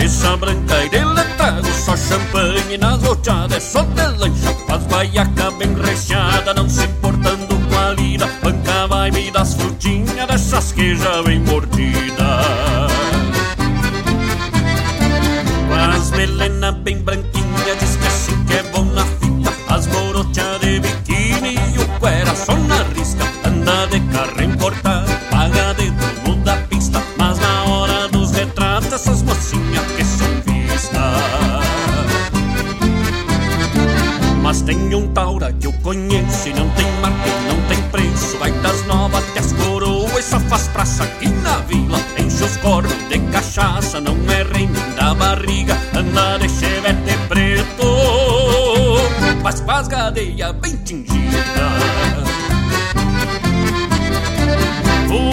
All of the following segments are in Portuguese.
cabeça branca e de letrado Só champanhe nas loteadas, é só de lancha Faz baiaca bem recheada, não se importando com a lida Banca vai me das frutinhas dessas que já vem mordida. As melena bem branquinha, faz gadeia bem tingida.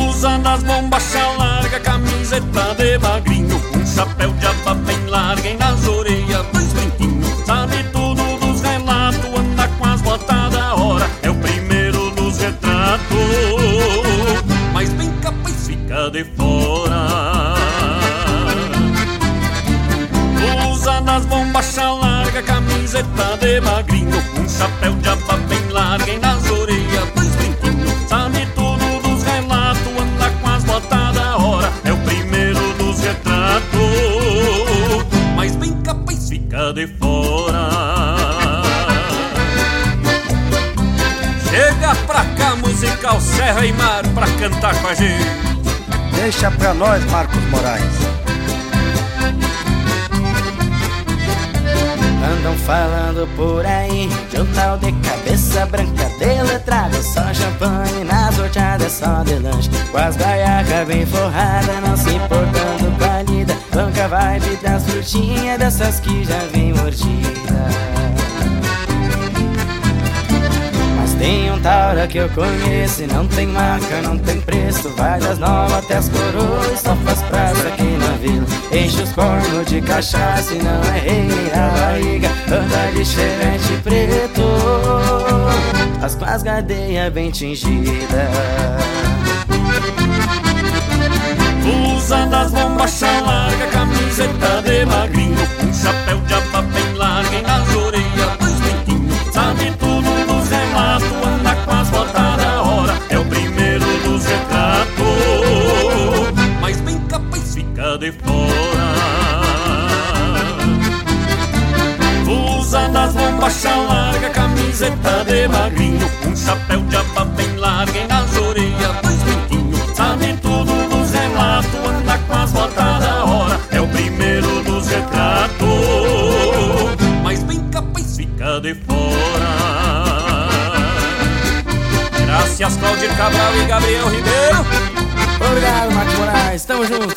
Usa nas bombachas larga, camiseta de magrinho Um chapéu de aba bem larga e nas orelhas dois brinquinhos. Sabe tudo dos relatos, anda com as botas da hora É o primeiro nos retratos, mas bem capaz fica de fora. Usa nas bombachas larga, camiseta de magrinho Serra e Mar, pra cantar com a gente. Deixa pra nós, Marcos Moraes. Andam falando por aí de um tal de cabeça branca de letrada Só champanhe nas horteadas, só de lanche. Com as baiacas bem forradas, não se importando com a lida. Banca vibe das frutinhas, dessas que já vem mordida Taura que eu conheço. E não tem marca, não tem preço. Vai das novas até as coroas só faz praça aqui na vila. Enche os cornos de cachaça e não é rei a barriga. Anda de xerete preto. As com as gadeias bem tingidas. Usa das bombachas larga, camiseta de magrinho. Um chapéu de aba bem larga e nas orelhas camiseta de magrinho Um chapéu de aba bem larga e nas orelhas dois brinquinhos Sabe tudo dos relatos, anda com as botas da hora É o primeiro dos retratos, mas bem capaz fica de fora. Graças Claudir Cabral e Gabriel Ribeiro. Obrigado, Marcos Moraes, tamo junto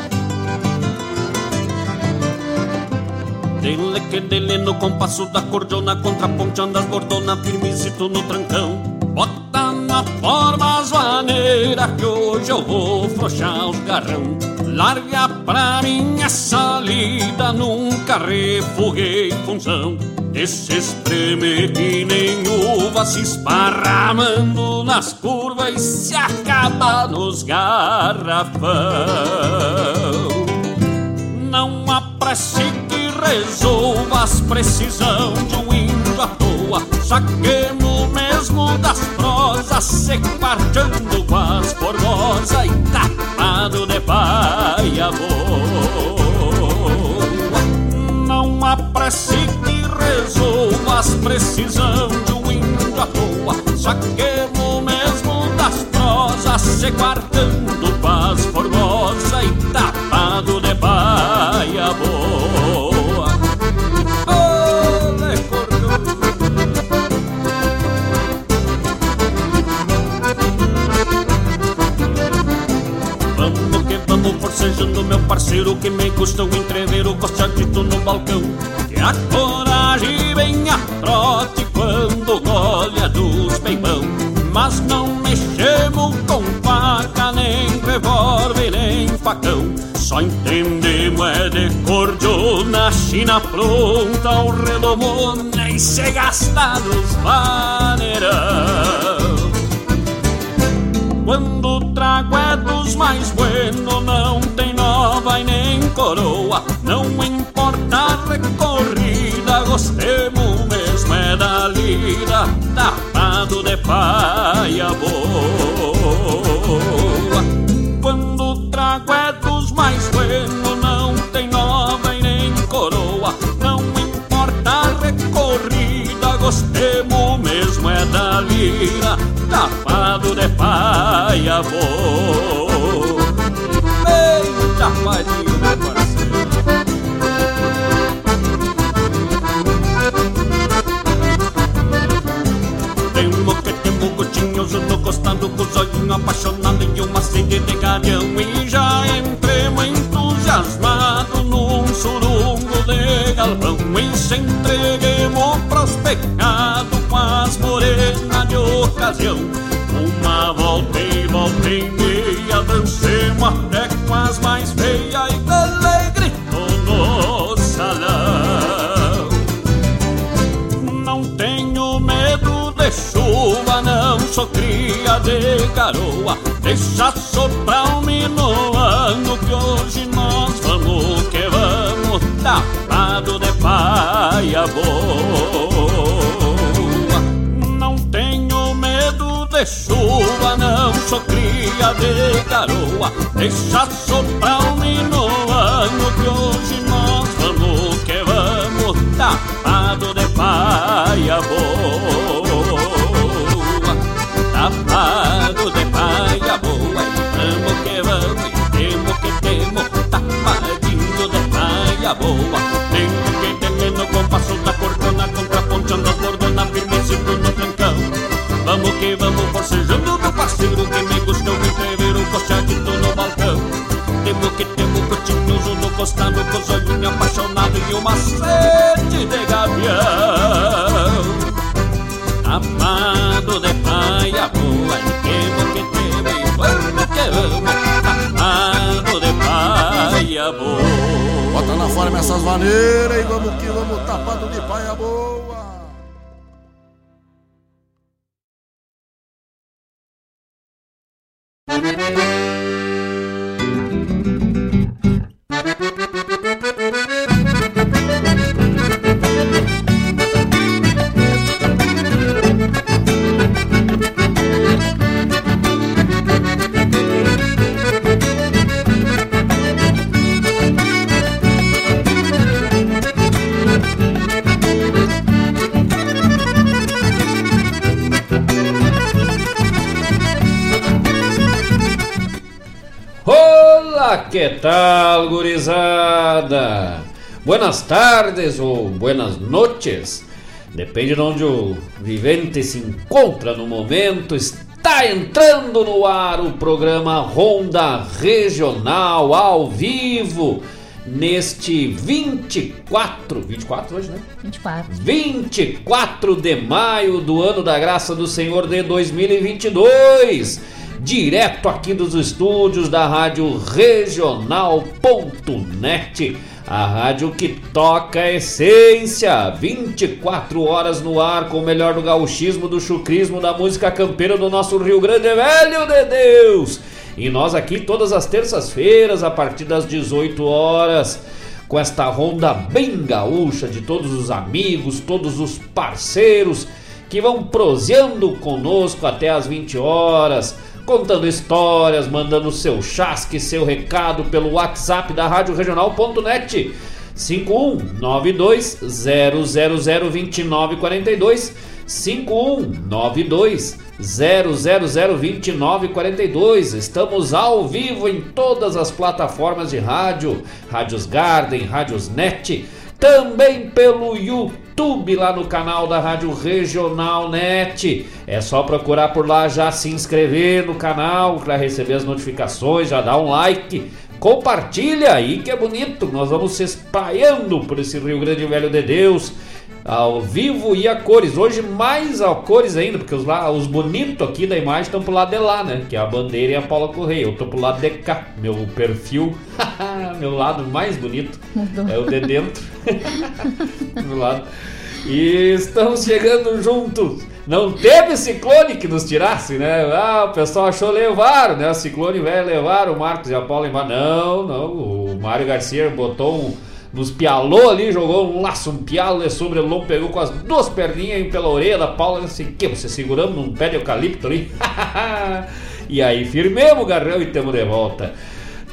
Dele que dele no compasso da cordiona Contraponteando as bordonas firmezito no trancão Bota na forma as maneiras Que hoje eu vou frouxar os garrão. Larga pra minha salida Nunca refuguei função. Esse espreme que nem uva Se esparramando nas curvas E se acaba nos garrafão. Não apresse que resolva as precisão de um índio à toa Saquemos mesmo das prosas Se quarteando com as formosas E tapado de paia boa Não apresse que resolva as precisão de um índio à toa Saquemos mesmo das prosas Se quarteando com as formosas E tapado de paia boa meu parceiro que me custa um entreveiro costadito no balcão. Que a coragem vem a trote quando olha dos peibão. Mas não mexemos com faca, nem revólver, nem facão. Só entendemos é de cordiona, china pronta, o redomona E se gasta nos vaneirão. Quando o trago é dos mais buenos, não e nem coroa. Não importa a recorrida, gostemos mesmo é da lida, tapado de paia boa. Quando o trago é dos mais buenos, não tem nova e nem coroa. Não importa a recorrida, gostemos mesmo é da lida tapado de paia vou. Olhinhos apaixonados e uma sede de garião E já entremos entusiasmado num surungo de galpão. E se entreguemos pros pecados com as morenas de ocasião sou cria de garoa. Deixa soprar um minuano Que hoje nós vamos que vamos. Tapado de paia boa Não tenho medo de chuva Não sou cria de garoa. Deixa soprar um minuano Que hoje nós vamos que vamos. Tapado de paia boa paia boa Temo que temo no compasso da cordona Contraponteando as bordonas firmecito no trancão Vamos que vamos forcejando meu parceiro Que me gostou de entrever o costadito no balcão Temo que temo cotinhoso no costado Com os olhinhos apaixonados e uma sede de gavião Amado de paia boa E temo que temo e vamos que vamos Amado de paia boa Forma essas maneiras e vamos que vamos tapado de paia boa. Buenas tardes ou buenas noches, depende de onde o vivente se encontra no momento. Está entrando no ar o programa Ronda Regional ao vivo neste 24, 24 hoje, né? 24. 24 de maio do ano da graça do Senhor de 2022. Direto aqui dos estúdios da Rádio Regional.net, a rádio que toca a essência. 24 horas no ar com o melhor do gauchismo, do chucrismo, da música campeira do nosso Rio Grande Velho de Deus. E nós aqui todas as terças-feiras, a partir das 18 horas com esta ronda bem gaúcha de todos os amigos, todos os parceiros que vão proseando conosco até as 20 horas, contando histórias, mandando seu chasque, seu recado pelo WhatsApp da Rádio Regional.net 51920002942 51920002942 Estamos ao vivo em todas as plataformas de rádio, Rádios Garden, Rádios Net, também pelo YouTube YouTube, lá no canal da Rádio Regional Net. É só procurar por lá, já se inscrever no canal para receber as notificações, já dá um like, compartilha aí que é bonito. Nós vamos se espalhando por esse Rio Grande Velho de Deus ao vivo e a cores. Hoje mais a cores ainda, porque os, lá, os bonitos aqui da imagem estão pro lado de lá, né? Que é a bandeira e a Paula Correia. Eu tô pro lado de cá. Meu perfil, meu lado mais bonito é o de dentro. do lado. E estamos chegando juntos. Não teve ciclone que nos tirasse, né? Ah, o pessoal achou levar, né? O ciclone vai levar o Marcos e a Paula embora. Não, não. O Mário Garcia botou um nos pialou ali, jogou um laço, um pialo sobre o pegou com as duas perninhas pela orelha da Paula, assim, que você segurando num pé de eucalipto ali. e aí firmemos o garrão e temos de volta.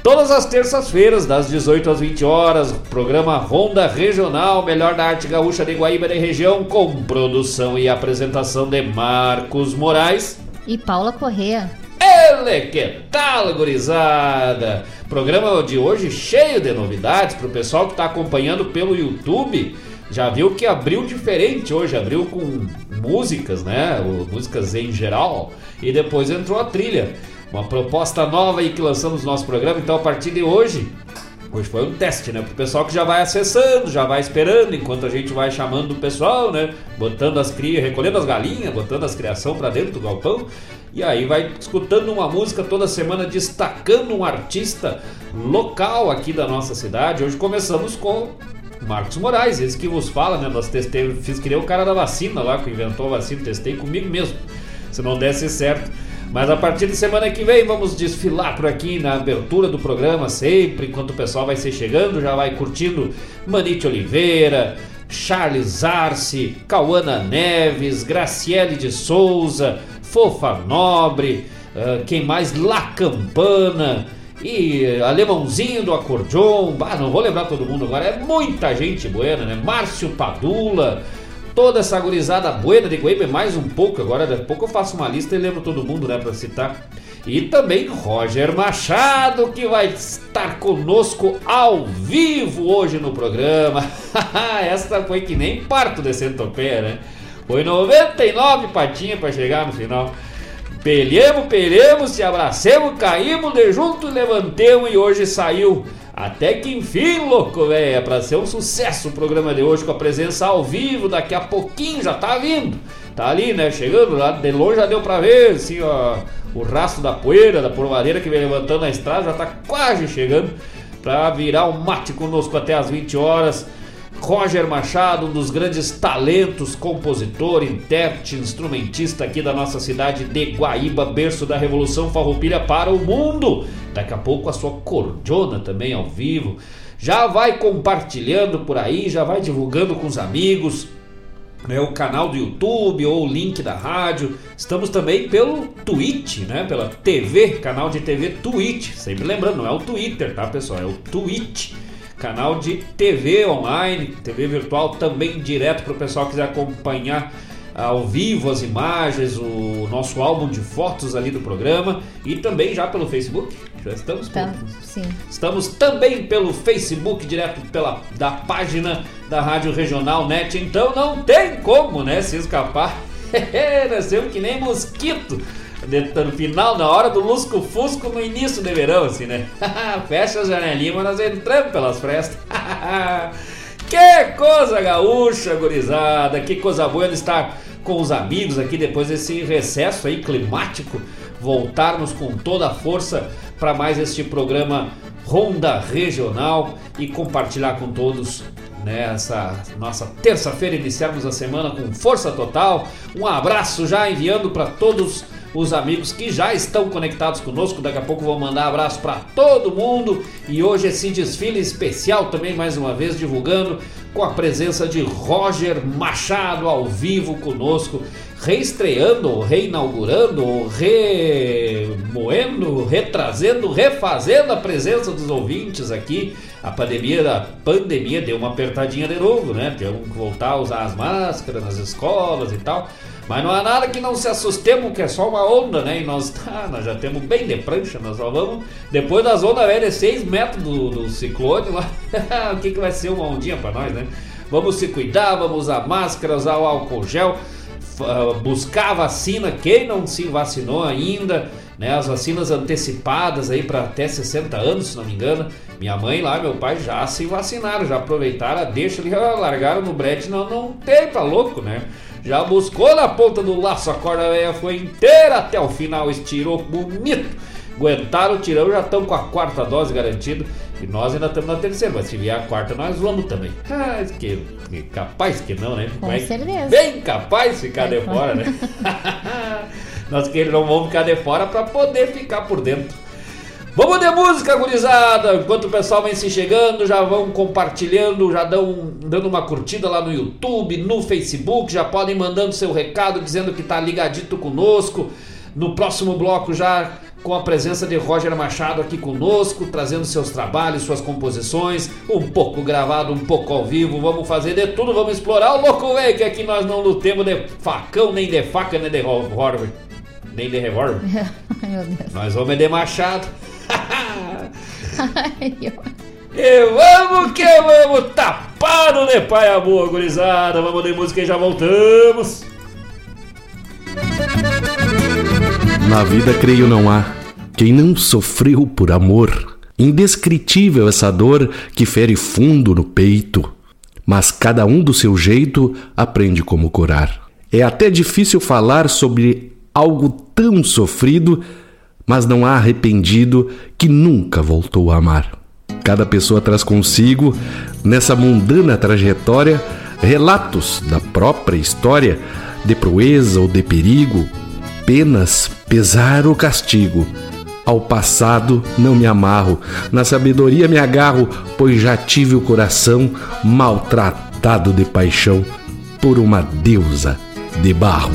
Todas as terças-feiras, das 18 às 20 horas, programa Ronda Regional, melhor da arte gaúcha de Guaíba de região, com produção e apresentação de Marcos Moraes e Paula Correa. Ele, que tal, gurizada? Programa de hoje cheio de novidades para o pessoal que está acompanhando pelo YouTube. Já viu que abriu diferente hoje, abriu com músicas, né? Músicas em geral. E depois entrou a trilha. Uma proposta nova aí que lançamos no nosso programa. Então, a partir de hoje, Hoje foi um teste, né? Pro pessoal que já vai acessando, já vai esperando, enquanto a gente vai chamando o pessoal, né? Botando as crias, recolhendo as galinhas, botando as criação para dentro do galpão. E aí vai escutando uma música toda semana, destacando um artista local aqui da nossa cidade. Hoje começamos com Marcos Moraes, esse que vos fala, né? Nós testei, fiz que nem o cara da vacina lá, que inventou a vacina, testei comigo mesmo. Se não desse certo. Mas a partir de semana que vem vamos desfilar por aqui na abertura do programa, sempre, enquanto o pessoal vai ser chegando, já vai curtindo Manite Oliveira, Charles Arce, Cauana Neves, Graciele de Souza, Fofa Nobre, uh, quem mais? La Campana e Alemãozinho do Acordeon, ah, não vou lembrar todo mundo agora, é muita gente buena, né? Márcio Padula, toda essa gurizada buena de Guaíba, mais um pouco, agora daqui a pouco eu faço uma lista e lembro todo mundo, né, para citar. E também Roger Machado, que vai estar conosco ao vivo hoje no programa. Essa foi que nem parto de centopeia, né? Foi 99 patinhas para chegar no final. Pelhemos, pelhemos, se abracemos, caímos de junto, levantemos e hoje saiu até que enfim, louco, velho, é pra ser um sucesso o programa de hoje com a presença ao vivo, daqui a pouquinho já tá vindo. Tá ali, né, chegando lá de longe já deu pra ver, assim, ó, o rastro da poeira, da porvadeira que vem levantando na estrada, já tá quase chegando pra virar um mate conosco até as 20 horas. Roger Machado, um dos grandes talentos, compositor, intérprete, instrumentista aqui da nossa cidade de Guaíba, berço da Revolução Farroupilha para o mundo. Daqui a pouco a sua cordiona também ao vivo. Já vai compartilhando por aí, já vai divulgando com os amigos. Né, o canal do YouTube ou o link da rádio. Estamos também pelo Twitch, né? Pela TV, canal de TV Twitch. Sempre lembrando, não é o Twitter, tá, pessoal? É o Twitch canal de TV online, TV virtual também direto para o pessoal que quiser acompanhar ao vivo as imagens, o nosso álbum de fotos ali do programa e também já pelo Facebook. Já estamos tá, sim. Estamos também pelo Facebook, direto pela da página da Rádio Regional Net. Então não tem como, né, se escapar. Nasceu que nem mosquito no final, na hora do lusco-fusco, no início do verão, assim, né? Fecha as janelinhas, mas nós entramos pelas frestas. que coisa gaúcha, gurizada! Que coisa boa estar com os amigos aqui depois desse recesso aí climático. Voltarmos com toda a força para mais este programa Ronda Regional e compartilhar com todos nessa né, nossa terça-feira, iniciarmos a semana com força total. Um abraço já enviando para todos os amigos que já estão conectados conosco. Daqui a pouco vou mandar abraço para todo mundo. E hoje esse desfile especial também, mais uma vez, divulgando com a presença de Roger Machado ao vivo conosco, reestreando, reinaugurando, remoendo, retrazendo, refazendo a presença dos ouvintes aqui. A pandemia, a pandemia deu uma apertadinha de novo, né? Temos que voltar a usar as máscaras nas escolas e tal. Mas não há nada que não se assustemos, que é só uma onda, né? E nós, ah, nós já temos bem de prancha, nós só vamos. Depois das ondas velhas, 6 metros do, do ciclone lá, o que, que vai ser uma ondinha para nós, né? vamos se cuidar, vamos usar máscara, usar o álcool gel, uh, buscar vacina, quem não se vacinou ainda, né? As vacinas antecipadas aí para até 60 anos, se não me engano. Minha mãe lá, meu pai já se vacinaram, já aproveitaram, deixa ali, largaram no brete, não, não tem, tá louco, né? Já buscou na ponta do laço, a corda velha foi inteira até o final, estirou bonito. Aguentaram o tirão, já estão com a quarta dose garantida. E nós ainda estamos na terceira, mas se vier a quarta, nós vamos também. Ah, que, que capaz que não, né? Com certeza. Bem capaz de ficar de fora, né? nós que não vamos ficar de fora para poder ficar por dentro. Vamos de música, gurizada! Enquanto o pessoal vem se chegando, já vão compartilhando, já dão dando uma curtida lá no YouTube, no Facebook, já podem mandando seu recado dizendo que tá ligadito conosco. No próximo bloco já com a presença de Roger Machado aqui conosco, trazendo seus trabalhos, suas composições, um pouco gravado, um pouco ao vivo. Vamos fazer de tudo, vamos explorar o louco velho, que aqui nós não lutemos de facão, nem de faca, nem de revólver. Nem de revólver. Meu Deus. Nós vamos de machado. Eu... Vamos que vamos, tapado de pai amor, gurizada. Vamos de música e já voltamos. Na vida, creio, não há quem não sofreu por amor. Indescritível essa dor que fere fundo no peito. Mas cada um do seu jeito aprende como curar. É até difícil falar sobre algo tão sofrido, mas não há arrependido que nunca voltou a amar. Cada pessoa traz consigo, nessa mundana trajetória, relatos da própria história, de proeza ou de perigo, penas, pesar ou castigo. Ao passado não me amarro, na sabedoria me agarro, pois já tive o coração maltratado de paixão por uma deusa de barro.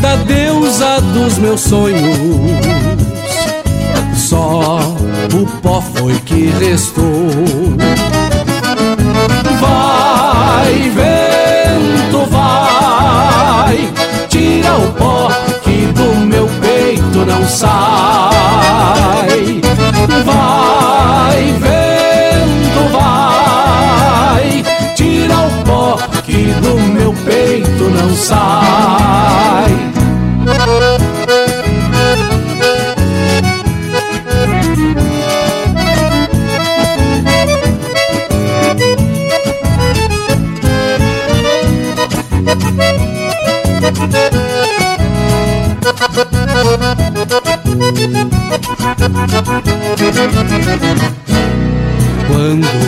Da deusa dos meus sonhos, só o pó foi que restou. Vai, vento, vai, tira o pó que do meu peito não sai. Vai, vento, do meu peito não sai. Quando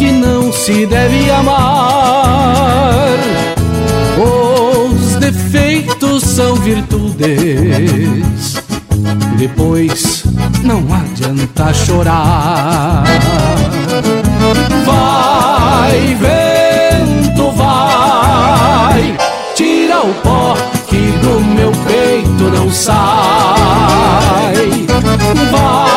que não se deve amar. Os defeitos são virtudes, depois não adianta chorar. Vai, vento, vai, tira o pó que do meu peito não sai. Vai,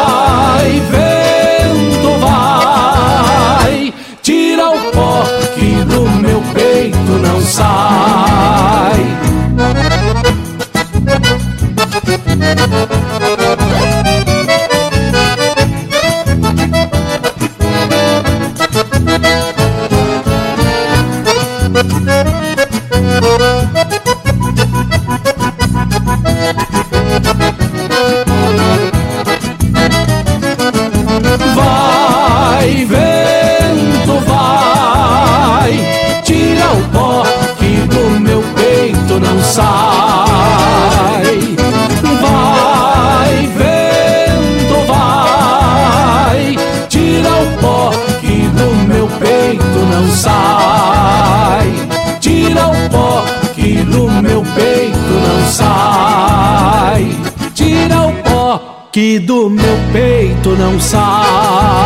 que do meu peito não sai.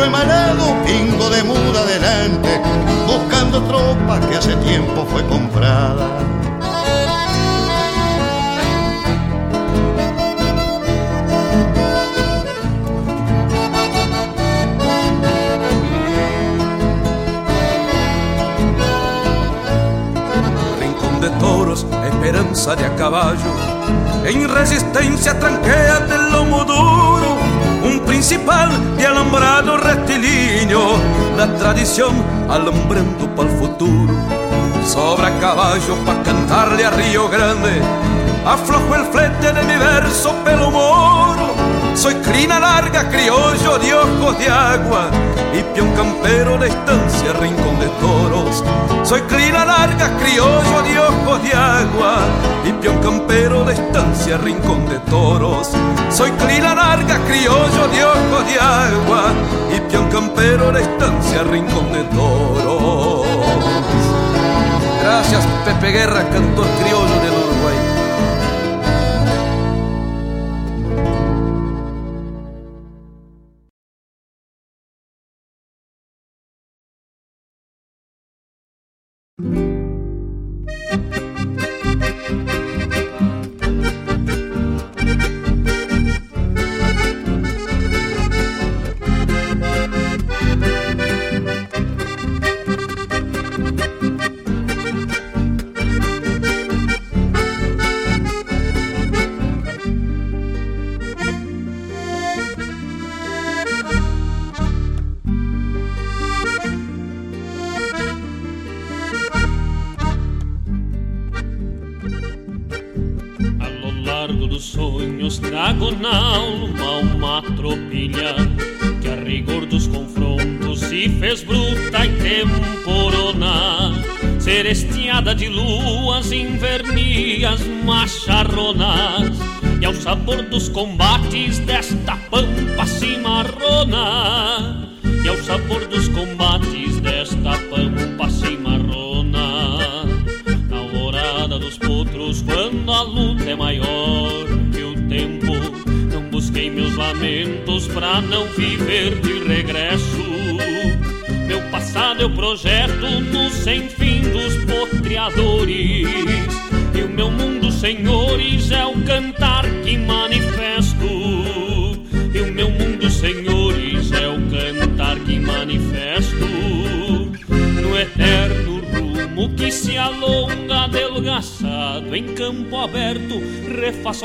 Yo emanado pingo de muda delante, buscando tropa que hace tiempo fue comprada. Rincón de toros, esperanza de a caballo, en resistencia tranqueate municipal de alambrado rectilíneo, la tradición alumbrando para el futuro. Sobra caballo para cantarle a Río Grande, aflojo el flete de mi verso pelo moro. Soy crina larga, criollo de ojos de agua y peón campero de estancia, rincón de toros. Soy crina larga, criollo de ojos de agua y peón campero de estancia, rincón de toros. Soy crina larga, criollo de ojos de agua y peón campero de estancia, rincón de toros. Gracias, Pepe Guerra, cantor criollo de los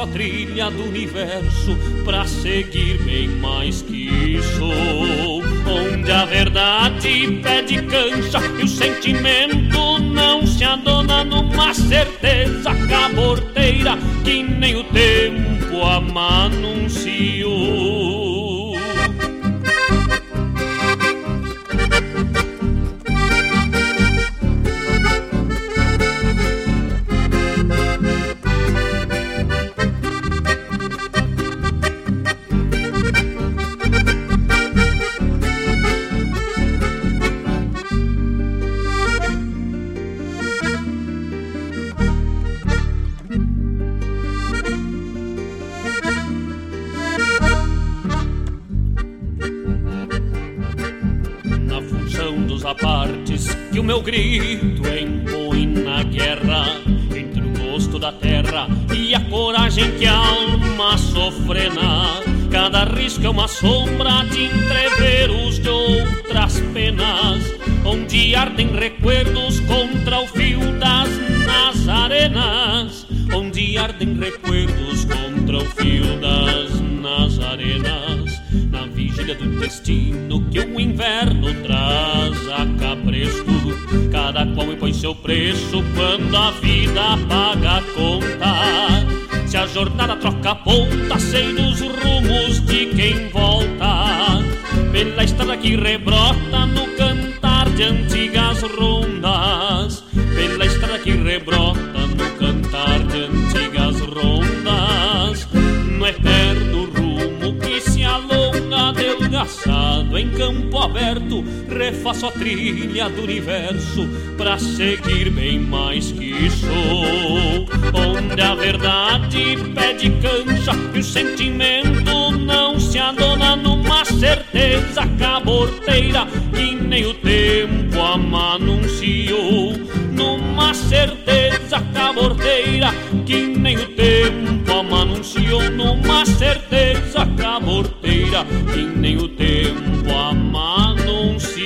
trilha do universo pra seguir refaço a trilha do universo pra seguir bem mais que sou. Onde a verdade pede cancha e o sentimento não se adona numa certeza caborteira que nem o tempo amanunciou. Numa certeza caborteira que nem o tempo amanunciou. Numa certeza caborteira que nem o tempo amanunciou.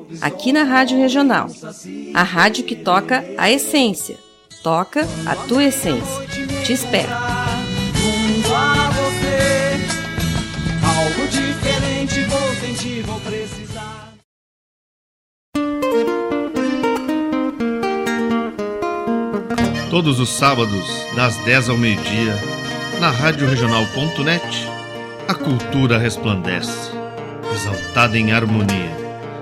aqui na Rádio Regional. A rádio que toca a essência. Toca a tua essência. Te espero. Todos os sábados, das 10 ao meio-dia, na Rádio Regional.net, a cultura resplandece, exaltada em harmonia.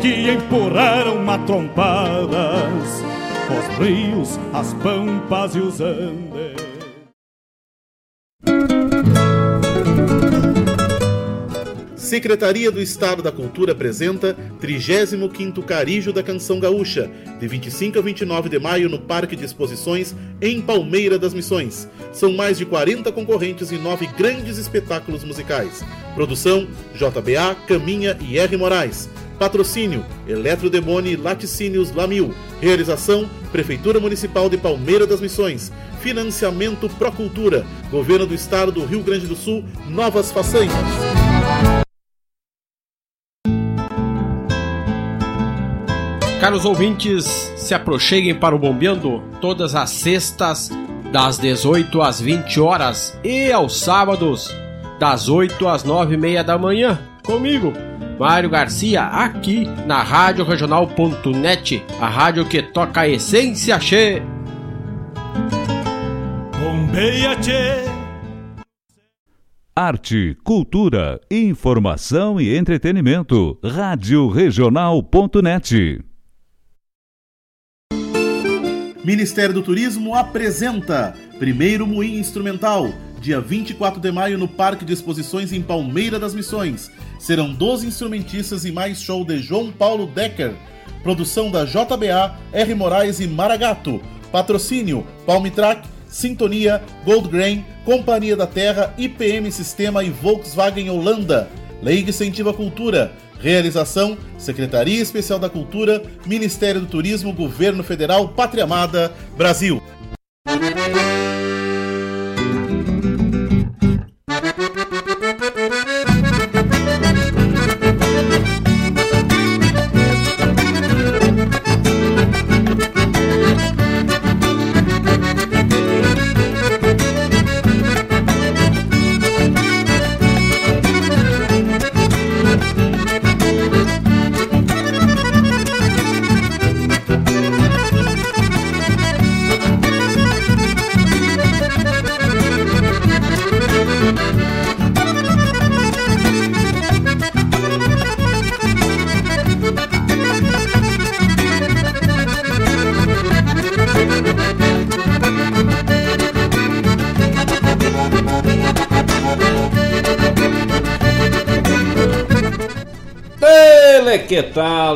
que empurraram matrompadas os rios, as pampas e os andes. Secretaria do Estado da Cultura apresenta 35º Carijo da Canção Gaúcha, de 25 a 29 de maio no Parque de Exposições em Palmeira das Missões. São mais de 40 concorrentes e nove grandes espetáculos musicais. Produção JBA, Caminha e R. Moraes. Patrocínio Eletrodemone Laticínios Lamil. Realização Prefeitura Municipal de Palmeira das Missões. Financiamento Procultura. Governo do Estado do Rio Grande do Sul. Novas façanhas. Caros ouvintes, se aproxeguem para o Bombeando todas as sextas, das 18 às 20 horas e aos sábados, das 8 às 9 e meia da manhã, comigo, Mário Garcia, aqui na Rádio Regional.net, a rádio que toca a essência che. Bombeia che. Arte, cultura, informação e entretenimento. Rádio Regional.net. Ministério do Turismo apresenta Primeiro Moinho Instrumental, dia 24 de maio no Parque de Exposições em Palmeira das Missões. Serão 12 instrumentistas e mais show de João Paulo Decker. Produção da JBA, R. Moraes e Maragato. Patrocínio Palmitrack, Sintonia, Gold Grain, Companhia da Terra, IPM Sistema e Volkswagen Holanda. Lei de Incentivo à Cultura. Realização: Secretaria Especial da Cultura, Ministério do Turismo, Governo Federal, Pátria Amada, Brasil.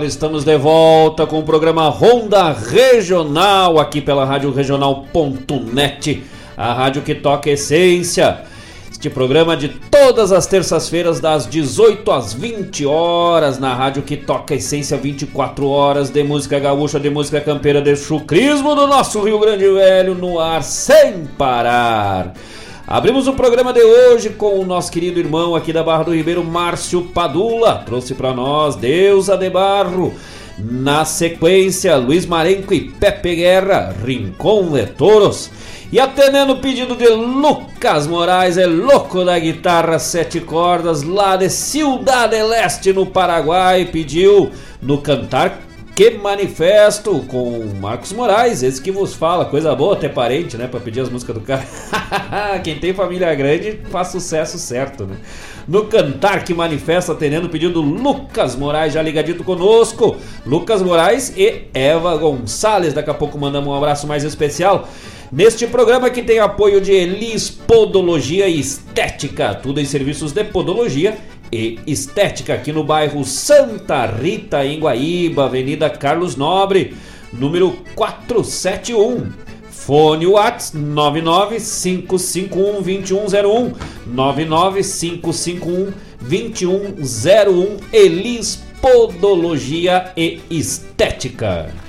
Estamos de volta com o programa Ronda Regional aqui pela Rádio Regional.net, a rádio que toca essência. Este programa de todas as terças-feiras das 18 às 20 horas na rádio que toca essência 24 horas de música gaúcha, de música campeira, de chucrismo do nosso Rio Grande Velho no ar sem parar. Abrimos o programa de hoje com o nosso querido irmão aqui da Barra do Ribeiro, Márcio Padula. Trouxe para nós Deusa de Barro. Na sequência, Luiz Marenco e Pepe Guerra, Rincón de Toros. E atendendo o pedido de Lucas Moraes, é louco da guitarra sete cordas, lá de Ciudad Leste, no Paraguai, pediu no Cantar que Manifesto com Marcos Moraes, esse que vos fala, coisa boa ter parente, né, para pedir as músicas do cara. Quem tem família grande faz sucesso certo, né? No Cantar que Manifesta, atendendo o pedido do Lucas Moraes, já ligadito conosco. Lucas Moraes e Eva Gonçalves, daqui a pouco mandamos um abraço mais especial. Neste programa que tem apoio de Elis Podologia e Estética, tudo em serviços de podologia e estética aqui no bairro Santa Rita, em Guaíba, Avenida Carlos Nobre, número 471. Fone Whats 995512101 995512101 Elis Podologia e Estética.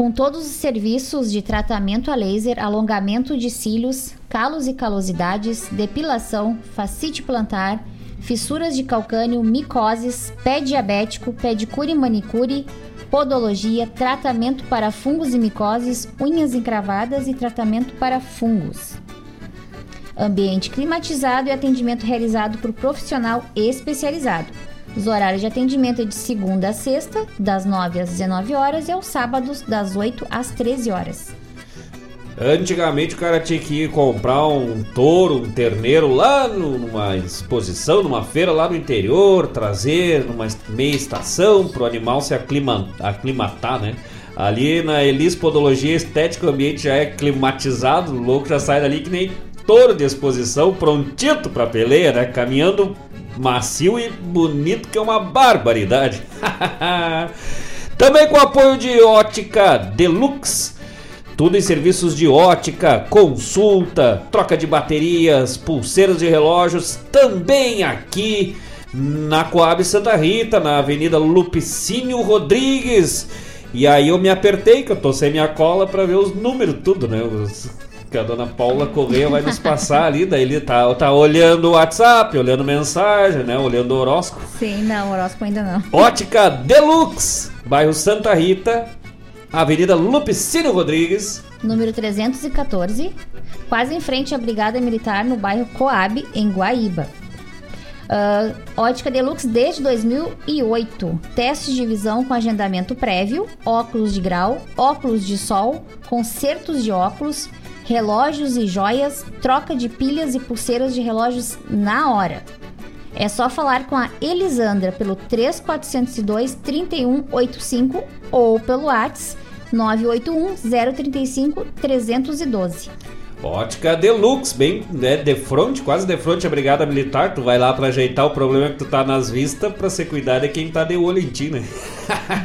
Com todos os serviços de tratamento a laser, alongamento de cílios, calos e calosidades, depilação, facite plantar, fissuras de calcânio, micoses, pé diabético, pedicure e manicure, podologia, tratamento para fungos e micoses, unhas encravadas e tratamento para fungos. Ambiente climatizado e atendimento realizado por profissional especializado. Os horários de atendimento é de segunda a sexta, das 9 às 19 horas e aos sábados, das 8 às 13 horas. Antigamente o cara tinha que ir comprar um touro, um terneiro lá numa exposição, numa feira lá no interior, trazer numa meia estação pro animal se aclima- aclimatar, né? Ali na Elis Podologia Estética o ambiente já é climatizado, o louco já sai dali que nem touro de exposição, prontito pra peleia, né? Caminhando macio e bonito que é uma barbaridade. Também com apoio de Ótica Deluxe. Tudo em serviços de ótica, consulta, troca de baterias, pulseiras de relógios, também aqui na Coab Santa Rita, na Avenida Lupicínio Rodrigues. E aí eu me apertei, que eu tô sem minha cola pra ver os números, tudo, né? Os- que a dona Paula Correia vai nos passar ali, daí ele tá, tá olhando o WhatsApp, olhando mensagem, né? Olhando o horóscopo. Sim, não, horóscopo ainda não. Ótica Deluxe, bairro Santa Rita, Avenida Lupicínio Rodrigues. Número 314, quase em frente à Brigada Militar no bairro Coab, em Guaíba. Ah, ótica Deluxe desde 2008. Testes de visão com agendamento prévio, óculos de grau, óculos de sol, consertos de óculos, relógios e joias, troca de pilhas e pulseiras de relógios na hora. É só falar com a Elisandra pelo 3402 3185 ou pelo WhatsApp 981 035 312. Ótica Deluxe, bem né, de frente, quase de frente à Brigada Militar. Tu vai lá pra ajeitar o problema que tu tá nas vistas pra ser cuidado é quem tá de olho em ti, né?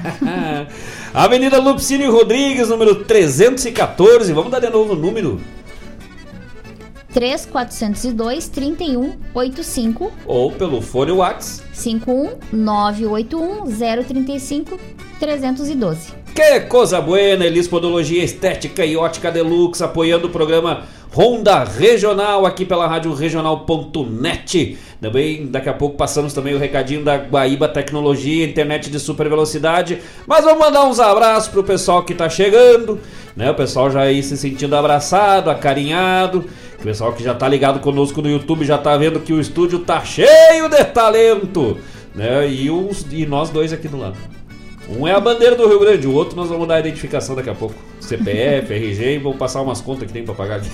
Avenida Lupicínio Rodrigues, número 314. Vamos dar de novo o número. 3402 3185 Ou pelo fone WhatsApp. 51 981 035 312. Que coisa buena, Elis Podologia Estética e Ótica Deluxe, apoiando o programa Ronda Regional aqui pela Rádio Regional.net. Também daqui a pouco passamos também o recadinho da Guaíba Tecnologia, internet de super velocidade. Mas vamos mandar uns abraços pro pessoal que tá chegando, né? O pessoal já aí se sentindo abraçado, acarinhado. O pessoal que já tá ligado conosco no YouTube já tá vendo que o estúdio tá cheio de talento, né? E, os, e nós dois aqui do lado. Um é a bandeira do Rio Grande, o outro nós vamos dar a identificação daqui a pouco. CPF, RG e vou passar umas contas que tem pra pagar aqui.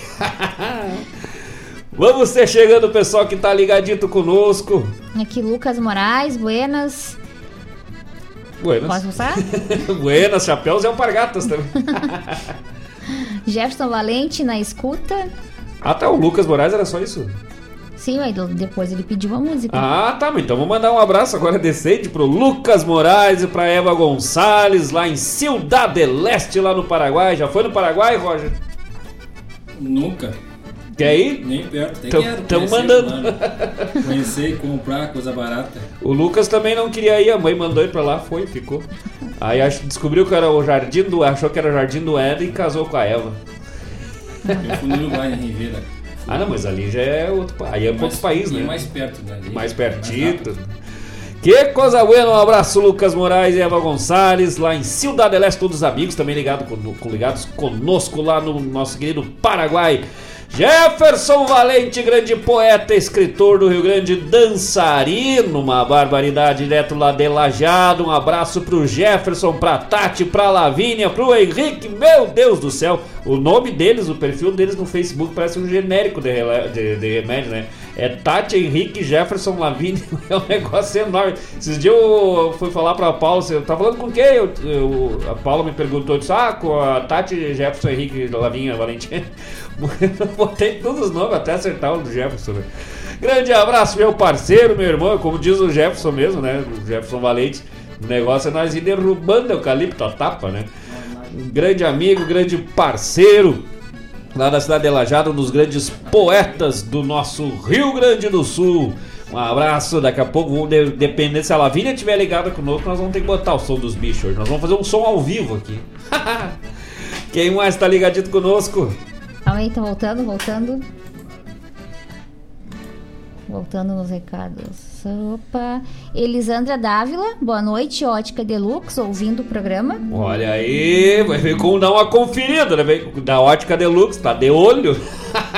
vamos ser chegando, pessoal que tá ligadito conosco. Aqui Lucas Moraes, Buenas. Buenas. Posso passar? Buenas, chapéus e alpargatas também. Jefferson Valente na escuta. ah, tá, o Lucas Moraes era só isso? Sim, aí depois ele pediu uma música. Ah, tá, mas então vou mandar um abraço agora decente pro Lucas Moraes e pra Eva Gonçalves, lá em Ciudad del Leste, lá no Paraguai. Já foi no Paraguai, Roger? Nunca. Quer ir? Nem perto. Até Tão- quero mandando. Conhecer e comprar coisa barata. O Lucas também não queria ir, a mãe mandou ele pra lá, foi, ficou. Aí ach- descobriu que era o Jardim do. achou que era o Jardim do Éden e casou com a Eva. Eu fui no Uruguai, em Ribeira. Ah, não, mas ali já é outro, aí é Mais- outro país, e né? mais perto, né? Ali Mais é pertito. que coisa boa, um abraço Lucas Moraes e Eva Gonçalves, lá em Ciudad del Este, todos os amigos também ligado com- ligados conosco lá no nosso querido Paraguai. Jefferson Valente, grande poeta, escritor do Rio Grande, dançarino, uma barbaridade, direto lá de Lajado. Um abraço pro Jefferson, pra Tati, pra Lavínia, pro Henrique, meu Deus do céu. O nome deles, o perfil deles no Facebook parece um genérico de, de- de remédio, né? É Tati, Henrique, Jefferson, Lavínia, é um negócio enorme. Esses dias eu fui falar pra Paula, você tá falando com quem? Eu, eu- a Paula me perguntou, disse, ah, com a Tati, Jefferson, Henrique, Lavínia, Valentim. Eu botei todos os nomes até acertar o do Jefferson, né? Grande abraço, meu parceiro, meu irmão, como diz o Jefferson mesmo, né? O Jefferson Valente. O negócio é nós ir derrubando eucalipto a tapa, né? Um grande amigo, grande parceiro lá da cidade de Lajado, um dos grandes poetas do nosso Rio Grande do Sul. Um abraço, daqui a pouco, vamos de- dependendo se a Lavínia estiver ligada conosco, nós vamos ter que botar o som dos bichos hoje. Nós vamos fazer um som ao vivo aqui. Quem mais tá ligadito conosco? Calma aí, tá voltando, voltando. Voltando nos recados. Opa. Elisandra Dávila, boa noite, Ótica Deluxe, ouvindo o programa. Olha aí, vai ver como dar uma conferida, né? Da ótica deluxe, tá de olho.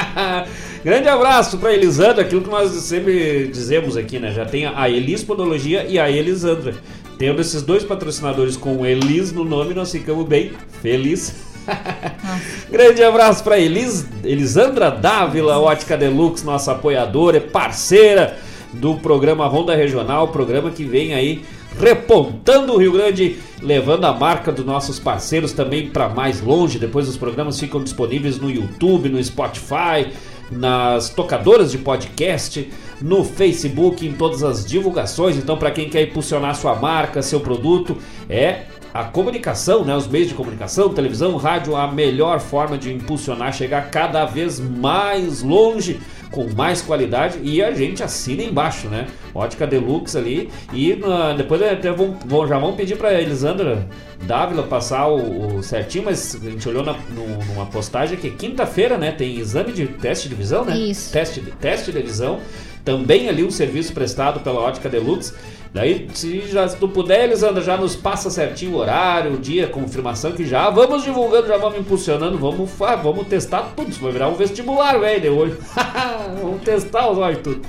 Grande abraço pra Elisandra, aquilo que nós sempre dizemos aqui, né? Já tem a Elis Podologia e a Elisandra. Tendo esses dois patrocinadores com Elis no nome, nós ficamos bem felizes. Grande abraço para Elis, Elisandra Dávila, Ótica Deluxe, nossa apoiadora, parceira do programa Ronda Regional, programa que vem aí repontando o Rio Grande, levando a marca dos nossos parceiros também para mais longe. Depois os programas ficam disponíveis no YouTube, no Spotify, nas tocadoras de podcast, no Facebook, em todas as divulgações. Então, para quem quer impulsionar sua marca, seu produto, é a comunicação, né, os meios de comunicação, televisão, rádio, a melhor forma de impulsionar, chegar cada vez mais longe, com mais qualidade e a gente assina embaixo, né? Ótica Deluxe ali e na- depois até vão, vão- já vão pedir para Elisandra Dávila passar o, o certinho, mas a gente olhou na, no- numa postagem que quinta-feira, né, tem exame de teste de visão, né? Isso. Teste, de- teste de visão, também ali um serviço prestado pela Ótica Deluxe. Daí, se, já, se tu puder, Elisandra, já nos passa certinho o horário, o dia, confirmação que já vamos divulgando, já vamos impulsionando, vamos, vamos testar tudo. Isso vai virar um vestibular, velho, de hoje. vamos testar os olhos tudo.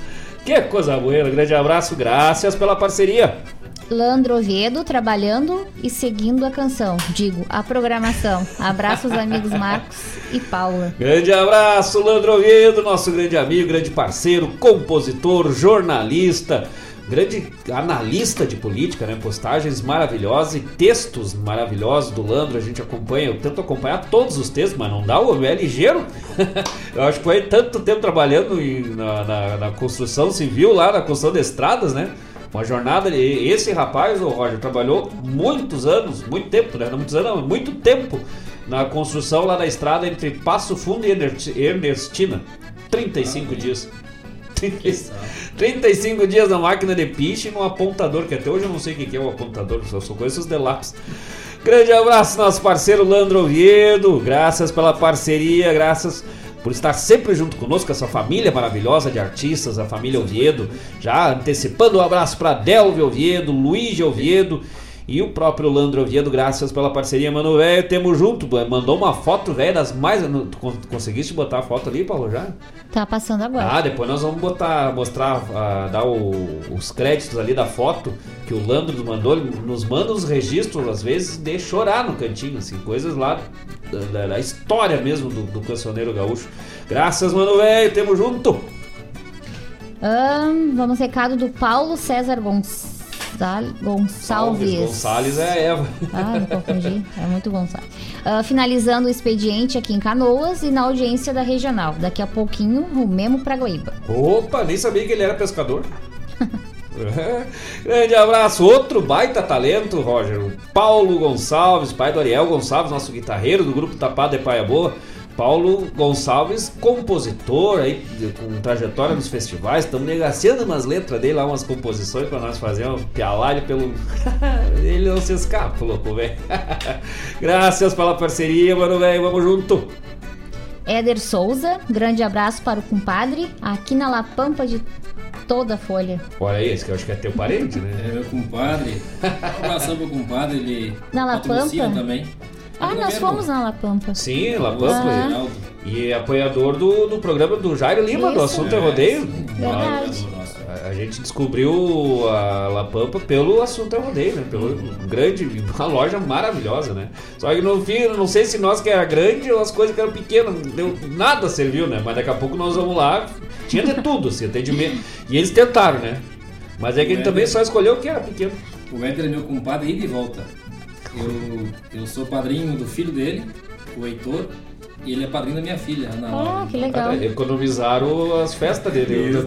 Que coisa boa, grande abraço, graças pela parceria. Landro Oviedo trabalhando e seguindo a canção. Digo, a programação. Abraços, amigos Marcos e Paula. Grande abraço, Landro Oviedo, nosso grande amigo, grande parceiro, compositor, jornalista, grande analista de política, né? Postagens maravilhosas e textos maravilhosos do Landro. A gente acompanha, eu tento acompanhar todos os textos, mas não dá, o homem é ligeiro. eu acho que foi tanto tempo trabalhando em- na, na- na construção civil, lá na construção de estradas, né? Uma jornada, esse rapaz, o Roger, trabalhou muitos anos, muito tempo, né? Não muitos anos, não, muito tempo na construção lá da estrada entre Passo Fundo e Ernest- Ernestina. 35 dias. 30 35 dias na máquina de piche e no apontador, que até hoje eu não sei o que é o apontador, só só conheço os de lápis. Grande abraço, nosso parceiro Landro Oviedo. Graças pela parceria, graças por estar sempre junto conosco, essa família maravilhosa de artistas, a família Oviedo. Já antecipando um abraço para Delvio Oviedo, Luiz Oviedo e o próprio Landro Oviedo. Graças pela parceria, mano, velho. Temos junto, mandou uma foto, velho, das mais. Tu con- conseguiste botar a foto ali, Paulo, já? Tá passando agora. Ah, depois nós vamos botar, mostrar, ah, dar o- os créditos ali da foto que o Landro nos mandou. Ele nos manda os registros, às vezes, de chorar no cantinho, assim, coisas lá da, da- da história mesmo do, do cancioneiro gaúcho. Graças, mano, velho, tamo junto. Ahn, vamos recado do Paulo César Gonçal... Gonçalves. Gonçalves é a Eva. Ah, me confundi. É muito Gonçalves. Ah, finalizando o expediente aqui em Canoas e na audiência da regional. Daqui a pouquinho, rumemo pra Guaíba. Opa, nem sabia que ele era pescador. É. Grande abraço, outro baita talento, Roger. O Paulo Gonçalves, pai do Ariel Gonçalves, nosso guitarreiro do grupo Tapado de Paia Boa. Paulo Gonçalves, compositor aí, com trajetória nos festivais. Estamos negociando umas letras dele lá, umas composições para nós fazer um pialalho pelo. Ele não se escapa, louco, velho. Graças pela parceria, mano, velho. Vamos junto. Éder Souza, grande abraço para o compadre, aqui na La Pampa de toda a folha. Olha aí, esse que eu acho que é teu parente, né? É meu compadre. Um abração pro compadre, ele Na La Pampa? também. Ah, nós fomos na La Pampa. Sim, La Pampa. Ah. E apoiador do, do programa do Jairo Lima, do Isso. Assunto é Rodeio. Verdade. A, a gente descobriu a La Pampa pelo Assunto é Rodeio, né? Pelo grande, uma loja maravilhosa, né? Só que no fim, não sei se nós que era grande ou as coisas que eram pequenas, deu, nada serviu, né? Mas daqui a pouco nós vamos lá, tinha de tudo, assim, atendimento. E eles tentaram, né? Mas é que ele também só escolheu o que era pequeno. O Éder é meu compadre ida e volta. Eu, eu sou padrinho do filho dele, o Heitor, e ele é padrinho da minha filha, Ana Laura. Ah, que legal. Ah, Economizaram as festas dele.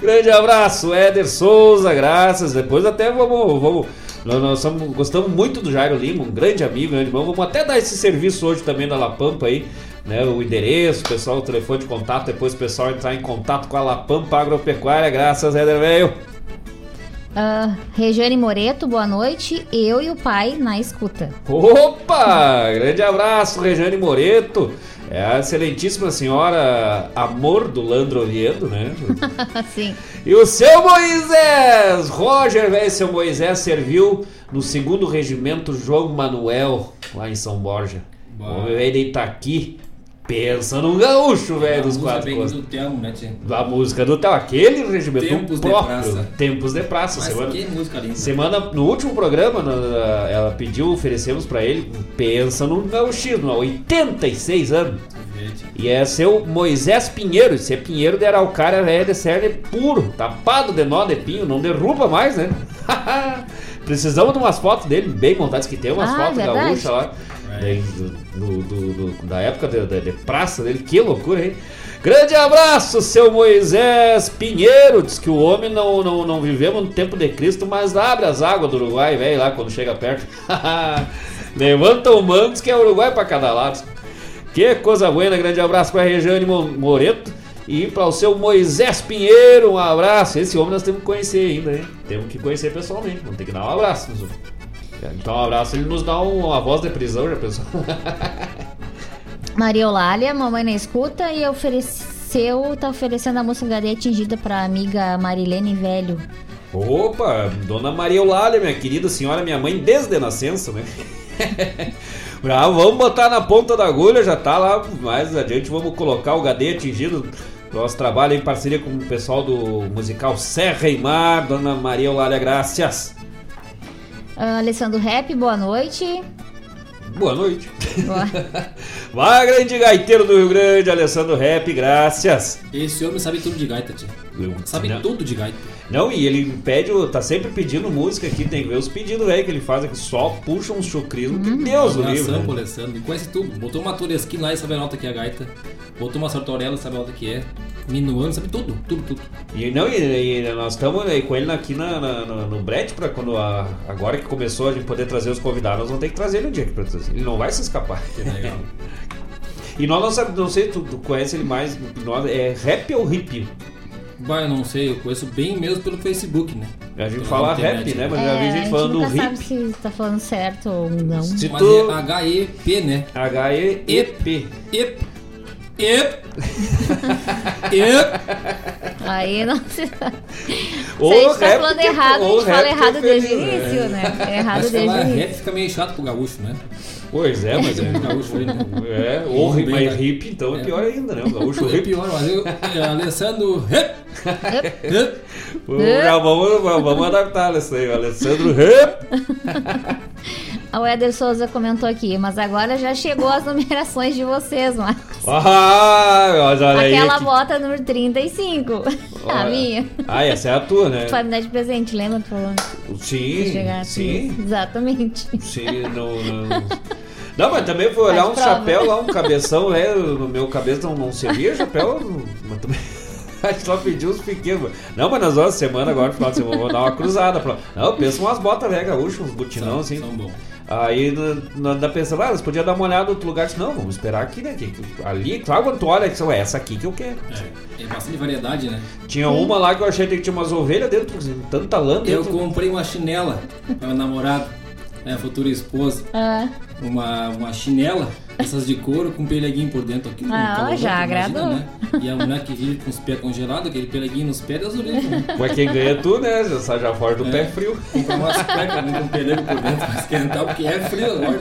Grande abraço, Éder Souza, graças. Depois até vamos. vamos nós, nós somos- gostamos muito do Jairo Lima, um grande amigo, grande irmão. Vamos até dar esse serviço hoje também da La Pampa aí. Né, o endereço, o pessoal, o telefone de contato, depois o pessoal entrar em contato com a La Pampa Agropecuária. Graças, Éder Velho. Ah, Regiane Moreto, boa noite. Eu e o pai na escuta. Opa! Grande abraço, Rejane Moreto. É a excelentíssima senhora Amor do Landro Oviedo, né? Sim. E o seu Moisés! Roger, velho, seu Moisés serviu no segundo regimento João Manuel, lá em São Borja. O homem veio de Itaqui. Pensa num gaúcho, velho, dos quatro bem costas. do Telmo, né, tia? A música do Theo, aquele regimento Tempos de próprio. Praça. Tempos de praça. Mas semana, que música linda. semana, no último programa, na- ela pediu, oferecemos pra ele, pensa no gauchismo, há 86 anos. E é seu Moisés Pinheiro, esse é Pinheiro de Araucária, velho de cerne puro, tapado de nó de pinho, não derruba mais, né? Precisamos de umas fotos dele bem montadas, que tem umas Ah, fotos verdade. gaúchas lá. Daí, do- do- do- da época de, de- de praça dele, que loucura, hein? Grande abraço, seu Moisés Pinheiro. Diz que o homem não, não, não vivemos no tempo de Cristo, mas abre as águas do Uruguai, velho, lá quando chega perto. Levanta o manto, que é Uruguai pra cada lado. Que coisa boa, grande abraço pra Regiane Mo- Moreto e para o seu Moisés Pinheiro, um abraço. Esse homem nós temos que conhecer ainda, hein? Temos que conhecer pessoalmente, vamos ter que dar um abraço. Então, um abraço, ele nos dá um- uma voz de prisão, já pensou? Maria Eulália, mamãe na escuta e ofereceu, tá oferecendo a HD atingida pra amiga Marilene Velho. Opa, Dona Maria Eulália, minha querida senhora, minha mãe desde a nascença, né? Ah, vamos botar na ponta da agulha, já tá lá. Mais adiante vamos colocar o HD atingido. Nosso trabalho em parceria com o pessoal do musical Serra e Mar, Dona Maria Eulália, graças. Ah, Alessandro Rap, boa noite. Boa noite. Boa. Vai, grande gaiteiro do Rio Grande, Alessandro Rap, graças. Esse homem sabe tudo de gaita, tia. Sabe Não. tudo de gaita. Não, e ele pede, o- tá sempre pedindo música aqui, tem que ver os pedidos velho que ele faz aqui, só puxa uns chucrismos, que Deus o pro né? Alessandro. Ele conhece tudo. Botou uma Toresquim lá e sabe a nota que é a gaita. Botou uma Sartorella, sabe a nota que é. Minuano, sabe tudo, tudo, tudo. E não, e, e nós estamos aí com ele aqui na, na- na- no Brett para quando a- agora que começou a gente poder trazer os convidados, nós vamos ter que trazer ele um dia aqui pra trazer. Ele não vai se escapar. Que legal. E nós não sabemos, não sei, tu, tu conhece ele mais, nós, é rap ou hip? Bah, eu não sei, eu conheço bem mesmo pelo Facebook, né? A gente fala rap, né? Mas já vi É, a gente gente falando nunca hip. sabe se tá falando certo ou não. Se Mas tu- é H-E-P, né? H-E-E-P. Ep. Ep. Ep. Aí não se. Ou se a gente tá rap falando errado, a gente fala errado é desde o feliz, início, né? É errado desde o falar início. rap fica meio chato pro gaúcho, né? Pois é, mas é. gaúcho né? É, ou mais né? hip, então é pior ainda, né? O gaúcho É hip. pior, mas eu, é, Alessandro. Rep. Já vamos, vamos adaptar isso aí, o Alessandro Rap. O Éder Souza comentou aqui, mas agora já chegou as numerações de vocês, Marcos. Ah, olha aí. Aquela que- bota número 35. a Olha. minha. Ah, essa é a tua, né? Tu vai me dar de presente, lembra? Tu falou? Sim, Chegar sim, assim. Exatamente. sim, não, não. Não, mas também fui olhar Faz um prova. chapéu lá, um cabeção, né? No meu cabeça não, não servia chapéu, mas também. A gente só pediu os pequenos. Não, mas nas outras semanas, agora no final de semana, vou dar uma cruzada. Pra... Não, pensa umas botas velho, gaúcho, uns butinão São- assim. são bons. Aí nós da pensando, ah, eles podiam dar uma olhada em outro lugar. Disse, Não, vamos esperar aqui, né? que- que- Ali, claro, quando tu olha, que são essa aqui que eu quero. É, é bastante variedade, né? Tinha uma lá que eu achei que tinha umas ovelhas dentro, tanta lã Eu dentro. comprei uma chinela para meu namorado, minha futura esposa. Ah, Uma, uma chinela, essas de couro com peleguinho por dentro aqui. um Ah, calorzão, já agradou. Né? E a mulher que vive com os pés congelados, aquele peleguinho nos pés, Deus o livre. Né? Mas quem ganha é tu, né? Já sai já fora do É. pé frio. Comprar umas cuecas né, com pelego por dentro pra esquentar, porque é frio agora.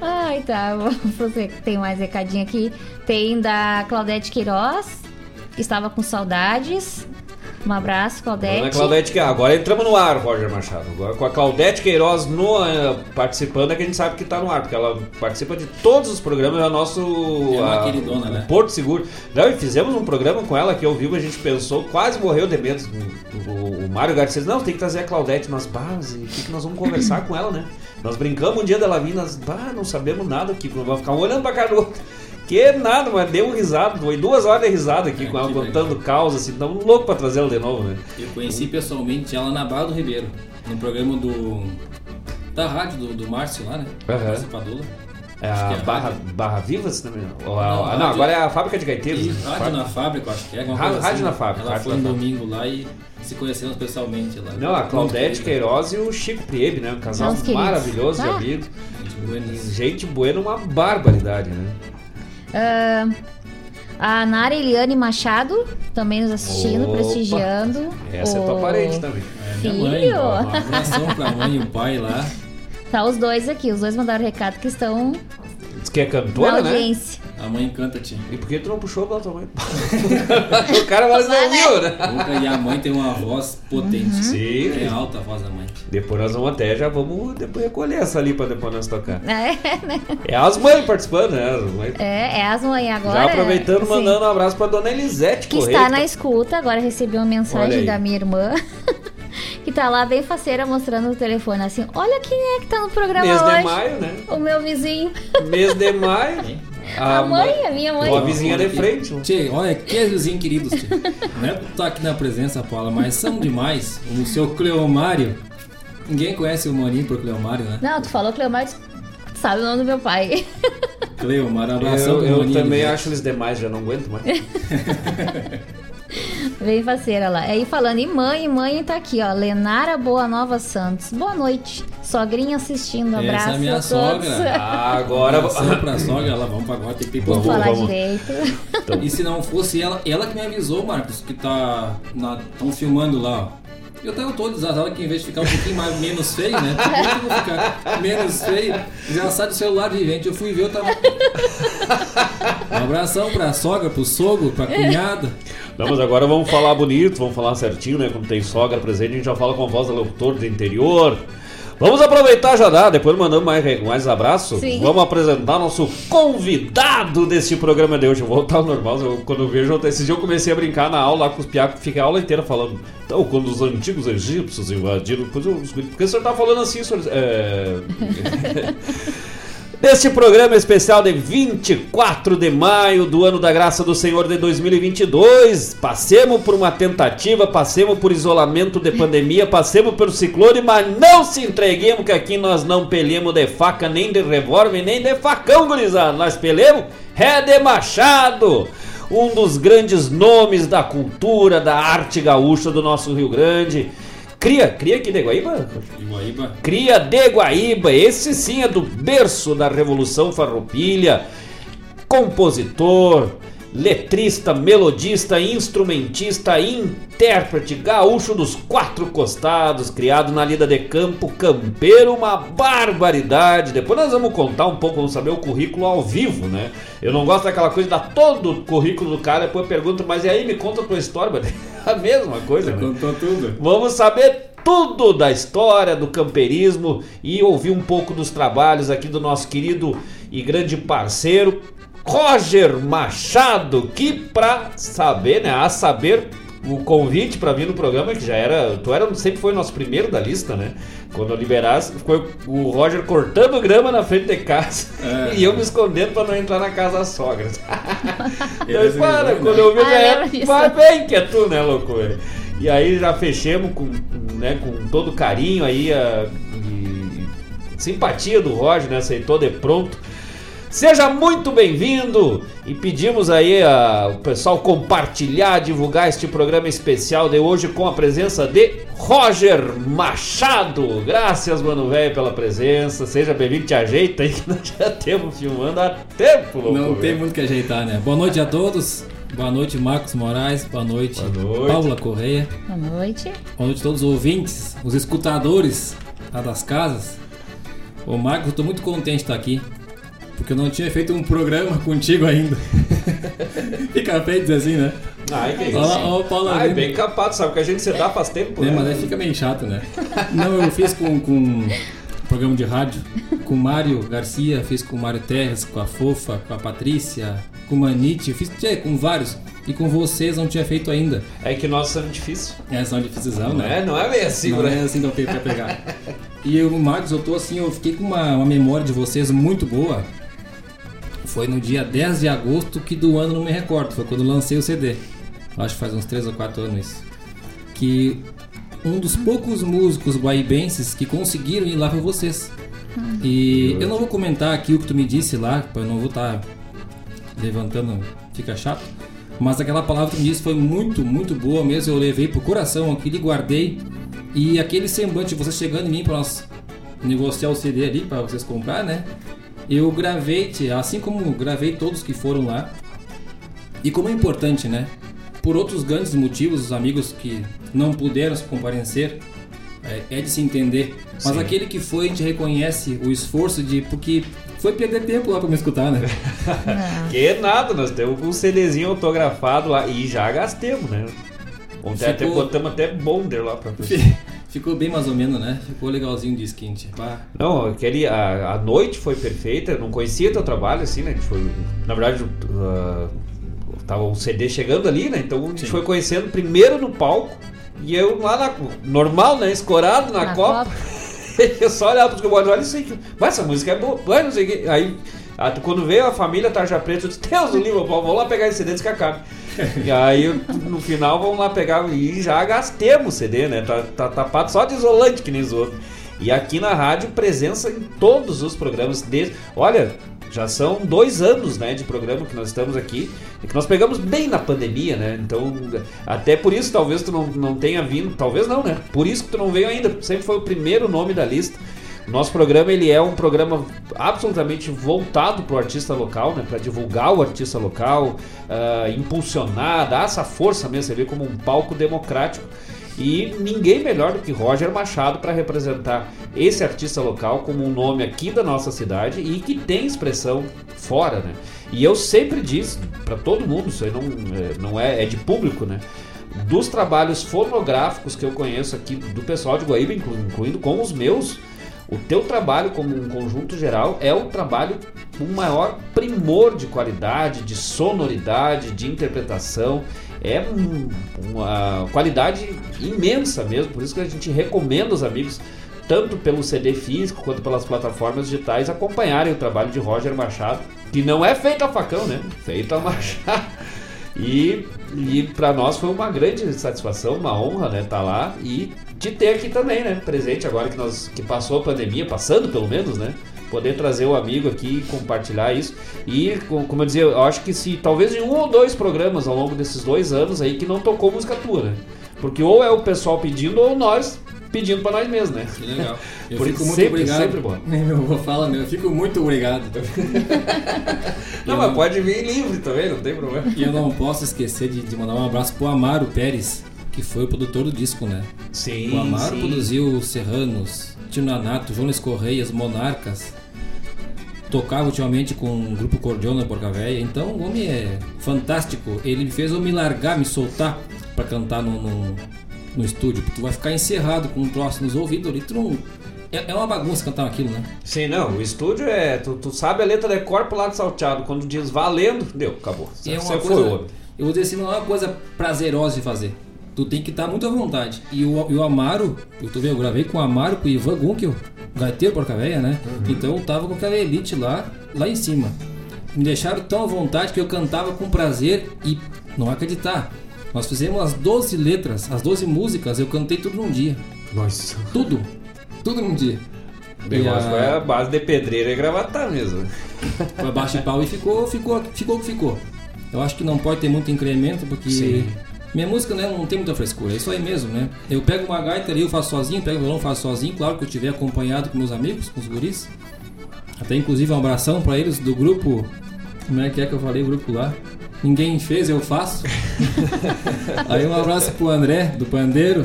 Ai, tá. Você que tem mais recadinho aqui. Tem da Claudete Queiroz, que estava com saudades. Um abraço, Claudete. Dona Claudete. Agora entramos no ar, Roger Machado. Agora com a Claudete Queiroz no, eh, participando é que a gente sabe que tá no ar, porque ela participa de todos os programas, é o nosso. É uma a- queridona, né? Porto Seguro. Não, e fizemos um programa com ela que ao vivo a gente pensou, quase morreu de medo. O, o- o Mário Garcia disse, não, tem que trazer a Claudete nas bases, o que, que nós vamos conversar com ela, né? Nós brincamos um dia dela vir, nós, bah, não sabemos nada aqui, vamos ficar um olhando pra cara do outro. Que nada, mas deu um risado, foi duas horas de risada aqui com ela que contando causa, assim, tão louco pra trazer ela de novo, né? Eu conheci pessoalmente ela na Barra do Ribeiro, no programa do. da rádio do, do Márcio lá, né? Márcio Padula. É Acho a que é Barra, rádio. Barra Vivas também? Ou a- Não, ah, rádio- não, agora é a Fábrica de Gaiteiros. Né? rádio na fábrica, acho que é. Rádio- coisa rádio assim. na fábrica, Ela rádio foi um fábrica. domingo lá e se conhecemos pessoalmente lá. Não, a Claudete. Queiroz e o Chico Priebe, né? Um casal queridos. maravilhoso de Ah. amigos. Gente buena, uma barbaridade, né? Ah, a Nara Eliane Machado, também nos assistindo, Opa. prestigiando. Essa é tua o parente também. É, minha mãe, Filho. ó, um abração pra mãe e o pai lá. Tá os dois aqui, os dois mandaram recado que estão Diz que é cantora, né? audiência. A mãe canta, tia. E por que tu não puxou pela tua mãe? o cara mais não ouviu, né? E a mãe tem uma voz potente. Sim. É alta a voz da mãe. Depois nós vamos até, já vamos depois recolher essa ali pra depois nós tocar. É, né? É as mães participando, né? As mães. É, é as mães agora. Já aproveitando, sim, mandando um abraço pra dona Elisete Que Correia. está na escuta, agora recebi uma mensagem da minha irmã. Que tá lá bem faceira mostrando o telefone assim. Olha quem é que tá no programa Mês de hoje. maio, né? O meu vizinho. Mês de maio. A mãe, a minha mãe. Uma vizinha de frente. Tchê, olha, que vizinhos queridos, tchê. Não é estar aqui na presença, Paula, mas são demais. O seu Cleomário. Ninguém conhece o Maninho por Cleomário, né? Não, tu falou Cleomar, tu sabe o nome do meu pai. Cleomário, abração Eu, eu também acho eles demais, já não aguento mais. Bem faceira lá. Aí falando em mãe, mãe tá aqui, ó. Lenara Boa Nova Santos. Boa noite. Sogrinha assistindo. Abraço Essa é a minha a todos. sogra. Agora- Abração pra sogra, ela vamos pra agora, tem que Vou postura. falar direito. E se não fosse ela, ela que me avisou, Marcos, que tá. Estão filmando lá, ó. Eu tava todo desasado que em vez de ficar um pouquinho mais, menos feio, né? Eu vou ficar menos feio? Já sai do celular de gente. Eu fui ver, eu tava. Um abração pra sogra, pro sogro, pra cunhada. Não, mas agora vamos falar bonito, vamos falar certinho, né? Quando tem sogra presente, a gente já fala com a voz do locutor do interior. Vamos aproveitar já dá, depois mandamos mais, mais abraço. Sim. Vamos apresentar nosso convidado desse programa de hoje. Voltar ao normal, eu- quando eu vejo, esses dias eu comecei a brincar na aula lá com os piacos, fiquei a aula inteira falando. Então, quando os antigos egípcios invadiram. Eu, porque o senhor tá falando assim, senhor. É... Neste programa especial de 24 de maio do ano da graça do Senhor de 2022, passemos por uma tentativa, passemos por isolamento de pandemia, passemos pelo ciclone, mas não se entreguemos que aqui nós não pelemos de faca, nem de revólver, nem de facão, gurizada. Nós pelemos é de machado um dos grandes nomes da cultura, da arte gaúcha do nosso Rio Grande. Cria, cria aqui de Guaíba? Iguaíba. Cria de Guaíba, esse sim é do berço da Revolução Farroupilha, compositor, letrista, melodista, instrumentista, intérprete, gaúcho dos quatro costados, criado na lida de campo, campeiro, uma barbaridade. Depois nós vamos contar um pouco, vamos saber o currículo ao vivo, né? Eu não gosto daquela coisa dar todo o currículo do cara, depois pergunta, mas e aí me conta a tua história, mas é a mesma coisa, né? Contou tudo. Vamos saber tudo da história do camperismo e ouvir um pouco dos trabalhos aqui do nosso querido e grande parceiro Roger Machado, que pra saber, né, a saber o convite pra vir no programa que já era, tu era sempre foi o nosso primeiro da lista, né? Quando eu liberasse, ficou o Roger cortando grama na frente de casa É. e eu me escondendo pra não entrar na casa das sogras. Ele Eu, para, quando eu vi Ah, já era, vai bem que é tu, né, louco? velho? E aí já fechamos com, né, com todo carinho aí a e simpatia do Roger, né? Aceitou de pronto. Seja muito bem-vindo e pedimos aí a, o pessoal compartilhar, divulgar este programa especial de hoje com a presença de Roger Machado. Graças, mano velho, pela presença. Seja bem-vindo, te ajeita aí que nós já temos filmando há tempo, louco. Não tem muito que ajeitar, né? Boa noite a todos. Boa noite, Marcos Moraes. Boa noite, Boa noite. Paula Correia. Boa noite. Boa noite a todos os ouvintes, os escutadores lá das casas. Ô Marcos, eu tô muito contente de estar aqui. Porque eu não tinha feito um programa contigo ainda. Fica feio dizer assim, né? Ai, que isso. Ai, bem capado, sabe que a gente se dá faz tempo, né? né? Mas aí fica meio chato, né? Não, eu fiz com, com programa de rádio, com o Mário Garcia, fiz com o Mário Terres, com a Fofa, com a Patrícia, com o Manite, fiz tchê, com vários. E com vocês não tinha feito ainda. É que nós somos difíceis. É, são difíceis, Não né? é, não é bem assim, Não né? é assim que eu pra pegar. E o Marcos, eu tô assim, eu fiquei com uma, uma memória de vocês muito boa. Foi no dia 10 de agosto que do ano não me recordo, foi quando lancei o CD. Acho que faz uns 3 ou 4 anos isso. Que um dos poucos músicos guaibenses que conseguiram ir lá foi vocês. E eu não vou comentar aqui o que tu me disse lá, eu não vou estar levantando, fica chato. Mas aquela palavra que tu me disse foi muito, muito boa mesmo. Eu levei pro coração aquilo e guardei. E aquele semblante, você chegando em mim para nós negociar o CD ali para vocês comprar, né? Eu gravei, assim como gravei todos que foram lá. E como é importante, né? Por outros grandes motivos, os amigos que não puderam se comparecer, é, é de se entender. Mas Sim. aquele que foi, a gente reconhece o esforço de. Porque foi perder tempo lá pra me escutar, né? Que nada, nós temos um CDzinho autografado lá e já gastemos, né? Ontem até Ficou- botamos até bonder lá pra Ficou bem mais ou menos, né? Ficou legalzinho de skint. Não, aquele, a, a noite foi perfeita, eu não conhecia teu trabalho assim, né? A gente foi, na verdade, uh, tava o CD chegando ali, né? Então a gente foi conhecendo primeiro no palco e eu lá na. Normal, né? Escorado na, Na copa. eu só olhava pros compadres, olha isso aí, que- vai, essa música é boa, não sei o que. Aí, ah, quando veio a família Tarja Preta, eu disse, Deus do livro, vamos lá pegar esse CD antes que acabe. E aí, no final, vamos lá pegar e já gastemos o CD, né? Tá, tá tapado só de isolante que nem os outros. E aqui na rádio, presença em todos os programas. Desde, olha, já são dois anos né, de programa que nós estamos aqui. E que nós pegamos bem na pandemia, né? Então, até por isso talvez tu não, não tenha vindo. Talvez não, né? Por isso que tu não veio ainda. Sempre foi o primeiro nome da lista. Nosso programa ele é um programa absolutamente voltado para o artista local, né? Para divulgar o artista local, ah, impulsionar, dar essa força mesmo, você vê como um palco democrático. E ninguém melhor do que Roger Machado para representar esse artista local como um nome aqui da nossa cidade e que tem expressão fora, né? E eu sempre disse para todo mundo, isso aí não é, não é, é de público, né? Dos trabalhos fonográficos que eu conheço aqui do pessoal de Guaíba, inclu- incluindo com os meus, o teu trabalho como um conjunto geral é o trabalho com maior primor de qualidade, de sonoridade, de interpretação. É um- uma qualidade imensa mesmo, por isso que a gente recomenda os amigos, tanto pelo CD físico quanto pelas plataformas digitais, acompanharem o trabalho de Roger Machado, que não é feito a facão, né? Feito a machado. E, e para nós foi uma grande satisfação, uma honra, né, estar lá e de ter aqui também, né, presente agora que nós que passou a pandemia, passando pelo menos, né, poder trazer o amigo aqui e compartilhar isso. E co- como eu dizia, eu acho que se talvez em um ou dois programas ao longo desses dois anos aí que não tocou música tua, né? Porque ou é o pessoal pedindo ou nós pedindo para nós mesmos, né? Que legal. Eu Por fico isso, muito sempre, obrigado. sempre bom. Meu avô fala, meu, eu fico muito obrigado. Não, mas pode vir livre também, não tem problema. E eu não posso esquecer de, de mandar um abraço pro Amaro Pérez, que foi o produtor do disco, né? Sim, O Amaro sim. produziu Serranos, Tino Anato, Jones Correias, Monarcas. Tocava ultimamente com o grupo Cordiona Porca Véia. Então o homem é fantástico. Ele me fez eu me largar, me soltar pra cantar no, no, no estúdio. Porque tu vai ficar encerrado com um troço nos ouvidos ali. Tu não... é, é uma bagunça cantar aquilo, né? Sim, não, o estúdio é. Tu, tu sabe a letra de cor pro lado salteado. Quando diz valendo, deu, acabou. É Você uma foi coisa, outro. eu vou dizer assim, não é uma coisa prazerosa de fazer. Tu tem que estar muito à vontade. E o, e o Amaro, eu, vendo, eu gravei com o Amaro, com o Ivan Gunkel, gaiteiro porca véia, né? Então eu tava com aquela elite lá, lá em cima. Me deixaram tão à vontade que eu cantava com prazer e não acreditar. Nós fizemos as 12 letras, as 12 músicas, eu cantei tudo num dia. Nossa. Tudo. Tudo num dia. O negócio E foi a- a base de pedreira e gravatar mesmo. Foi baixo e pau e ficou, ficou, ficou o que ficou. Eu acho que não pode ter muito incremento porque Sim. Minha música né, não tem muita frescura, é isso aí mesmo, né? Eu pego uma gaita ali, eu faço sozinho, pego o violão, faço sozinho, claro que eu estiver acompanhado com meus amigos, com os guris. Até inclusive um abração pra eles do grupo, como é que é que eu falei, o grupo lá? Ninguém fez, eu faço. aí um abraço pro André, do Pandeiro.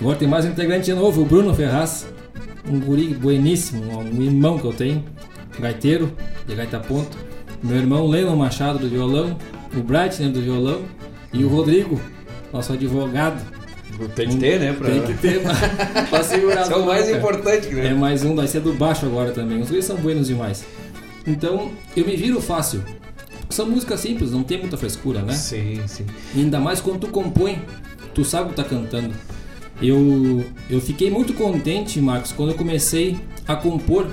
Agora tem mais um integrante novo, o Bruno Ferraz. Um guri bueníssimo, um irmão que eu tenho, gaiteiro, de gaita ponto. Meu irmão Lennon Machado do violão, o Brightner do violão e o Rodrigo, nosso advogado. Tem que ter, né? Pra... Tem que ter pra, pra segurar Isso é o mais boca. importante, né? É mais um, vai ser do baixo agora também. Os dois são buenos demais. Então, eu me viro fácil. São músicas simples, não tem muita frescura, né? Sim, sim. E ainda mais quando tu compõe, tu sabe o que tá cantando. Eu, eu fiquei muito contente, Marcos, quando eu comecei a compor,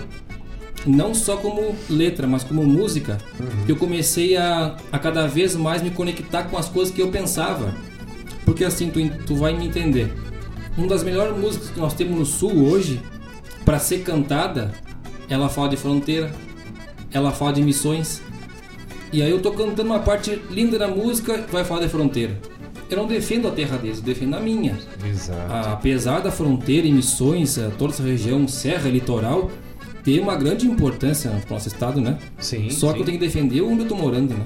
não só como letra, mas como música, que eu comecei a, a cada vez mais me conectar com as coisas que eu pensava. Porque assim, tu, tu vai me entender. Uma das melhores músicas que nós temos no Sul hoje, para ser cantada, ela fala de fronteira, ela fala de missões. E aí eu tô cantando uma parte linda da música vai falar de fronteira. Eu não defendo a terra deles, eu defendo a minha. Exato. Ah, Apesar da fronteira e missões, toda essa região, serra, litoral, ter uma grande importância no nosso estado, né? Sim. Só que sim. eu tenho que defender onde eu tô morando, né?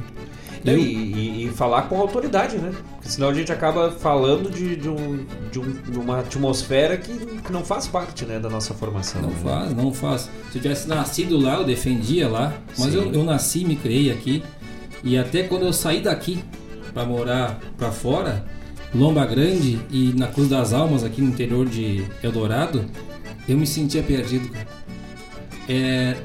Não, e, e- e falar com autoridade, né? Porque senão a gente acaba falando de, de, um, de, um- de uma atmosfera que, que não faz parte né, da nossa formação. Não né? faz, não faz. Se eu tivesse nascido lá, eu defendia lá. Mas eu, eu nasci, me criei aqui. E até quando eu saí daqui para morar para fora, Lomba Grande e na Cruz das Almas, aqui no interior de Eldorado, eu me sentia perdido. cara. É.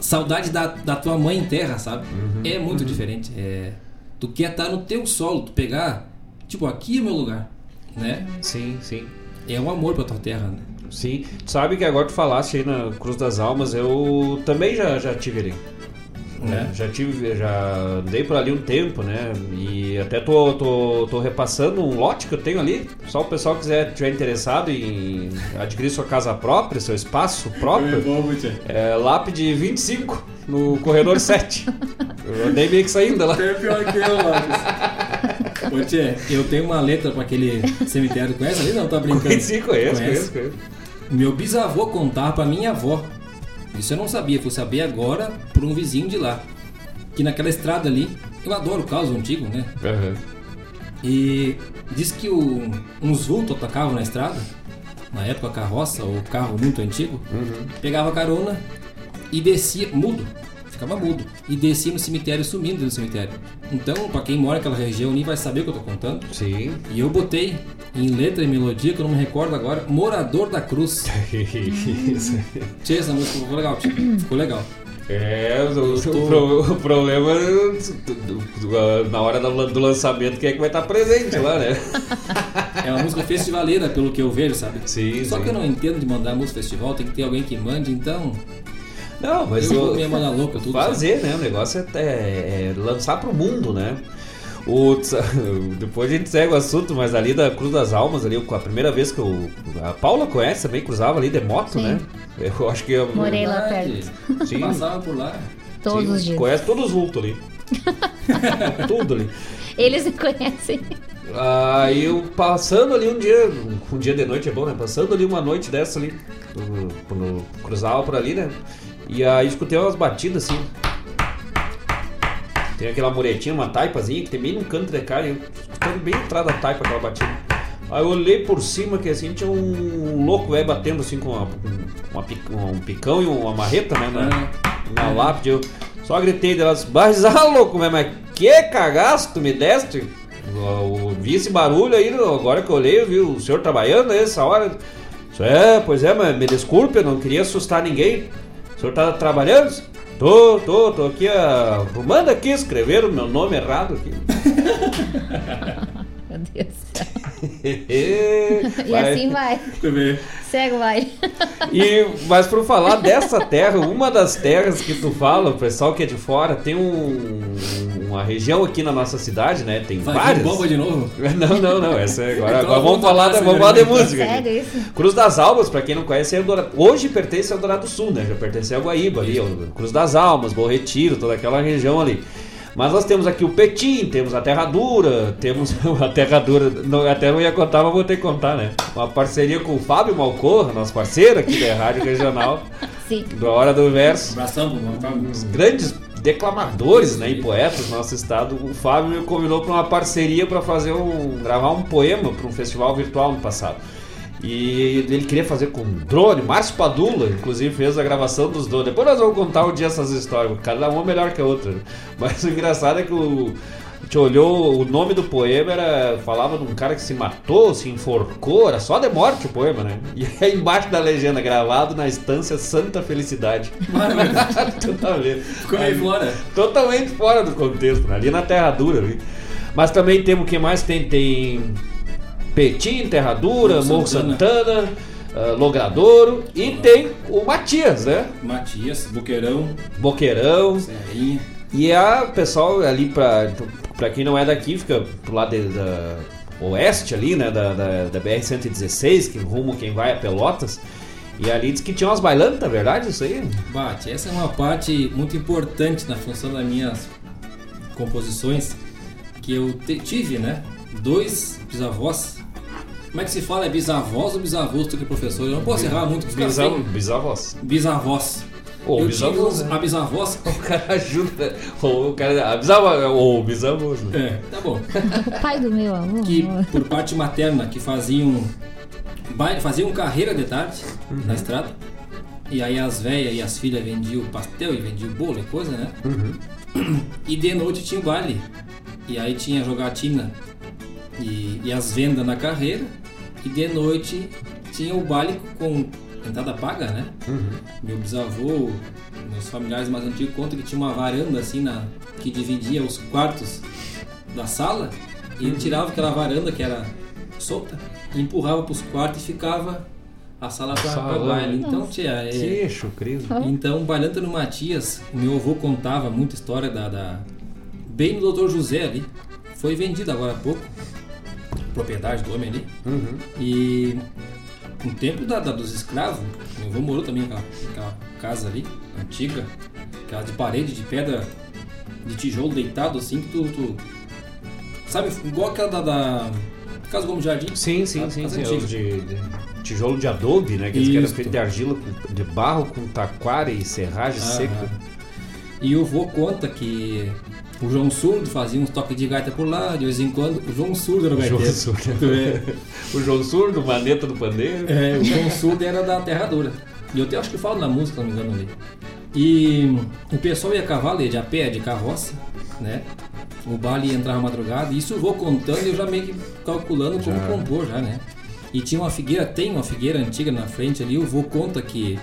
Saudade da, da tua mãe em terra, sabe? é muito diferente. É, tu quer estar no teu solo, tu pegar. Tipo, aqui é meu lugar, né? Sim, sim. É um amor pra tua terra, né? Sim. Tu sabe que agora tu falaste aí na Cruz das Almas, eu também já, já tive ali. Né? Já tive, já andei por ali um tempo, né? E até tô, tô, tô repassando um lote que eu tenho ali. Só o pessoal que quiser tiver interessado em adquirir sua casa própria, seu espaço próprio. É lápide 25 no corredor 7. Eu andei meio que saindo lá. É pior que eu, Marcos. Ô Tchê, eu tenho uma letra pra aquele cemitério. Conhece ali? Não, tá brincando. Conheci, conheço, conheço, conheço. Meu bisavô contava pra minha avó. Isso eu não sabia, fui saber agora por um vizinho de lá. Que naquela estrada ali, eu adoro o caos antigo, né? E diz que o, uns vultos tocavam na estrada, na época carroça ou carro muito antigo, pegava carona e descia, mudo, ficava mudo, e descia no cemitério sumindo no cemitério. Então, pra quem mora naquela região ali vai saber o que eu tô contando. Sim. E eu botei em letra e melodia, que eu não me recordo agora, Morador da Cruz. Isso. Tchê, essa música ficou legal, tchê. ficou legal. É, o, tô- o problema é do- do- na hora do, do lançamento quem é que vai estar presente lá, né? É uma música festivaleira, pelo que eu vejo, sabe? Sim, Só sim. que eu não entendo de mandar música festival, tem que ter alguém que mande, então. Não, mas eu mandar louca, tudo. fazer, né? O negócio é, é- é lançar pro mundo, né? O, depois a gente segue o assunto, mas ali da Cruz das Almas, ali, a primeira vez que eu. A Paula conhece também, cruzava ali de moto, Sim. né? Eu acho que. eu- Morei lá perto. Sim. Passava por lá. Todos Sim, os dias. Conhece todos os vultos ali. Tudo ali. Eles me conhecem. Aí eu passando ali um dia, um dia de noite é bom, né? Passando ali uma noite dessa ali, no, no, cruzava por ali, né? E aí escutei umas batidas assim. Tem aquela muretinha, uma taipazinha que tem bem no canto de cara, eu escutando bem atrás da taipa aquela batida. Aí eu olhei por cima que assim tinha um louco velho batendo assim com uma, uma um picão e uma marreta, né? Na, na lápide. Eu só gritei delas, mas ah, louco, mas que cagaço tu me deste? Eu, eu vi esse barulho aí, agora que eu olhei, eu vi o senhor trabalhando aí essa hora. Isso é, pois é, mas me desculpe, eu não queria assustar ninguém. O senhor tá trabalhando? Tô, tô, tô aqui arrumando aqui, escreveram meu nome errado aqui. Meu Deus. e E assim vai. Segue o baile. E, mas por falar dessa terra, uma das terras que tu fala, o pessoal que é de fora, tem um, uma região aqui na nossa cidade, né? Tem Vai várias. bomba de novo? Não, não, não. Essa é agora, Então agora vamos falar, da, vamos falar de música. aqui. Sério isso? Cruz das Almas, pra quem não conhece, é Eldorado. hoje pertence ao Dourado Sul, né? Já pertence a Guaíba ali, Cruz das Almas, Bom Retiro, toda aquela região ali. Mas nós temos aqui o Petim, temos a Terra Dura, temos a Terra Dura, não, até não ia contar, mas vou ter que contar, né? Uma parceria com o Fábio Malcorra, nosso parceiro aqui da Rádio Regional, Sim. da Hora do Verso. Abração Um dos grandes declamadores né, e poetas do nosso estado, o Fábio me convidou para uma parceria para fazer um gravar um poema para um festival virtual no passado. E ele queria fazer com drone, Márcio Padula, inclusive fez a gravação dos drones. Depois nós vamos contar um dia essas histórias, cada uma melhor que a outra. né? Mas o engraçado é que o a gente olhou, o nome do poema era falava de um cara que se matou, se enforcou, era só de morte o poema, né? E aí embaixo da legenda, gravado na estância Santa Felicidade. Totalmente. Ficou meio Aí, fora. Totalmente fora do contexto, né? ali na Terra Dura. Ali. Mas também temos o que mais tem? Tem Petim, Terra Dura, Morro Santana. Santana, ah, Logradouro e tem o Matias, né? Matias, Boqueirão, Boqueirão. Serrinha. E a pessoal ali pra, pra quem não é daqui, fica pro lado de- da oeste ali, né? Da, da, da BR-116, que rumo quem vai a Pelotas. E ali diz que tinha umas bailantas, é verdade isso aí? Bate, essa é uma parte muito importante na função das minhas composições, que eu te- tive, né? Dois bisavós. Como é que se fala? É bisavós ou bisavôs? Tu que é professor? Eu não posso errar muito. caras Bisavó, têm- bisavós. Bisavós. Ou uns- né? a bisavós. O cara ajuda. Ou o cara. A bisavó, ou bisavôs, né? É, tá bom. Pai do meu amor. que por parte materna que faziam baile- faziam carreira de tarde na estrada e aí as velhas e as filhas vendiam pastel e vendiam bolo e coisa né e de noite tinha o baile e aí tinha jogatina e, e as vendas na carreira e de noite tinha o baile com entrada paga né meu bisavô meus familiares mais antigos contam que tinha uma varanda assim na que dividia os quartos da sala e ele tirava aquela varanda que era solta e empurrava pros quartos e ficava a sala Salão. baile. Então, tia, é, Que chucrismo. então, bailando no Matias, meu avô contava muita história da, da- bem no Dr. José ali. Foi vendido agora há pouco, propriedade do homem ali. E no tempo da, da- dos escravos, meu avô morou também naquela, naquela casa ali, antiga, aquela de parede de pedra, de tijolo deitado assim, que tu. tu- sabe, igual aquela da. da Casa Gomes Jardim? Sim, sim, A sim, sim. Os de, de tijolo de adobe, né? Que eram Isso. feitos de argila, de barro com taquara e serragem Aham. seca. E o vô conta que o João Surdo fazia uns toques de gaita por lá, de vez em quando. O João Surdo era o João gaiteiro. Surdo. É. o João Surdo, maneta do pandeiro. É, o João Surdo era da Terra Dura. E eu até acho que falo na música, se não me engano ali. E o pessoal ia a cavalo, ia de a pé, de carroça, né? O baile entrava madrugada, e isso eu vou contando e eu já meio que calculando como Já. compor já, né? E tinha uma figueira, tem uma figueira antiga na frente ali, o vô conta que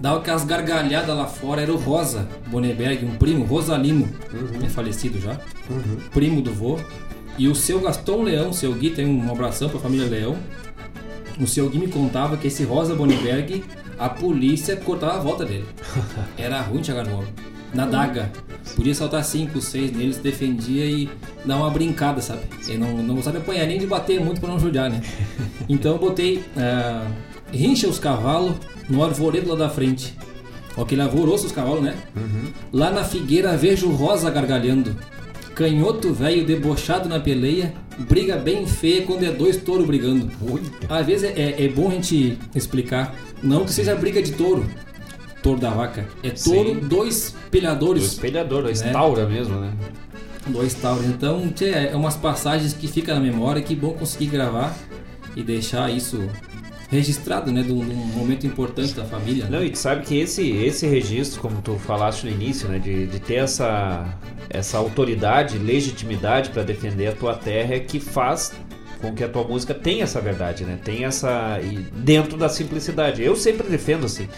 dava aquelas gargalhadas lá fora, era o Rosa Boneberg, um primo, Rosalino, é falecido já, primo do vô. E o seu Gaston Leão, seu Gui, tem um abração pra família Leão. O seu Gui me contava que esse Rosa Boneberg, a polícia cortava a volta dele. Era ruim chegar no homem. Na daga. Podia saltar cinco, seis neles, defendia e dar uma brincada, sabe? Ele não, não gostava de apanhar nem de bater muito pra não judiar, né? Então eu botei. ah, rincha os cavalos no arvoredo lá da frente. Ó, aquele alvoroço os cavalos, né? Lá na figueira vejo o Rosa gargalhando. Canhoto velho debochado na peleia, briga bem feia quando é dois touros brigando. Às vezes é, é- é bom a gente explicar, não que seja briga de touro, touro da vaca. É touro, Sim. dois pilhadores. Dois pilhadores, dois né? taura mesmo, né? Dois tauros. Então, tchê, é umas passagens que ficam na memória, que bom conseguir gravar e deixar isso registrado, né? De um, momento importante da família. né? Não, e tu sabe que esse, esse registro, como tu falaste no início, né, de, de ter essa, essa autoridade, legitimidade para defender a tua terra é que faz com que a tua música tenha essa verdade, né? Tenha essa e dentro da simplicidade. Eu sempre defendo assim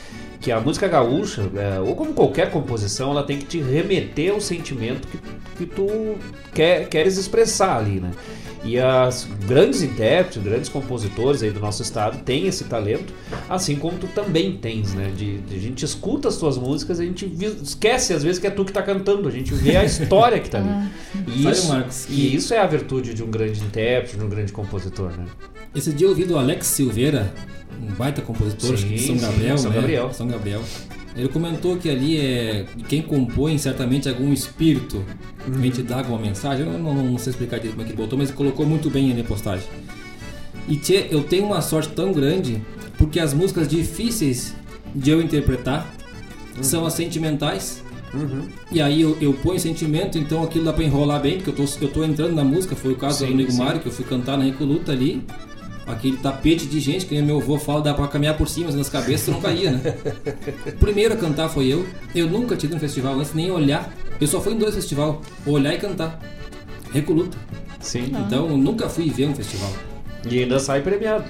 que a música gaúcha, é, ou como qualquer composição, ela tem que te remeter ao sentimento que, que tu quer, queres expressar ali, né? E as grandes intérpretes, grandes compositores aí do nosso estado têm esse talento, assim como tu também tens, né? De, de- a gente escuta as tuas músicas, a gente esquece às vezes que é tu que tá cantando, a gente vê a história que tá ali. E Sabe, isso, Marcos, e que- isso é a virtude de um grande intérprete, de um grande compositor, né? Esse dia eu ouvi do Alex Silveira, um baita compositor Sim, de São sim, Gabriel, São né? Gabriel. São Gabriel. Ele comentou que ali é quem compõe certamente algum espírito Uhum. te dar alguma mensagem. Eu não, não sei explicar direito como é que ele botou, mas ele colocou muito bem ali na postagem. E tchê, eu tenho uma sorte tão grande porque as músicas difíceis de eu interpretar Uhum. são as sentimentais. E aí eu, eu ponho sentimento, então aquilo dá pra enrolar bem, porque eu tô, eu tô entrando na música, foi o caso Sim, do amigo sim. Mário, que eu fui cantar na Recoluta ali. Aquele tapete de gente, que nem meu avô fala, dá pra caminhar por cima, assim, nas cabeças, não caía, né? O primeiro a cantar foi eu. Eu nunca tinha ido no festival antes, nem olhar. Eu só fui em dois festivais, olhar e cantar. Recoluta. Sim. Então eu nunca fui ver um festival. E ainda sai premiado.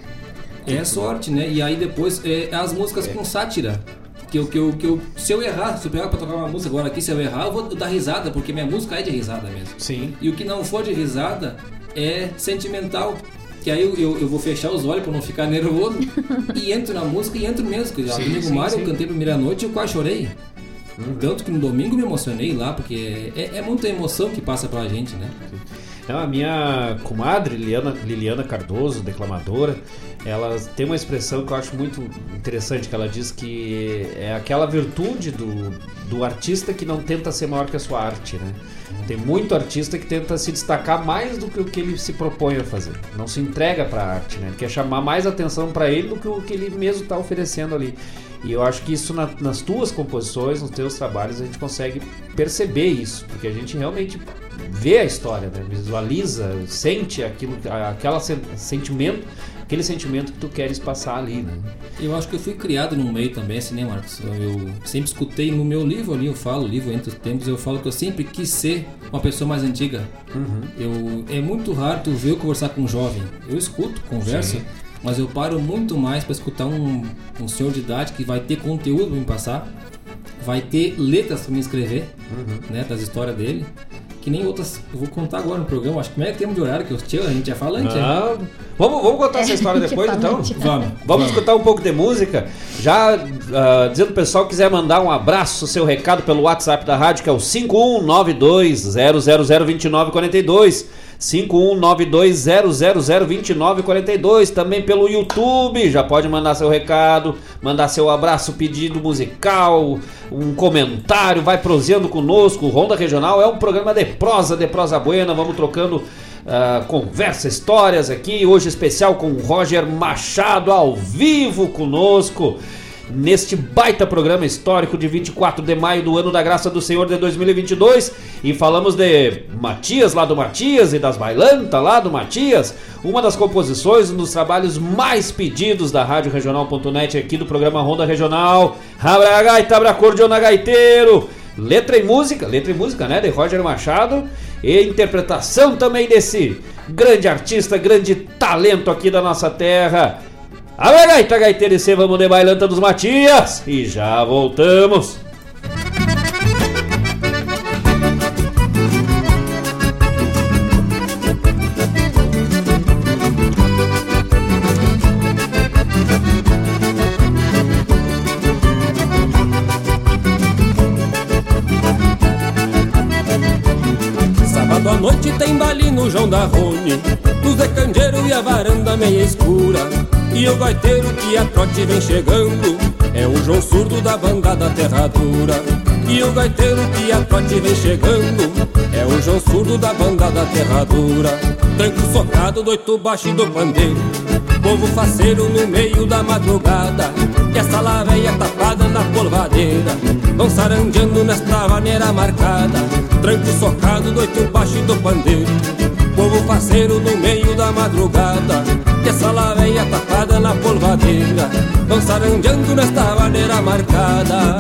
É sorte, né? E aí depois é, as músicas com sátira. Que eu, que, eu, que eu, se eu errar, se eu pegar pra tocar uma música agora aqui, se eu errar, eu vou dar risada, porque minha música é de risada mesmo. Sim. E o que não for de risada é sentimental. Que aí eu, eu, eu vou fechar os olhos pra não ficar nervoso e entro na música e entro mesmo. Que Sim, amigo sim, Mário, sim. eu cantei primeira noite e eu quase chorei. Tanto que no domingo me emocionei lá, porque é, é muita emoção que passa pra gente, né? Não, a minha comadre Liliana, Liliana Cardoso, declamadora, ela tem uma expressão que eu acho muito interessante, que ela diz que é aquela virtude do, do artista que não tenta ser maior que a sua arte, né? Tem muito artista que tenta se destacar mais do que o que ele se propõe a fazer. Não se entrega para a arte, né? Ele quer chamar mais atenção para ele do que o que ele mesmo está oferecendo ali. E eu acho que isso na, nas tuas composições, nos teus trabalhos, a gente consegue perceber isso, porque a gente realmente vê a história, né? visualiza, sente aquilo, aquela sen sentimento, aquele sentimento que tu queres passar ali, né? Eu acho que eu fui criado num meio também, assim, né, Marcos? Eu sempre escutei no meu livro ali, eu falo, livro Entre os Tempos, eu falo que eu sempre quis ser uma pessoa mais antiga. Uhum. Eu, é muito raro tu ver eu conversar com um jovem. Eu escuto, converso, Sim. mas eu paro muito mais para escutar um, um senhor de idade que vai ter conteúdo para me passar, vai ter letras para me escrever, né, das histórias dele. Que nem outras, eu vou contar agora no programa, acho que como é que temos de horário que eu tinha, a gente é falante, né? Ah, vamos, vamos contar essa história depois então? Vamos, Vamos escutar um pouco de música. Já ah, dizendo pro pessoal que quiser mandar um abraço, seu recado pelo WhatsApp da rádio, que é o 5192-0002942. 5192-0002942. Também pelo YouTube, já pode mandar seu recado, mandar seu abraço, pedido musical, um comentário, vai prosseando conosco. O Ronda Regional é um programa de prosa, de prosa buena, vamos trocando ah, conversa, histórias aqui. Hoje especial com Roger Machado ao vivo conosco. Neste baita programa histórico de 24 de maio do ano da graça do Senhor de 2022 e falamos de Matias lá do Matias e das bailantas lá do Matias, uma das composições, um dos trabalhos mais pedidos da Rádio Regional.net aqui do programa Ronda Regional. Abra gaita, abra cordiona gaiteiro. Letra e música, letra e música, né, de Roger Machado e interpretação também desse grande artista, grande talento aqui da nossa terra. Abre gaita, gaiteiro e vamos de bailanta dos Matias. E já voltamos. Sábado à noite tem baile no João da Rone No Zé Candeiro e a varanda meia escura E o gaiteiro que a trote vem chegando É o João Surdo da banda da Terradura E o gaiteiro que a trote vem chegando É o João Surdo da banda da Terradura Tranco socado do oito baixo e do pandeiro Povo faceiro no meio da madrugada. E essa lá véia tapada na polvadeira Vão sarandeando nesta maneira marcada. Tranco socado do oito baixo e do pandeiro Povo faceiro no meio da madrugada E essa lá véia tapada na polvadeira Vão sarandeando nesta maneira marcada.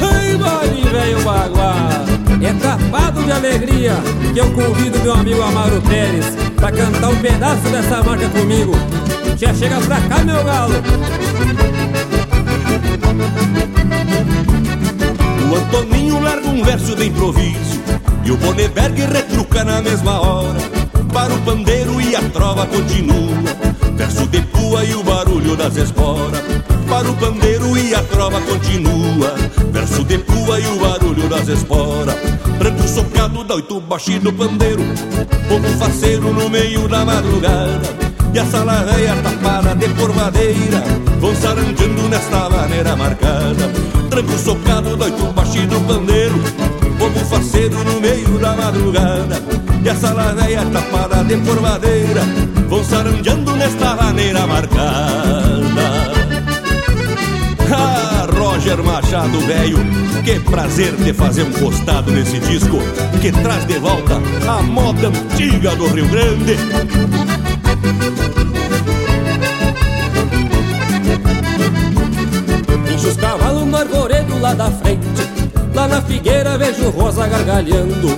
Ai, baile velho baguá É tapado de alegria Que eu convido meu amigo Amaro Pérez Pra cantar um pedaço dessa marca comigo Já chega pra cá, meu galo O Antoninho larga um verso de improviso E o Boneberg retruca na mesma hora Para o pandeiro e a trova continua. Verso de pua e o barulho das esporas Para o pandeiro e a trova continua. Verso de pua e o barulho das esporas Branco socado da oito baixo do pandeiro. Povo faceiro no meio da madrugada. E a sala velha tapada de porvadeira Vão sarandeando nesta maneira marcada. Tranco socado do oito baixo do pandeiro. Povo faceiro no meio da madrugada E a sala velha tapada de porvadeira Vão sarandeando nesta maneira marcada Ah, Roger Machado, velho, que prazer de fazer um costado nesse disco que traz de volta a moda antiga do Rio Grande. Enche os cavalos no arvoredo lá da frente Lá na figueira vejo rosa gargalhando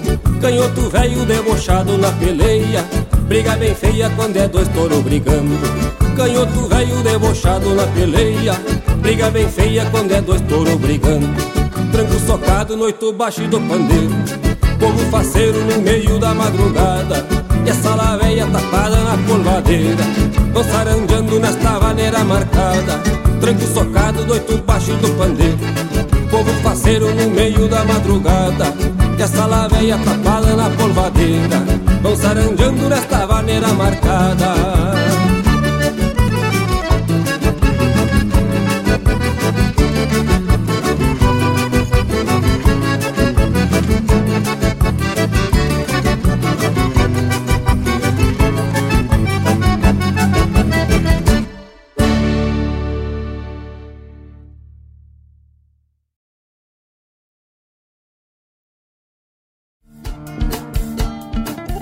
Canhoto velho debochado na peleia Briga bem feia quando é dois touro brigando. Canhoto velho debochado na peleia Briga bem feia quando é dois touro brigando. Tranco socado no oito baixo do pandeiro Povo faceiro no meio da madrugada E essa lá velha tapada na polvadeira Vão sarandeando nesta maneira marcada. Tranco socado do oito baixo do pandeiro Povo faceiro no meio da madrugada E essa lá velha tapada na polvadeira Vão sarandeando nesta maneira marcada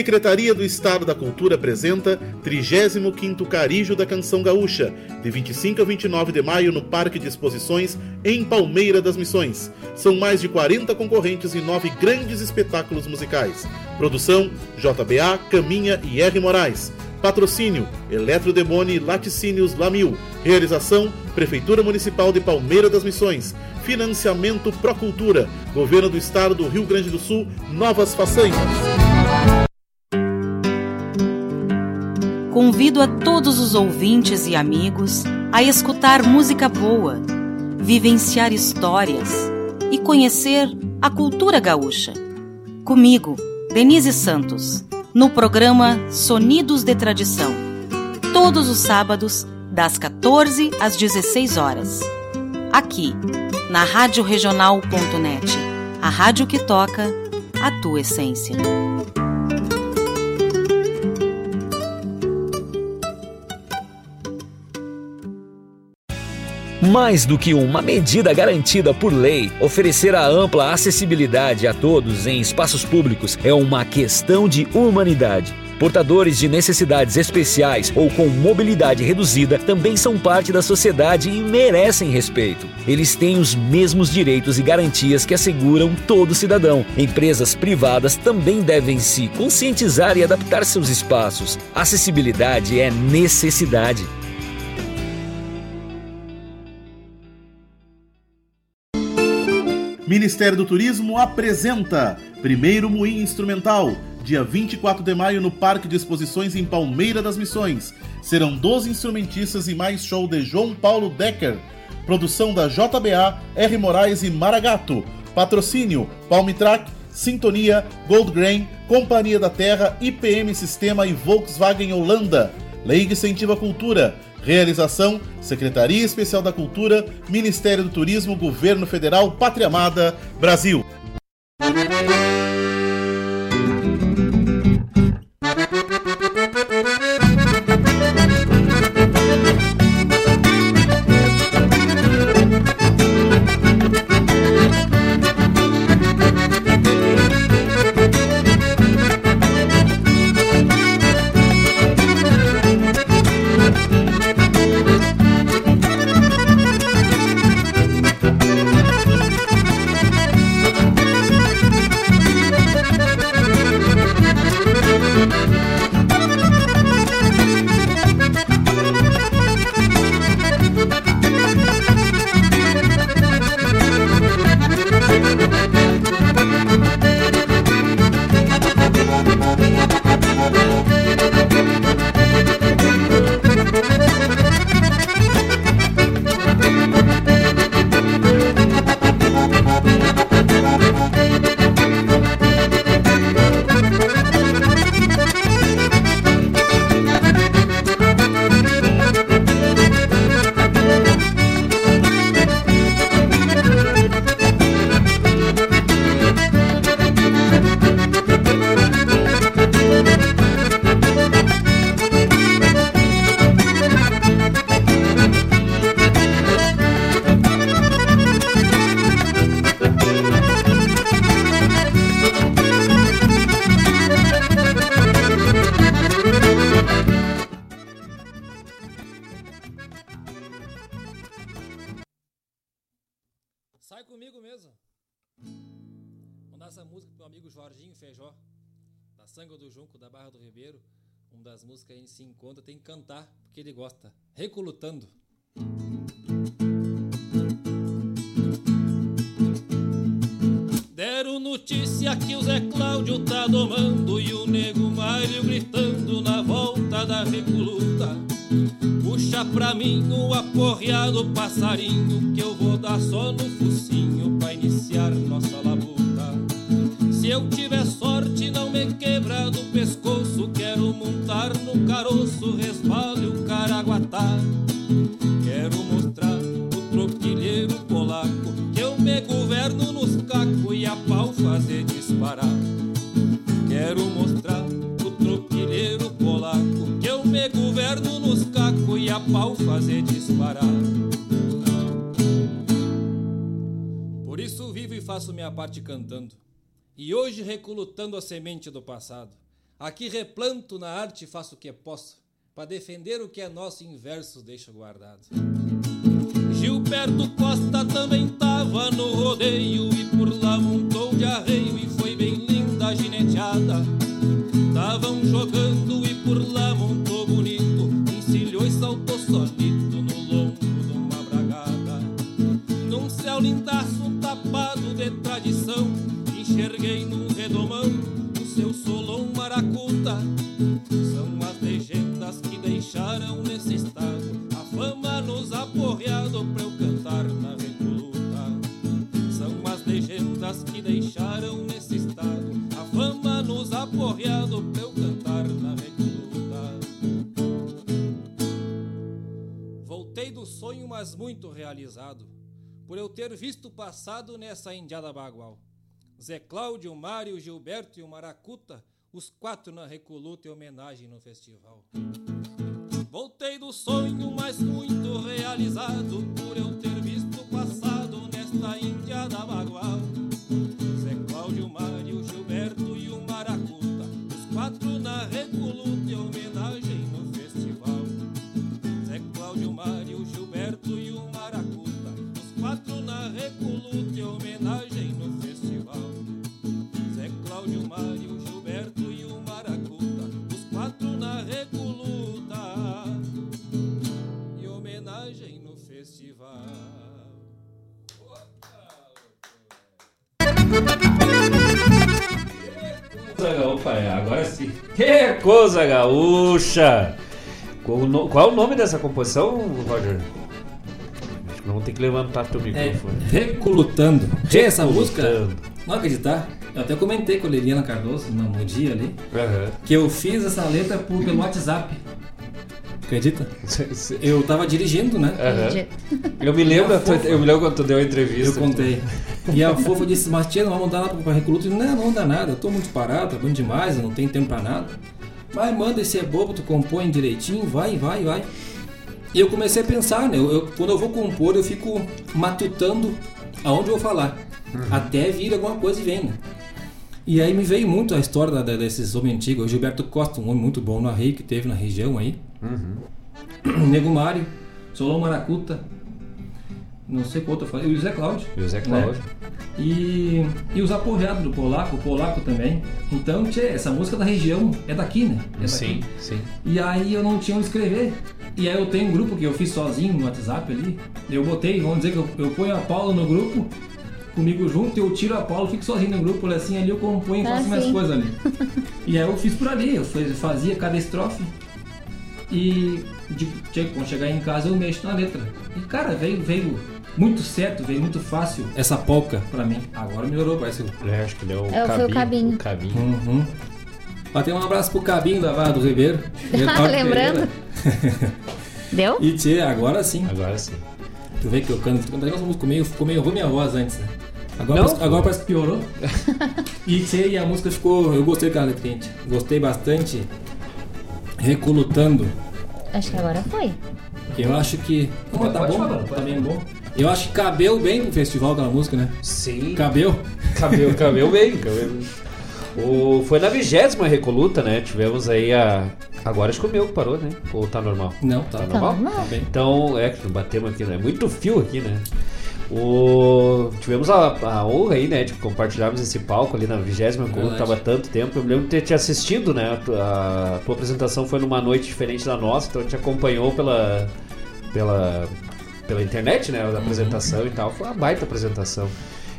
Secretaria do Estado da Cultura apresenta 35º Carijo da Canção Gaúcha, de 25 a 29 de maio no Parque de Exposições em Palmeira das Missões. São mais de 40 concorrentes e nove grandes espetáculos musicais. Produção JBA, Caminha e R. Moraes. Patrocínio Eletrodemone Laticínios Lamil. Realização Prefeitura Municipal de Palmeira das Missões. Financiamento Procultura. Governo do Estado do Rio Grande do Sul. Novas façanhas. Convido a todos os ouvintes e amigos a escutar música boa, vivenciar histórias e conhecer a cultura gaúcha. Comigo, Denise Santos, no programa Sonidos de Tradição, todos os sábados, das 14 às 16 horas. Aqui, na radioregional.net, a rádio que toca a tua essência. Mais do que uma medida garantida por lei, oferecer a ampla acessibilidade a todos em espaços públicos é uma questão de humanidade. Portadores de necessidades especiais ou com mobilidade reduzida também são parte da sociedade e merecem respeito. Eles têm os mesmos direitos e garantias que asseguram todo cidadão. Empresas privadas também devem se conscientizar e adaptar seus espaços. Acessibilidade é necessidade. Ministério do Turismo apresenta Primeiro Moinho Instrumental, dia 24 de maio no Parque de Exposições em Palmeira das Missões. Serão 12 instrumentistas e mais show de João Paulo Decker. Produção da JBA, R. Moraes e Maragato. Patrocínio Palmitrack, Sintonia, Gold Grain, Companhia da Terra, IPM Sistema e Volkswagen Holanda. Lei que incentiva a cultura. Realização: Secretaria Especial da Cultura, Ministério do Turismo, Governo Federal, Pátria Amada, Brasil. Ele gosta. Recolutando. Deram notícia que o Zé Cláudio tá domando e o nego Mário gritando na volta da recoluta. Puxa pra mim o aporreado passarinho que eu vou dar só no focinho pra iniciar nossa labuta. Se eu tiver sorte, não me quebra do pescoço, caroço, resbale o caraguatá. Quero mostrar o tropilheiro polaco que eu me governo nos cacos e a pau fazer disparar. Quero mostrar o tropilheiro polaco que eu me governo nos cacos e a pau fazer disparar. Por isso vivo e faço minha parte cantando. E hoje recolutando a semente do passado. Aqui replanto na arte e faço o que posso para defender o que é nosso em versos deixo guardado. Gilberto Costa também tava no rodeio e por lá montou de arreio e foi bem linda a gineteada. Tavam jogando e por lá montou bonito, encilhou e saltou solito no lombo de uma bragada. Num céu lindaço tapado de tradição, enxerguei num maracuta. São as legendas que deixaram nesse estado a fama nos aporreado pra eu cantar na recoluta. São as legendas que deixaram nesse estado a fama nos aporreado pra eu cantar na recoluta. Voltei do sonho, mas muito realizado, por eu ter visto o passado nessa indiada bagual. Zé Cláudio, Mário, Gilberto e o Maracuta, os quatro na recoluta em homenagem no festival. Voltei do sonho, mas muito realizado, por eu ter visto passado nesta indiada bagual. Zé Cláudio, Mário, Gilberto e o Maracuta, os quatro na recoluta em homenagem no festival. Zé Cláudio, Mário, Gilberto e o Maracuta, os quatro na recoluta em homenagem Opa, é, agora sim. Que coisa gaúcha! Qual, o é nome dessa composição, Roger? Acho que vamos ter que levantar teu É, microfone. Recolutando. Tchê, essa música, Recolutando. não acreditar, eu até comentei com a Liliana Cardoso no, no dia ali, que eu fiz essa letra por, pelo WhatsApp. Acredita? Eu tava dirigindo, né? Aham. Eu me lembro, eu me lembro quando tu deu a entrevista. Eu contei. E a fofa disse, mas tia, não vai mandar nada pra recruta. Eu disse, não, não dá nada, eu tô muito parado, trabalhando demais, eu não tenho tempo pra nada. Mas manda, esse é bobo, tu compõe direitinho, vai, vai, vai. E eu comecei a pensar, né? Eu, eu- quando eu vou compor, eu fico matutando aonde eu vou falar. Até vir alguma coisa e vem, né? E aí me veio muito a história da- da- desses homens antigos. O Gilberto Costa, um homem muito bom no arreio que teve na região aí. Nego Mário, Solon Maracuta, não sei qual outro eu falei, e o Zé Cláudio. E o Zé né? Cláudio. E, e os aporreados do Polaco, o Polaco também. Então, tchê, essa música da região é daqui, né? É daqui. Sim, sim. E aí eu não tinha onde escrever. E aí eu tenho um grupo que eu fiz sozinho no WhatsApp ali. Eu botei, vamos dizer que eu, eu ponho a Paula no grupo, comigo junto, eu tiro a Paula, fico sozinho no grupo, assim, ali eu componho e Ah, faço minhas sim. coisas ali. E aí eu fiz por ali, eu faz- fazia cada estrofe e de, quando chegar em casa eu mexo na letra. E cara, veio, veio muito certo, veio muito fácil essa polca pra mim. Agora melhorou, parece. É, acho que deu É, foi o Cabinho. O cabinho. Uhum. Bater um abraço pro Cabinho da Barra do Ribeiro. Lembrando. Deu? E tchê, agora sim. Agora sim. Tu vê que eu canto, canto essa música meio, ficou meio ruim minha voz antes, né? Agora, Não. parece, agora parece que piorou. e e a música ficou. Eu gostei daquela letra, gente. Gostei bastante. Recolutando. Acho que agora foi. Eu acho que. Não, tá bom, tá bem bom. Eu acho que cabeu bem pro festival aquela música, né? Sim. Cabeu? Cabeu, cabeu bem. Cabeu. O, foi na vigésima recoluta, né? Tivemos aí a. Agora acho que o meu parou, né? Ou tá normal? Não, tá, normal. normal. Tá bem. Então, é que batemos aqui, né? Muito fio aqui, né? O... Tivemos a, a honra aí, né, de compartilharmos esse palco ali na 20 coluna, Verdade. tava tanto tempo. Eu me lembro de ter te assistido, né? A tua, a tua apresentação foi numa noite diferente da nossa, então a gente acompanhou pela, pela, pela internet, né? A apresentação e tal. Foi uma baita apresentação.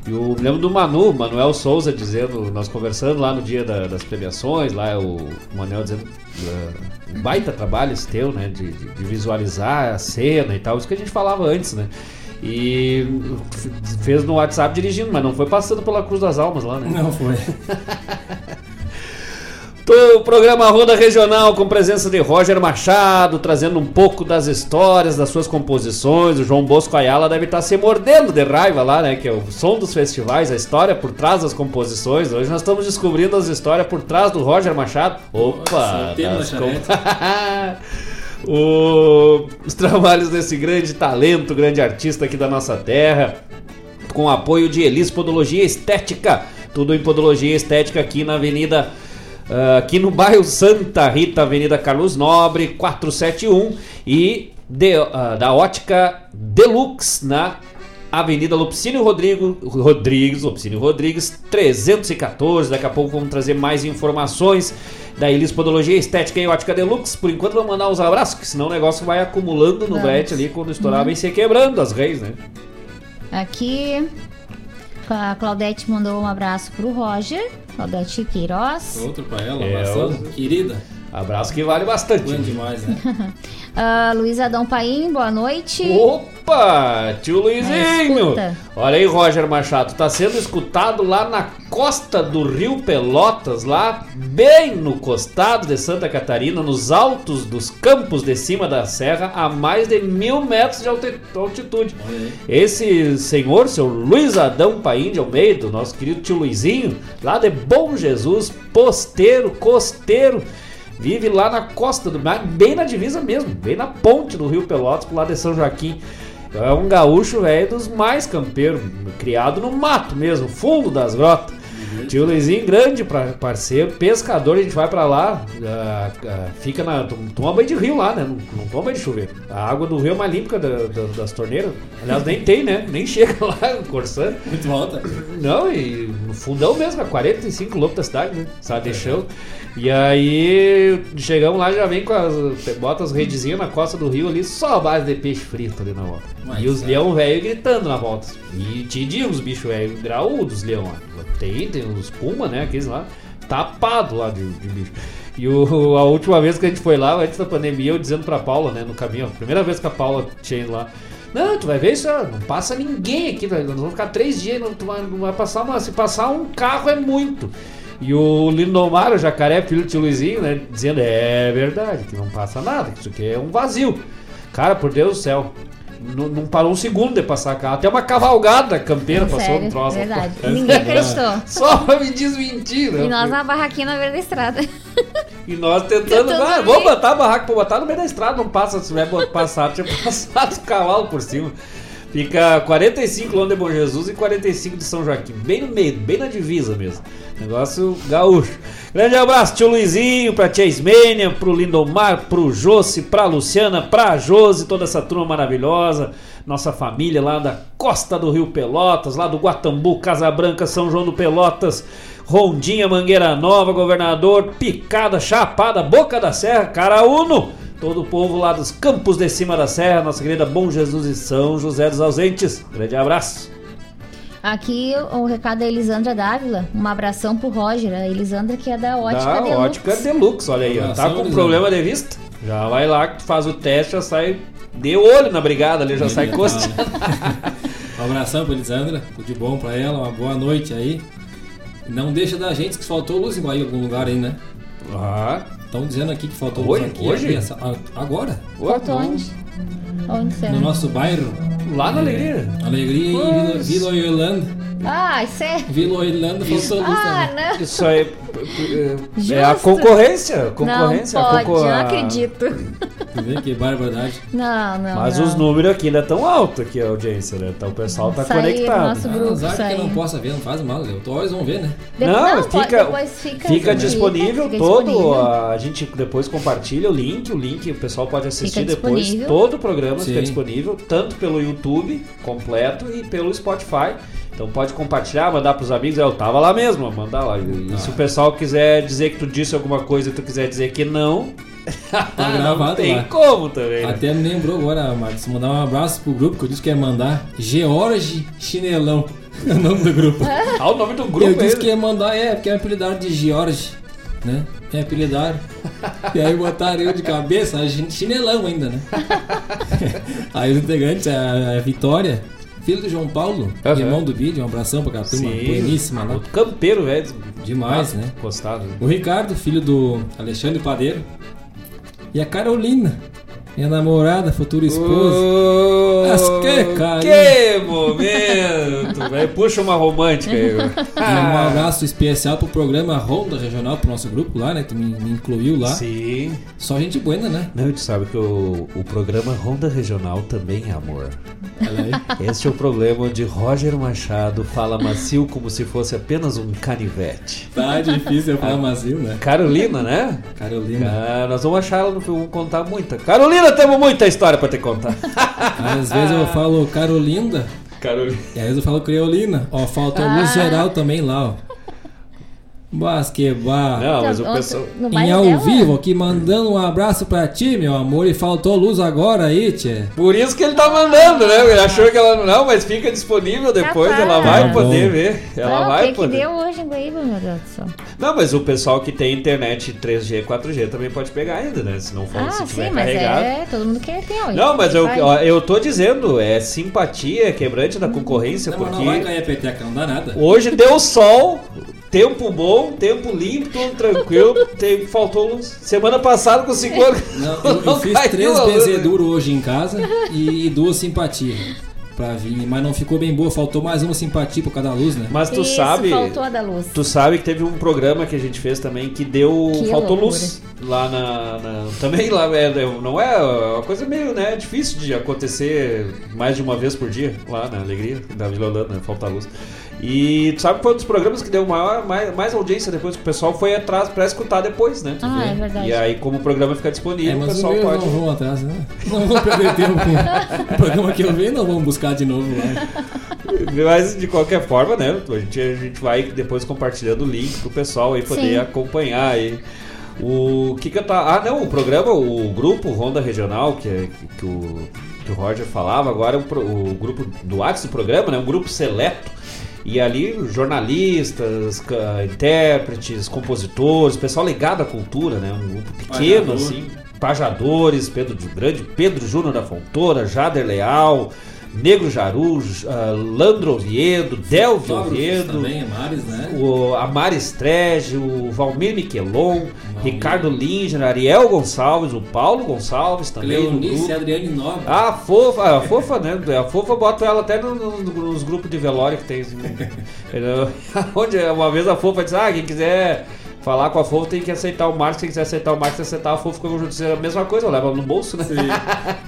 E eu me lembro do Manu, Manuel Souza, dizendo, nós conversando lá no dia da- das premiações, lá o Manuel dizendo uh, um baita trabalho esse teu, né? De, de- de visualizar a cena e tal, isso que a gente falava antes, né? E fez no WhatsApp dirigindo, mas não foi passando pela Cruz das Almas lá, né? Não foi. O programa Roda Regional com presença de Roger Machado, trazendo um pouco das histórias das suas composições. O João Bosco Ayala deve estar se mordendo de raiva lá, né? Que é o som dos festivais, a história por trás das composições. Hoje nós estamos descobrindo as histórias por trás do Roger Machado. Opa! Charrete. o- os trabalhos desse grande talento, grande artista aqui da nossa terra, com apoio de Elis Podologia Estética. Tudo em Podologia Estética aqui na Avenida. ah, aqui no bairro Santa Rita, Avenida Carlos Nobre, 471. E de- ah, da Ótica Deluxe na Avenida Lupicínio Rodrigo, Rodrigues, Lupicínio Rodrigues, 314. Daqui a pouco vamos trazer mais informações da Elis Podologia Estética e Ótica Deluxe. Por enquanto vamos mandar uns abraços, porque senão o negócio vai acumulando no Vamos. brete ali quando estourar, Uhum. vai ser quebrando as reis, né? Aqui, a Claudete mandou um abraço pro Roger, Claudete Queiroz. Outro pra ela, É, abração. Querida. Abraço que vale bastante. Bom demais, né? Ah, Luiz Adão Paim, boa noite. Opa, tio Luizinho! escuta. Olha aí, Roger Machado, tá sendo escutado lá na costa do Rio Pelotas, lá bem no costado de Santa Catarina, nos altos dos campos de cima da serra, a mais de mil metros de alti- altitude. Esse senhor, seu Luiz Adão Paim de Almeida, nosso querido tio Luizinho, lá de Bom Jesus, posteiro, costeiro, vive lá na costa do mar, bem na divisa mesmo, bem na ponte do Rio Pelotas, pro lado de São Joaquim. É um gaúcho velho dos mais campeiros, criado no mato mesmo, fundo das grotas. Tio Luizinho, grande pra- parceiro, pescador, a gente vai pra lá, ah, ah, fica na. tom- Toma banho de rio lá, né? Não, não toma banho de chuveiro. A água do rio é mais limpa da- da- das torneiras. Aliás, nem tem, né? Nem chega lá, Corsã. Muito alta. Não, e no fundão mesmo, a 45 quilômetros da cidade, né? Sabe, de chão. E aí, chegamos lá, já vem com as. Bota as redezinhas na costa do rio ali, só a base de peixe frito ali na volta. Mas e os é. leão velho gritando na volta. E te digo, os bichos velho, graúdos leão. Tem, tem os puma, né? Aqueles lá, tapado lá de, de bicho. E o- a última vez que a gente foi lá, antes da pandemia, eu dizendo pra Paula, né, no caminho, a primeira vez que a Paula tinha ido lá. Não, tu vai ver isso, não passa ninguém aqui, nós vamos ficar três dias, não, tu vai, não vai passar uma, se passar um carro é muito. E o Lindomar, o jacaré, filho do tio Luizinho, né, dizendo, é verdade, que não passa nada, que isso aqui é um vazio. Cara, por Deus do céu, não, não parou um segundo de passar carro, até uma cavalgada campeira passou no troço. verdade. Ninguém acreditou. Só pra me desmentir, né? E nós na barraquinha na beira da estrada. E nós tentando, Tentando ah, vamos botar a barraca pra botar no meio da estrada, não passa, se tiver passado, tinha passado o cavalo por cima. Fica 45 km de Bom Jesus e 45 de São Joaquim, bem no meio, bem na divisa mesmo. Negócio gaúcho. Grande abraço, tio Luizinho, pra tia Ismênia, pro Lindomar, pro Josse, pra Luciana, pra Josi, toda essa turma maravilhosa. Nossa família lá da costa do Rio Pelotas, lá do Guatambu, Casa Branca, São João do Pelotas, Rondinha, Mangueira Nova, Governador, Picada, Chapada, Boca da Serra, Caraúno. Todo o povo lá dos campos de cima da serra, nossa querida Bom Jesus e São José dos Ausentes. Grande abraço. Aqui o recado da Elisandra Dávila. Um abração pro Roger. A Elisandra que é da Ótica da Deluxe. Ótica Deluxe, olha aí, ó. Tá com Elisandra. problema de vista? Já vai lá que faz o teste, já sai de olho na brigada ali, já sai costeando. Um abração pra Elisandra, tudo de bom pra ela, uma boa noite aí. Não deixa da gente que faltou luz em Bahia algum lugar aí, né? Ah. Estão dizendo aqui que faltou Hoje? luz aqui. Hoje? aqui, essa- agora? Faltou onde? Onde será? No nosso bairro. Lá na Alegria. Alegria em Vila. Vila Yolanda. Ah, isso é. Vila Orlando faltou luz Ah, não. Isso aí é, é a concorrência. a concorrência Não a pode, concor- não a- acredito. Tu vê que barbaridade. Não, não, Mas não. os números aqui ainda estão altos aqui, a audiência, né? Então o pessoal tá Isso conectado. nosso grupo, Azar isso que não possa ver, não faz mal. Eu tô, eles vão ver, né? Não, não, fica, depois fica- fica fica- disponível fica todo. disponível. A gente depois compartilha o link. O link o pessoal pode assistir Fica depois. disponível. Todo o programa fica Sim. disponível, tanto pelo YouTube completo e pelo Spotify. Então pode compartilhar, mandar pros amigos. Eu tava lá mesmo, mandar lá. E se o pessoal quiser dizer que tu disse alguma coisa e tu quiser dizer que não, Tá gravado não tem lá. como também. né? Até me lembrou agora, Marcos, mandar um abraço pro grupo que eu disse que ia mandar. George Chinelão. É o nome do grupo. Ah, o nome do grupo Eu disse que ia mandar, é, porque é apelidaram de George, né? É apelidaram. e aí botaram eu de cabeça, chinelão ainda, né? aí os integrantes, a, a Vitória, filho do João Paulo, Aham. irmão do vídeo, um abração pra aquela turma Sim. bueníssima lá. O campeiro, velho. Demais, Ah, né? Gostado. O Ricardo, filho do Alexandre Padeiro. E a Carolina, minha namorada, futura esposa. Mas que carinho. Que momento! velho. Puxa uma romântica aí. velho. Um abraço especial pro programa Ronda Regional, pro nosso grupo lá, né? Tu me, me incluiu lá. Sim. Só gente buena, né? Não, tu sabe que o, o programa Ronda Regional também é amor. Olha aí. Este é o problema onde Roger Machado fala macio como se fosse apenas um canivete. Tá difícil eu falar macio, né? Carolina, né? Carolina. Ah, nós vamos achar ela no filme, vamos contar muita. Carolina, temos muita história pra te contar. Às vezes eu falo Carolinda. Carolina. E às vezes eu falo Creolina. Ó, falta a luz Ah. geral também lá, ó. Mas que bar. Não, mas o Então, pessoal. no Em ao dela? vivo aqui, mandando um abraço pra ti, meu amor. E faltou luz agora aí, tchê. Por isso que ele tá mandando, né? Ele achou que ela não, mas fica disponível depois, Capaz. ela vai Tá poder bom. ver. Ela Não, o vai que que poder. deu hoje em Guaíba, meu Deus do céu? Não, mas o pessoal que tem internet 3G, 4G também pode pegar ainda, né? Se não for, Ah, se tiver sim, mas carregado. é. Todo mundo quer ter, ó. Não, mas eu, ó, eu tô dizendo, é simpatia, é quebrante da concorrência, Não, porque não vai cair a peteca, não dá nada. hoje deu sol, tempo bom, tempo limpo, tudo tranquilo, tem, faltou luz. Semana passada com 5 anos. Eu, eu fiz três a luz. bezeduros hoje em casa e, e duas simpatia pra vir, mas não ficou bem boa, faltou mais uma simpatia por cada luz, né? Mas tu Isso, sabe. faltou a da luz. Tu sabe que teve um programa que a gente fez também que deu. Que faltou loucura. luz lá na, na- Também lá é, não é uma coisa meio né, difícil de acontecer mais de uma vez por dia lá na Alegria, da Vila Holanda, né? Faltar luz. E tu sabe que foi um dos programas que deu maior, mais, mais audiência depois que o pessoal foi atrás pra escutar depois, né? Ah, é verdade. E aí, como o programa fica É, disponível, o mas os pessoal pode. não vão atrás, né? Não vão perder tempo com o programa que eu vi, não vão buscar de novo lá. Mas de qualquer forma, né? A gente, a gente vai depois compartilhando o link pro pessoal aí poder Sim. acompanhar aí. O que que eu tá. Ah, não, o programa, o grupo Ronda Regional, que, é- que, o, que o Roger falava, agora é o, o grupo do WhatsApp do programa, né? Um grupo seleto. E ali, jornalistas, intérpretes, compositores, pessoal ligado à cultura, né? Um grupo pequeno, Pajador. assim. Pajadores, Pedro de Grande, Pedro Júnior da Fontoura, Jader Leal, Negro Jaru, J- ah, Landro Oviedo, Delvio Oviedo, também, Mares, né? o Amar Estrege, o Valmir Miquelon, Ricardo Linger, Ariel Gonçalves, o Paulo Gonçalves também. no Cleonice grupo. e Adriane Nobre. A fofa, a fofa, né? A fofa bota ela até no- no- nos grupos de velório que tem. assim. Onde uma vez a fofa disse: Ah, quem quiser falar com a fofa tem que aceitar o Marcos, quem quiser aceitar o Marcos, aceitar a fofa, porque eu dizer a mesma coisa, ela no bolso, né?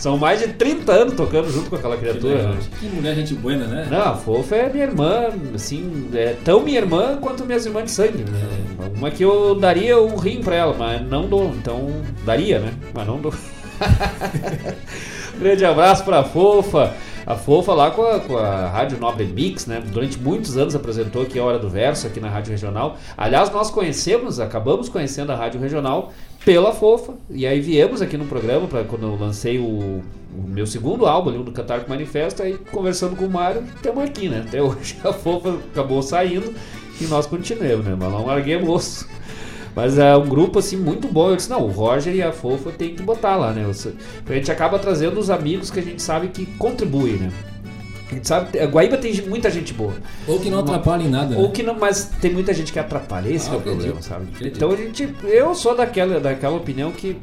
São mais de 30 anos tocando junto com aquela criatura. legal. né? Que mulher gente buena, né? Não, a fofa é minha irmã, assim, é tão minha irmã quanto minhas irmãs de sangue. Né? Uma que eu daria um rim pra ela, mas não dou, então daria, né? Mas não dou. Grande abraço pra fofa. A fofa lá com a, com a Rádio Nobre Mix, né? Durante muitos anos apresentou aqui a Hora do Verso, aqui na Rádio Regional. Aliás, nós conhecemos, acabamos conhecendo a Rádio Regional pela fofa. E aí viemos aqui no programa, pra, quando eu lancei o, o meu segundo álbum, ali, o do Cantar com Manifesto, aí conversando com o Mário, estamos aqui, né? Até hoje a fofa acabou saindo e nós continuamos, né? Mas não larguemos. Mas é um grupo assim muito bom. Eu disse, não, o Roger e a Fofa tem que botar lá, né? A gente acaba trazendo os amigos que a gente sabe que contribuem, né? A gente sabe, a Guaíba tem muita gente boa. Ou que não atrapalha em nada, Ou né? que não, mas tem muita gente que atrapalha, esse Ah, é o acredito, problema, sabe? acredito. Então a gente, eu sou daquela, daquela opinião que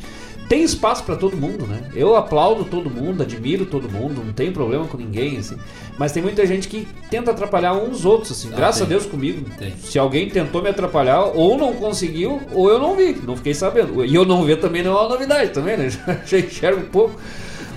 tem espaço para todo mundo, né? Eu aplaudo todo mundo, admiro todo mundo, não tem problema com ninguém, assim. Mas tem muita gente que tenta atrapalhar uns outros, assim. Ah, Graças tem. a Deus comigo. Se alguém tentou me atrapalhar, ou não conseguiu, ou eu não vi, não fiquei sabendo. E eu não ver também não é uma novidade também, né? Já enxergo um pouco.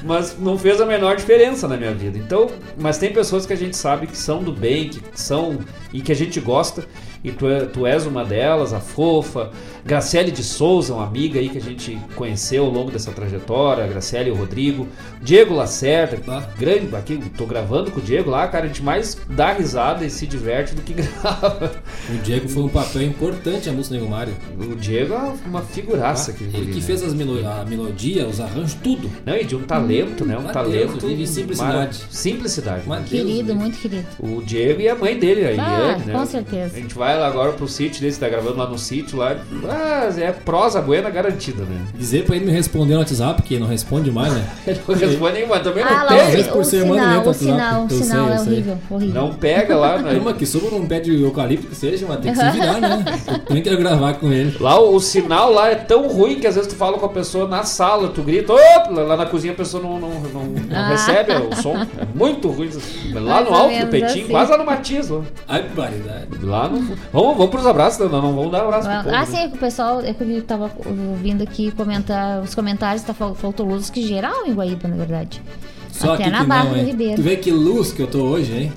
Mas não fez a menor diferença na minha vida. Então, mas tem pessoas que a gente sabe que são do bem, que são e que a gente gosta. E tu, é- tu és uma delas, a fofa. Graciele de Souza, uma amiga aí que a gente conheceu ao longo dessa trajetória. A Graciele e o Rodrigo. Diego Lacerda, grande. Aqui, tô gravando com o Diego lá, cara. A gente mais dá risada e se diverte do que grava. O Diego foi um papel importante a música do Nego Mário. O Diego é uma figuraça. Ah, aquele ele que né? fez as melo a melodia, os arranjos, tudo. Não, e de um talento, né? Um talento. Deus, simplicidade. mara- Simplicidade. né? Querido, muito querido. O Diego e a mãe dele, a Ah, Eliane, né? com certeza. A gente vai lá agora pro sítio dele, você tá gravando lá no sítio lá. Ah, é prosa buena garantida, né? Dizer pra ele me responder no WhatsApp, que não responde mais, né? Ele não responde nenhuma, também não Ah, lá, pega. o, o sinal, o sinal, o sinal é horrível, horrível. Não pega lá, né? Não, mas que suba num pé de eucalipto que seja, mas tem que se virar, né? Eu também quero gravar com ele. Lá o, o sinal lá é tão ruim que às vezes tu fala com a pessoa na sala, tu grita, "Opa!" lá na cozinha a pessoa não, não, não, não Ah. recebe o som. É muito ruim. Lá Mais no alto do menos Petinho, assim. quase lá no Matias. Lá, Ai, barbaridade. lá no. Vamos, vamos pros abraços, não, não vamos dar abraço pro povo. Ah, né? sim, o pessoal, é que eu tava ouvindo aqui comentar os comentários, tá, fal- faltou luz que geral em Guaíba, na verdade. Só Até na que Barra não, do? Ribeiro. Tu vê que luz que eu tô hoje, hein?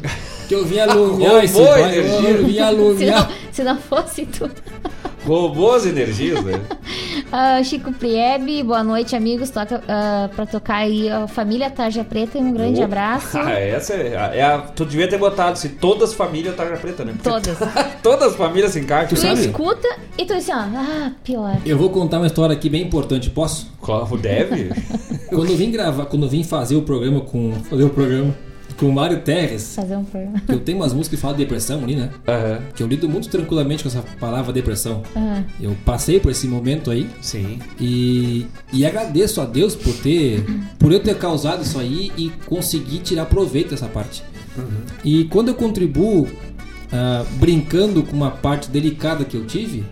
Que eu vim alumiar esse energia. eu vim Se alumiar. não, se não fosse tu. Roubou as energias, né? Ah, Chico Priebe, boa noite, amigos. Toca ah, pra tocar aí a família Tarja Preta. Um grande Oh. abraço. Ah, essa é, a- é a, Tu devia ter botado se todas as famílias Tarja Preta, né? Porque Todas. Todas as famílias se encaixam. Tu escuta e tu diz assim, ó, ah, pior. Eu vou contar uma história aqui bem importante, posso? Claro, deve. quando eu vim gravar, quando eu vim fazer o programa com. Fazer o programa com o Mário Terres, Fazer um programa. eu tenho umas músicas que falam de depressão ali, né? Que eu lido muito tranquilamente com essa palavra depressão. Ah. Eu passei por esse momento aí. Sim. E, e agradeço a Deus por ter. Por eu ter causado isso aí e conseguir tirar proveito dessa parte. E quando eu contribuo ah, brincando com uma parte delicada que eu tive,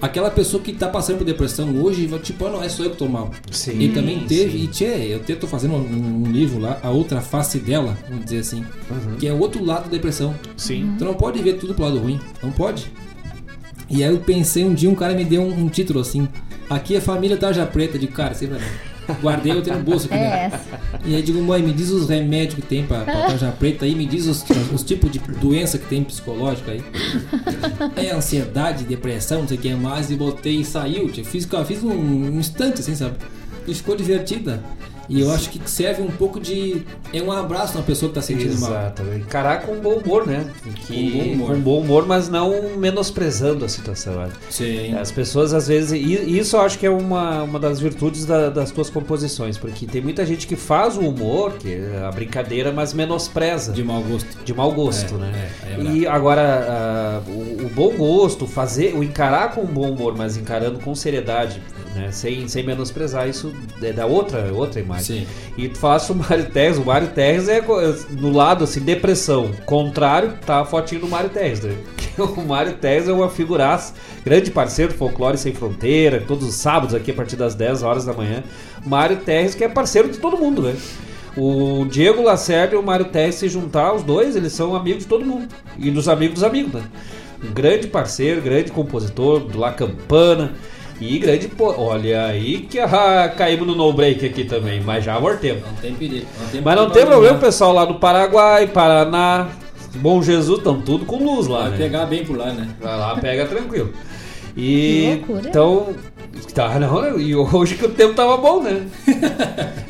aquela pessoa que tá passando por depressão hoje, vai, tipo, ah, não é só eu que tô mal. Sim, Ele também teve, sim. e tchê, eu até tô fazendo um, um livro lá, a outra face dela, vamos dizer assim, que é o outro lado da depressão. Sim. Tu não pode ver tudo pro lado ruim, não pode. E aí eu pensei um dia, um cara me deu um, um título assim, aqui é família Tarja Preta, de cara, sei pra mim. Guardei, eu tenho no bolso aqui, É né? essa. E aí digo, mãe, me diz os remédios que tem pra, pra tarja preta aí, me diz os, os tipos de doença que tem psicológica aí. É ansiedade, depressão, não sei o que mais, e botei e saiu. Fiz, fiz um, um instante assim, sabe? E ficou divertida. E eu acho que serve um pouco de. É um abraço na pessoa que tá sentindo mal. Exato. Encarar com bom humor, né? Que, Com bom humor. com bom humor, mas não menosprezando a situação. né? Sim. As pessoas às vezes. E isso eu acho que é uma, uma das virtudes da- das tuas composições, porque tem muita gente que faz o humor, que é a brincadeira, mas menospreza. De mau gosto. De mau gosto, É, né? é, é e agora, ah, o, o bom gosto, fazer, o encarar com bom humor, mas encarando com seriedade, né? Sem, sem menosprezar, isso é da outra, outra imagem. Sim. E tu falaste o Mário Terres, o Mário Terres é no lado assim, depressão. Contrário, tá a fotinho do Mário Terres, né? O Mário Terres é uma figuraça, grande parceiro do Folclore Sem Fronteira, todos os sábados aqui a partir das 10 horas da manhã. Mário Terres, que é parceiro de todo mundo, né? O Diego Lacerda e o Mário Terres se juntar, os dois, eles são amigos de todo mundo. E dos amigos dos amigos, né? Um grande parceiro, grande compositor do La Campana. E grande. po- Olha aí que ah, caímos no no break aqui também, mas já amortemos. Não tem perigo. Não tem Mas não tem problema, pessoal lá do Paraguai, Paraná, Bom Jesus, estão tudo com luz lá, Vai né? pegar bem por lá, né? Vai lá, pega tranquilo. E Que loucura. então, tá, não, e hoje que o tempo tava bom, né?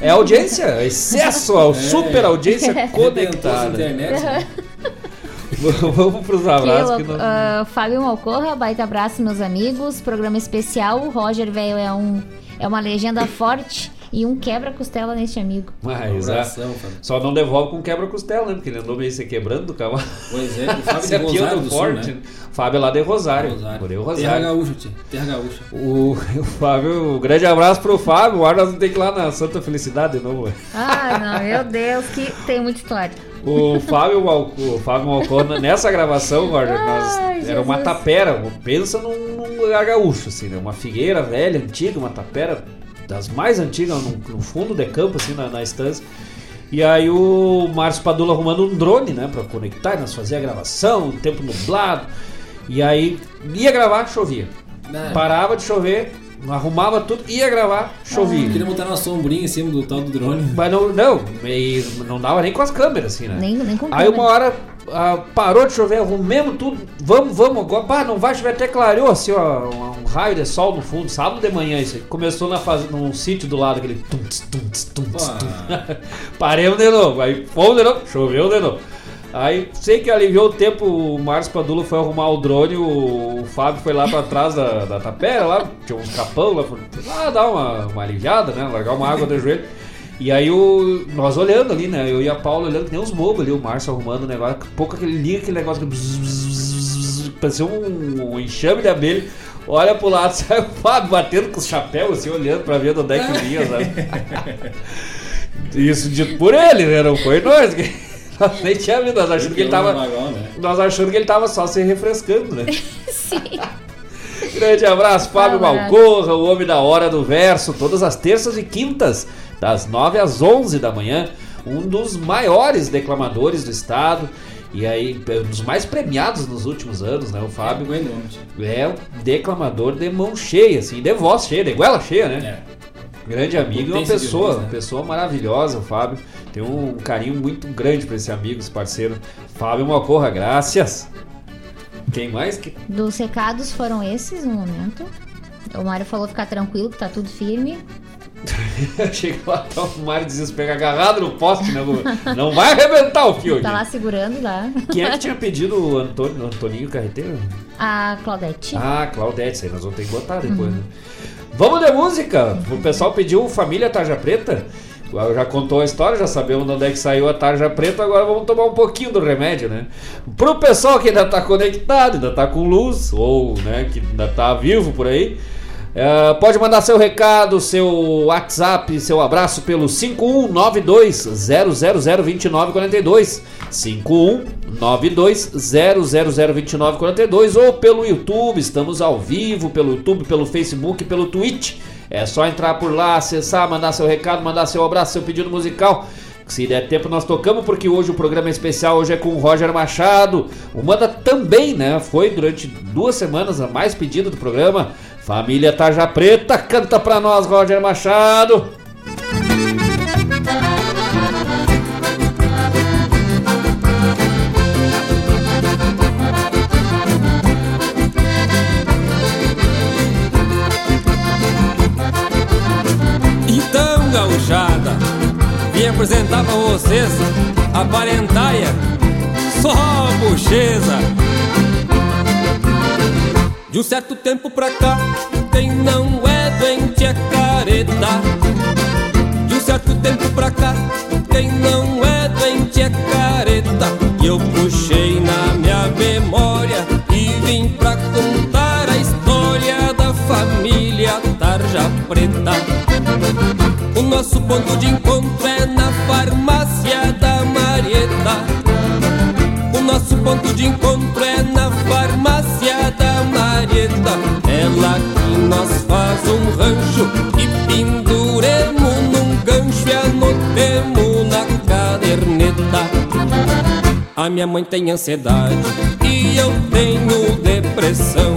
É audiência, excesso, É. super audiência conectada. internet. né? Vamos pros abraços que Que não... louco. Ah, Fábio Malcorra, baita abraço, meus amigos. Programa especial. O Roger, velho, é, um, é uma legenda forte e um quebra-costela neste amigo. Mas, Um é, abração, só não devolve com quebra-costela, né? Porque ele andou meio se quebrando do cavalo. Pois é, o Fábio de é Rosário do do Sul, Forte. né? Fábio é lá de Rosário. Rosário. Em Terra Rosário. Gaúcha, tia. Terra Gaúcha. O, o Fábio, um grande abraço pro Fábio. O nós não tem que ir lá na Santa Felicidade de novo. Ah, não, meu Deus, que tem muita história. O Fábio, Mal- o Fábio Malcona, nessa gravação, Gordon, nós, Ai, era uma tapera. Pensa num, num lugar gaúcho, assim, né? Uma figueira velha, antiga, uma tapera das mais antigas, no, no fundo de campo, assim, na, na estância. E aí o Márcio Padula arrumando um drone, né, pra conectar, nós fazia a gravação, o tempo nublado. E aí ia gravar, chovia. É. Parava de chover, arrumava tudo, ia gravar, chovia. Eu queria botar uma sombrinha em cima do tal do drone. Mas não, não, e não dava nem com as câmeras, assim, né? Nem, nem com Aí câmera. uma hora ah, parou de chover, arrumemos tudo, vamos, vamos agora. Bah, não vai chover, até clareou assim, ó, um, um raio de sol no fundo, sábado de manhã isso aí. Começou na faz... num sítio do lado, aquele tum, tss, tum, tss, tum, tss, tum. Paremos de novo, aí fomos de novo, choveu de novo. Aí sei que aliviou o tempo, o Márcio Padula foi arrumar o drone, o, o Fábio foi lá pra trás da, da tapera, lá, tinha uns capão lá, foi lá dar uma, uma aliviada, né? Largar uma água do joelho. E aí o, nós olhando ali, né? Eu e a Paula olhando que nem os bobos ali, o Márcio arrumando o negócio, daqui a pouco aquele liga aquele negócio que bzz, bzz, bzz, parecia um, um enxame de abelha. Olha pro lado, sai o Fábio batendo com os chapéus, assim, olhando pra ver de onde é que vinha, sabe? Isso dito por ele, né? Não foi nós. que- Nós nem tinha visto, nós achando que ele tava. Nós achando que ele tava só se refrescando, né? Sim. Grande abraço, Fábio. Malcorra, o homem da hora do verso, todas as terças e quintas, das 9 às 11 da manhã. Um dos maiores declamadores do estado. E aí, um dos mais premiados nos últimos anos, né? O Fábio é o declamador de mão cheia, assim, de voz cheia, de goela cheia, né? Grande amigo e uma pessoa, voz, né? uma pessoa maravilhosa, o Fábio. Tem um carinho muito grande pra esse amigo, esse parceiro. Fábio Malcorra, graças. Quem mais? Que... Dos recados foram esses no momento. O Mário falou ficar tranquilo, que tá tudo firme. Que lá tá o Mário desespero agarrado no poste, né? Não vai arrebentar o fio aqui. Tá lá segurando lá. Quem é que tinha pedido o Antônio, Antoninho Carreteiro? A Claudete. Ah, Claudete, isso aí nós vamos ter que botar depois, né? Vamos de música! O pessoal pediu Família Tarja Preta. Já contou a história, já sabemos de onde é que saiu a tarja preta, agora vamos tomar um pouquinho do remédio, né? Pro pessoal que ainda tá conectado, ainda tá com luz, ou né, que ainda tá vivo por aí, é, pode mandar seu recado, seu WhatsApp, seu abraço pelo 5192-0002942. 5192-0002942 ou pelo YouTube, estamos ao vivo pelo YouTube, pelo Facebook, pelo Twitch. É só entrar por lá, acessar, mandar seu recado, mandar seu abraço, seu pedido musical. Se der tempo nós tocamos, porque hoje o programa é especial, hoje é com o Roger Machado. O Manda também, né? Foi durante duas semanas a mais pedida do programa. Família Tarja Preta, canta pra nós, Roger Machado. Então, gauchada, vim apresentar pra vocês a parentaia, só bocheza. De um certo tempo pra cá, quem não é doente é careta. De um certo tempo pra cá, quem não é doente é careta. E eu puxei na minha memória e vim pra contar a história da família Tarja Preta. O nosso ponto de encontro é na farmácia da Marieta. O nosso ponto de encontro é na Que nós faz um rancho e penduremos num gancho e anotemos na caderneta. A minha mãe tem ansiedade e eu tenho depressão.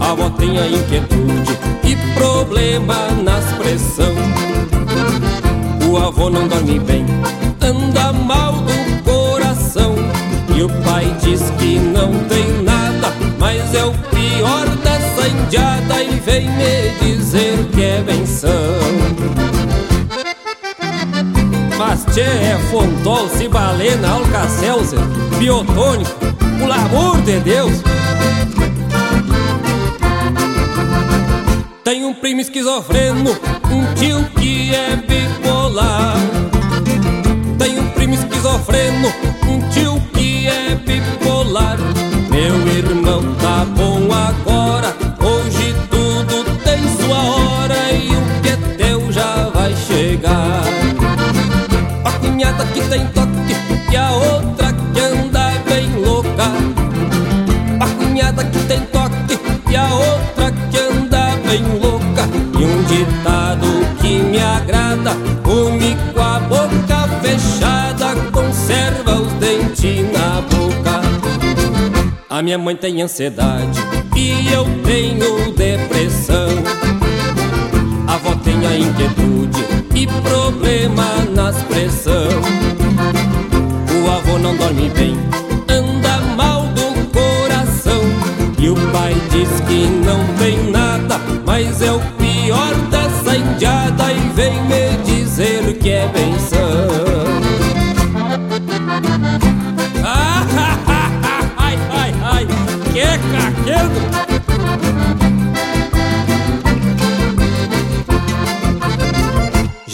A avó tem a inquietude e problema na expressão. O avô não dorme bem, anda mal do coração. E o pai diz que não tem mas é o pior dessa indiada e vem me dizer que é benção. Mas tchê, é Fontol, Cibalena, Alcacelser, Biotônico, pelo amor de Deus! Tem um primo esquizofreno, um tio que é bipolar. Tem um primo esquizofreno, um tio que é bipolar. Meu irmão tá bom agora, hoje tudo tem sua hora e o que é teu já vai chegar. A cunhada que tem toque e a outra minha mãe tem ansiedade e eu tenho depressão. A avó tem a inquietude e problema na expressão. O avô não dorme bem, anda mal do coração. E o pai diz que não tem nada, mas é o pior dessa indiada e vem me dizer que é benção.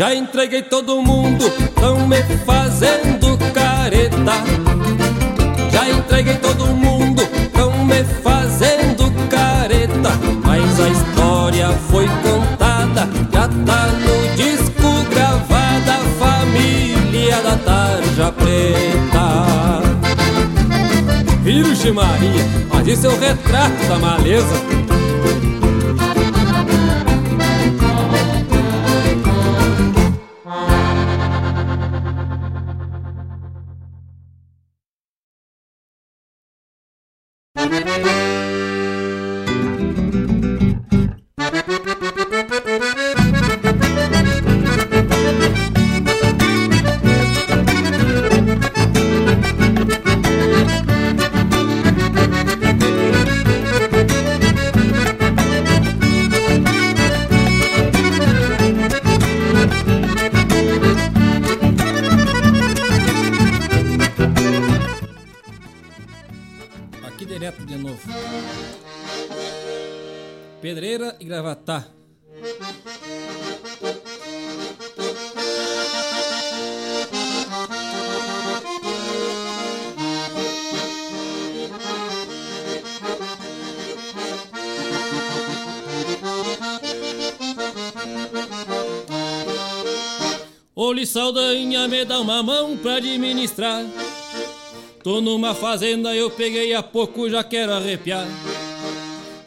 Já entreguei todo mundo, tão me fazendo careta. Já entreguei todo mundo, tão me fazendo careta. Mas a história foi contada, já tá no disco gravada. Família da Tarja Preta. Virgem Maria, mas isso é o retrato da maleza. Pra administrar. Tô numa fazenda, eu peguei há pouco, já quero arrepiar.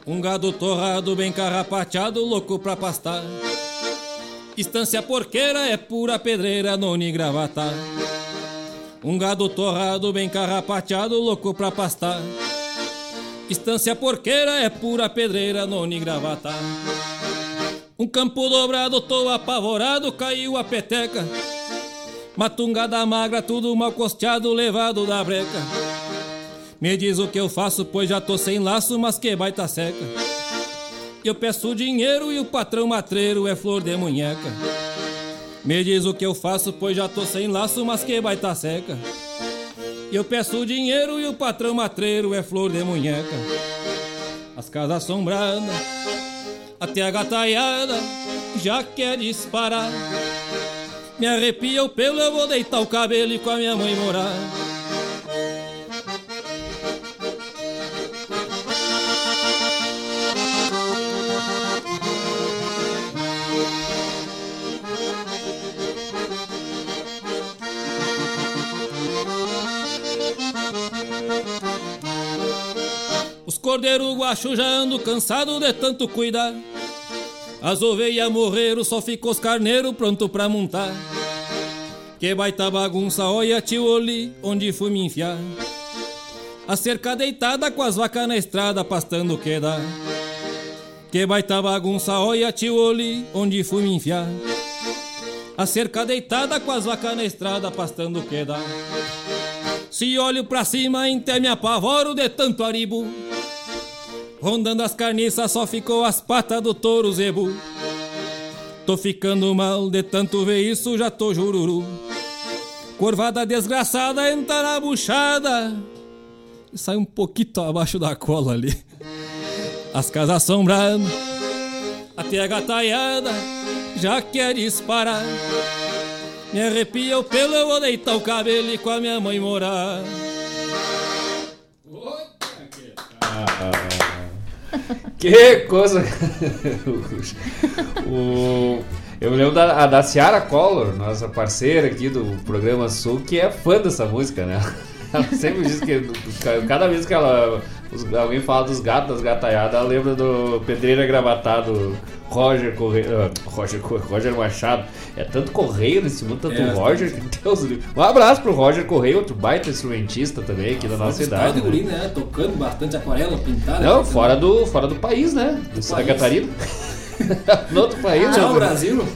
Um gado torrado, bem carrapateado, louco pra pastar. Estância porqueira é pura pedreira, noni gravatar. Um gado torrado, bem carrapateado, louco pra pastar. Estância porqueira é pura pedreira, noni gravatar. Um campo dobrado, tô apavorado, caiu a peteca. Matungada magra, tudo mal costeado, levado da breca. Me diz o que eu faço, pois já tô sem laço, mas que baita seca. Eu peço dinheiro e o patrão matreiro é flor de munheca. Me diz o que eu faço, pois já tô sem laço, mas que baita seca. Eu peço dinheiro e o patrão matreiro é flor de munheca. As casas assombradas, até a gataiada já quer disparar. Me arrepia o pelo, eu vou deitar o cabelo e com a minha mãe morar. Os cordeiros guachos já ando cansado de tanto cuidar. As ovelhas morreram, só ficou os carneiros pronto pra montar. Que baita bagunça, olha tio Oli, onde fui me enfiar. A cerca deitada com as vacas na estrada, pastando o que dá. Que baita bagunça, olha tio Oli, onde fui me enfiar. A cerca deitada com as vacas na estrada, pastando o que dá. Se olho pra cima, até me apavoro de tanto aribo. Rondando as carniças só ficou as patas do touro zebu. Tô ficando mal de tanto ver isso, já tô jururu. Corvada desgraçada entra na buchada e sai um pouquinho abaixo da cola ali. As casas assombrando, até a gataiada já quer disparar. Me arrepia o pelo, eu vou deitar o cabelo e com a minha mãe morar. Que coisa. o, eu me lembro da, da Ciara Collor, nossa parceira aqui do programa Sul, que é fã dessa música, né? Ela sempre diz que cada vez que ela, alguém fala dos gatos, das gataiadas, ela lembra do Pedreira Gravatado, Roger Correia. ah, Roger, Roger Machado. É tanto Correio nesse mundo, tanto É, Roger, que Deus do. Um abraço pro Roger Correia, outro baita instrumentista também aqui da nossa cidade. de Guri, né? Tocando bastante aquarela, pintada. Não, né? fora do, fora do país, né? De Santa. Catarina. no outro país. Tchau, né? Brasil.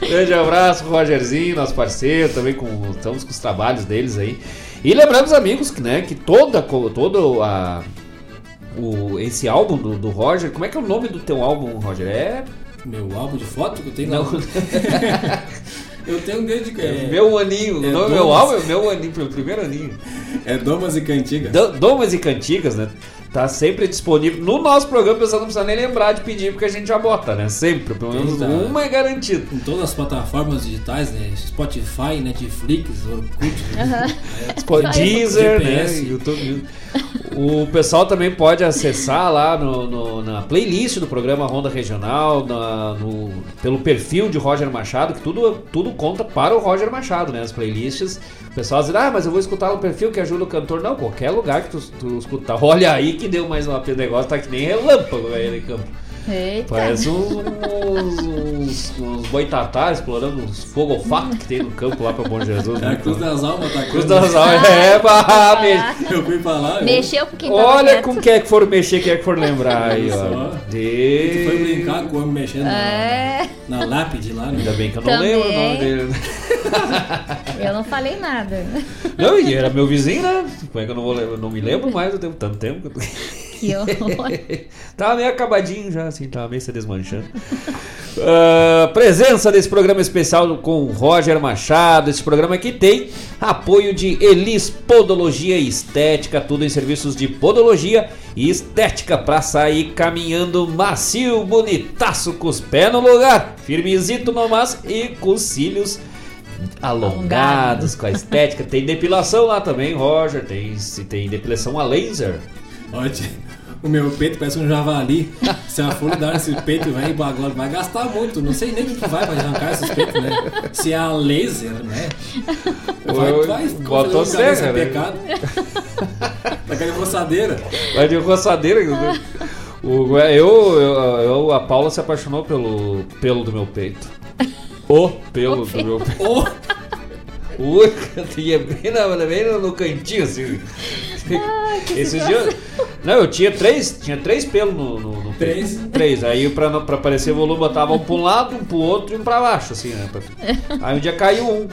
Grande abraço pro Rogerzinho, nosso parceiro, também com, estamos com os trabalhos deles aí. E lembrando os amigos que, né, que toda, todo a, o, esse álbum do, do Roger, como é que é o nome do teu álbum, Roger? É. Meu álbum de foto que eu tenho Não. lá. Eu tenho desde que. É meu aninho, o é nome do meu álbum é meu aninho, pelo primeiro aninho. É Domas e Cantigas. Do- Domas e Cantigas, né? Tá sempre disponível. No nosso programa, o pessoal não precisa nem lembrar de pedir, porque a gente já bota, né? Sempre, pelo menos Tem, tá. uma é garantida. Em todas as plataformas digitais, né? Spotify, Netflix, Orkut, Spo- Deezer, né? GPS. YouTube. O pessoal também pode acessar lá no, no- na playlist do programa Ronda Regional, na- no- pelo perfil de Roger Machado, que tudo, tudo conta para o Roger Machado, né? As playlists. O pessoal diz, ah, mas eu vou escutar no perfil que ajuda o cantor. Não, qualquer lugar que tu, tu escutar. Olha aí que deu mais uma o negócio, tá que nem relâmpago aí em campo. Eita. Parece uns, uns, uns, uns boitatá explorando os fogofatos que tem no campo lá pra Bom Jesus. É a Cruz das Almas, tá? Cruz das Almas, é, bah, me- Eu fui falar. Mexeu com quem Olha com quem é que for mexer, quem é que for lembrar aí, ó. Tu foi De... brincar com o homem mexendo É. na, na lápide lá, né? Ainda bem que eu não Também. lembro o nome dele. Eu não falei nada. Não, e era meu vizinho, né? Como é que eu não, vou, não me lembro mais, eu tenho tanto tempo. que eu- Que horror. tava meio acabadinho já, assim, tava meio se desmanchando. Ah, presença desse programa especial com o Roger Machado. Esse programa aqui tem apoio de Elis Podologia e Estética, tudo em serviços de podologia e estética pra sair caminhando macio, bonitaço, com os pés no lugar, firmezito no mas e com os cílios alongados, com a estética. Tem depilação lá também, Roger. Tem, se tem depilação a laser. Ótimo. O meu peito parece um javali. Se a folha dar esse peito, vai, agora vai gastar muito. Não sei nem o que vai pra arrancar esses peitos, né? Se é a laser, né? Vai, Oi, vai botou serra, né? pecado. Daquela roçadeira. Vai de roçadeira. né? O, eu, eu, eu- a Paula se apaixonou pelo pelo do meu peito. O pelo do meu peito. O O tinha bem, na, bem no, no cantinho, assim. Esses dias. Não, eu tinha três, tinha três pelos no, no, no peito. Três? Três. Aí pra, pra aparecer volume, botava um pra um lado, um pro outro e um pra baixo, assim, né? Aí um dia caiu um.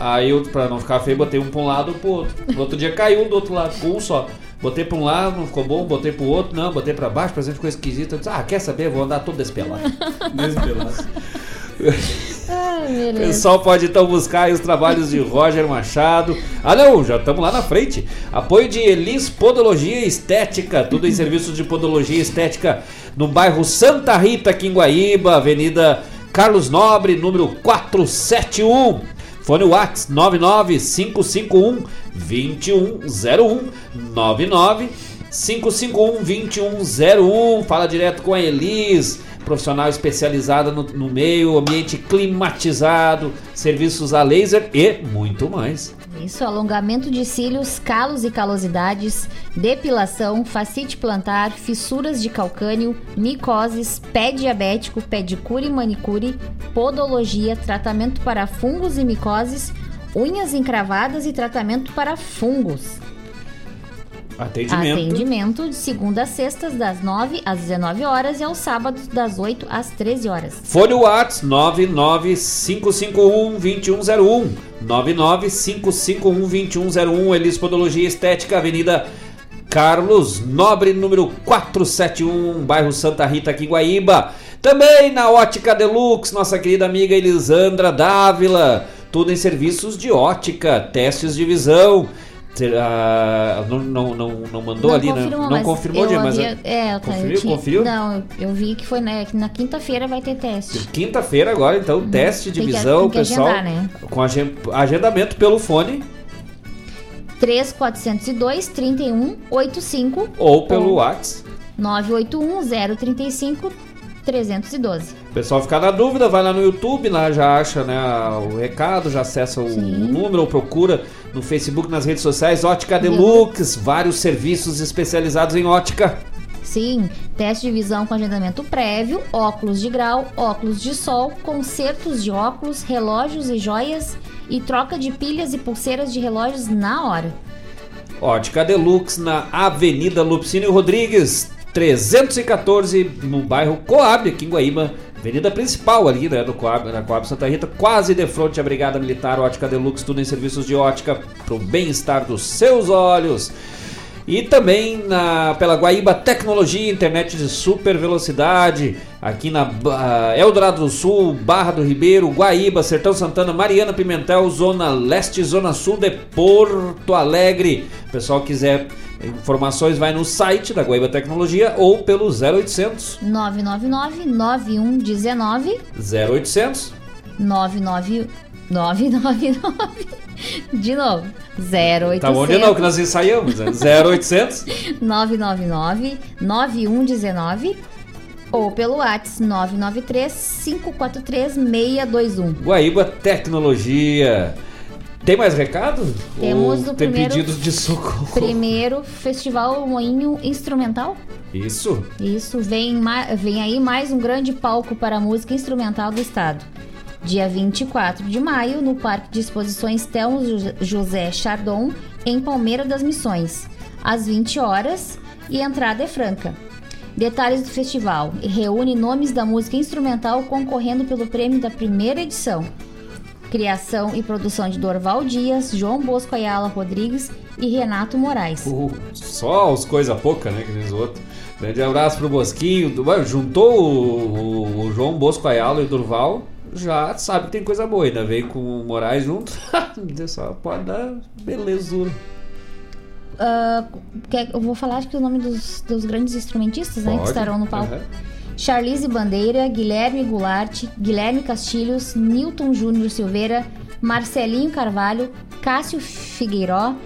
Aí eu, pra não ficar feio, botei um pra um lado e um pro outro. No outro dia caiu um do outro lado, com um só. Botei pra um lado, não ficou bom, botei pro outro, não, botei pra baixo, pra ficou esquisito. Eu disse, ah, quer saber? Vou andar todo despelado. Despelado. Ai, pessoal pode então buscar aí os trabalhos de Roger Machado. Ah não, já estamos lá na frente. Apoio de Elis Podologia Estética, tudo em serviços de podologia estética no bairro Santa Rita, aqui em Guaíba, Avenida Carlos Nobre, número 471. Fone Whats 99551 2101 99 551 2101. Fala direto com a Elis, profissional especializada no, no meio, ambiente climatizado, serviços a laser e muito mais. Isso, alongamento de cílios, calos e calosidades, depilação, facite plantar, fissuras de calcânio, micoses, pé diabético, pedicure e manicure, podologia, tratamento para fungos e micoses, unhas encravadas e tratamento para fungos. Atendimento. Atendimento de segunda a sextas, das 9 às 19 horas e aos sábados, das 8 às 13 horas. Fone Whats 995512101 995512101 Elis Podologia Estética, Avenida Carlos Nobre, número 471, bairro Santa Rita, aqui Guaíba. Também na Ótica Deluxe, nossa querida amiga Elisandra Dávila. Tudo em serviços de ótica, testes de visão. Ter- ah, não, não, não, não mandou ali, né? Não confirmou, dia, mas. havia- é, eu- conferiu? eu tinha- conferiu? Não, eu, vi que foi na, que na quinta-feira vai ter teste. Quinta-feira agora, então, teste de Tem visão, que pessoal. agendar, né? Com agen- agendamento pelo fone 3402 3185 ou pelo WhatsApp. 981 035 312. O pessoal ficar na dúvida, vai lá no YouTube, lá já acha né, o recado, já acessa o número ou procura no Facebook, nas redes sociais, Ótica Deluxe, vários serviços especializados em ótica. Sim, teste de visão com agendamento prévio, óculos de grau, óculos de sol, consertos de óculos, relógios e joias e troca de pilhas e pulseiras de relógios na hora. Ótica Deluxe na Avenida Lupicínio Rodrigues, 314, no bairro Coab, aqui em Guaíba. Avenida principal ali, né, do Coab, na Coab Santa Rita, quase de frente à Brigada Militar Ótica Deluxe, tudo em serviços de ótica para o bem-estar dos seus olhos. E também na, pela Guaíba Tecnologia, internet de super velocidade, aqui na uh, Eldorado do Sul, Barra do Ribeiro, Guaíba, Sertão Santana, Mariana Pimentel, Zona Leste, Zona Sul de Porto Alegre. Pessoal quiser informações, vai no site da Guaíba Tecnologia ou pelo 0800 999 9119 0800 99 999 De novo. 0800 Tá bom de novo que nós ensaiamos, né? 0800 999 9119 ou pelo WhatsApp 993 543 621. Guaíba Tecnologia. Tem mais recado? Temos Ou o tem primeiro- pedidos de socorro? Primeiro Festival Moinho Instrumental. Isso. Isso, vem, vem aí mais um grande palco para a música instrumental do estado. Dia 24 de maio, no Parque de Exposições Telmo José Chardon, em Palmeira das Missões, às 20 horas, e a entrada é franca. Detalhes do festival: reúne nomes da música instrumental concorrendo pelo prêmio da primeira edição. Criação e produção de Dorval Dias, João Bosco Ayala Rodrigues e Renato Moraes. Uh, só os coisa pouca, né? Que nem os outros. Grande abraço pro Bosquinho. Juntou o, o- o João Bosco Ayala e o Durval. Já sabe que tem coisa boa. Ainda veio com o Moraes junto. Só pode dar belezura. Quer- eu vou falar acho que o nome dos, dos grandes instrumentistas né, que Pode. estarão no palco. Aham. Charlize Bandeira, Guilherme Goulart, Guilherme Castilhos, Newton Júnior Silveira, Marcelinho Carvalho, Cássio Figueiró,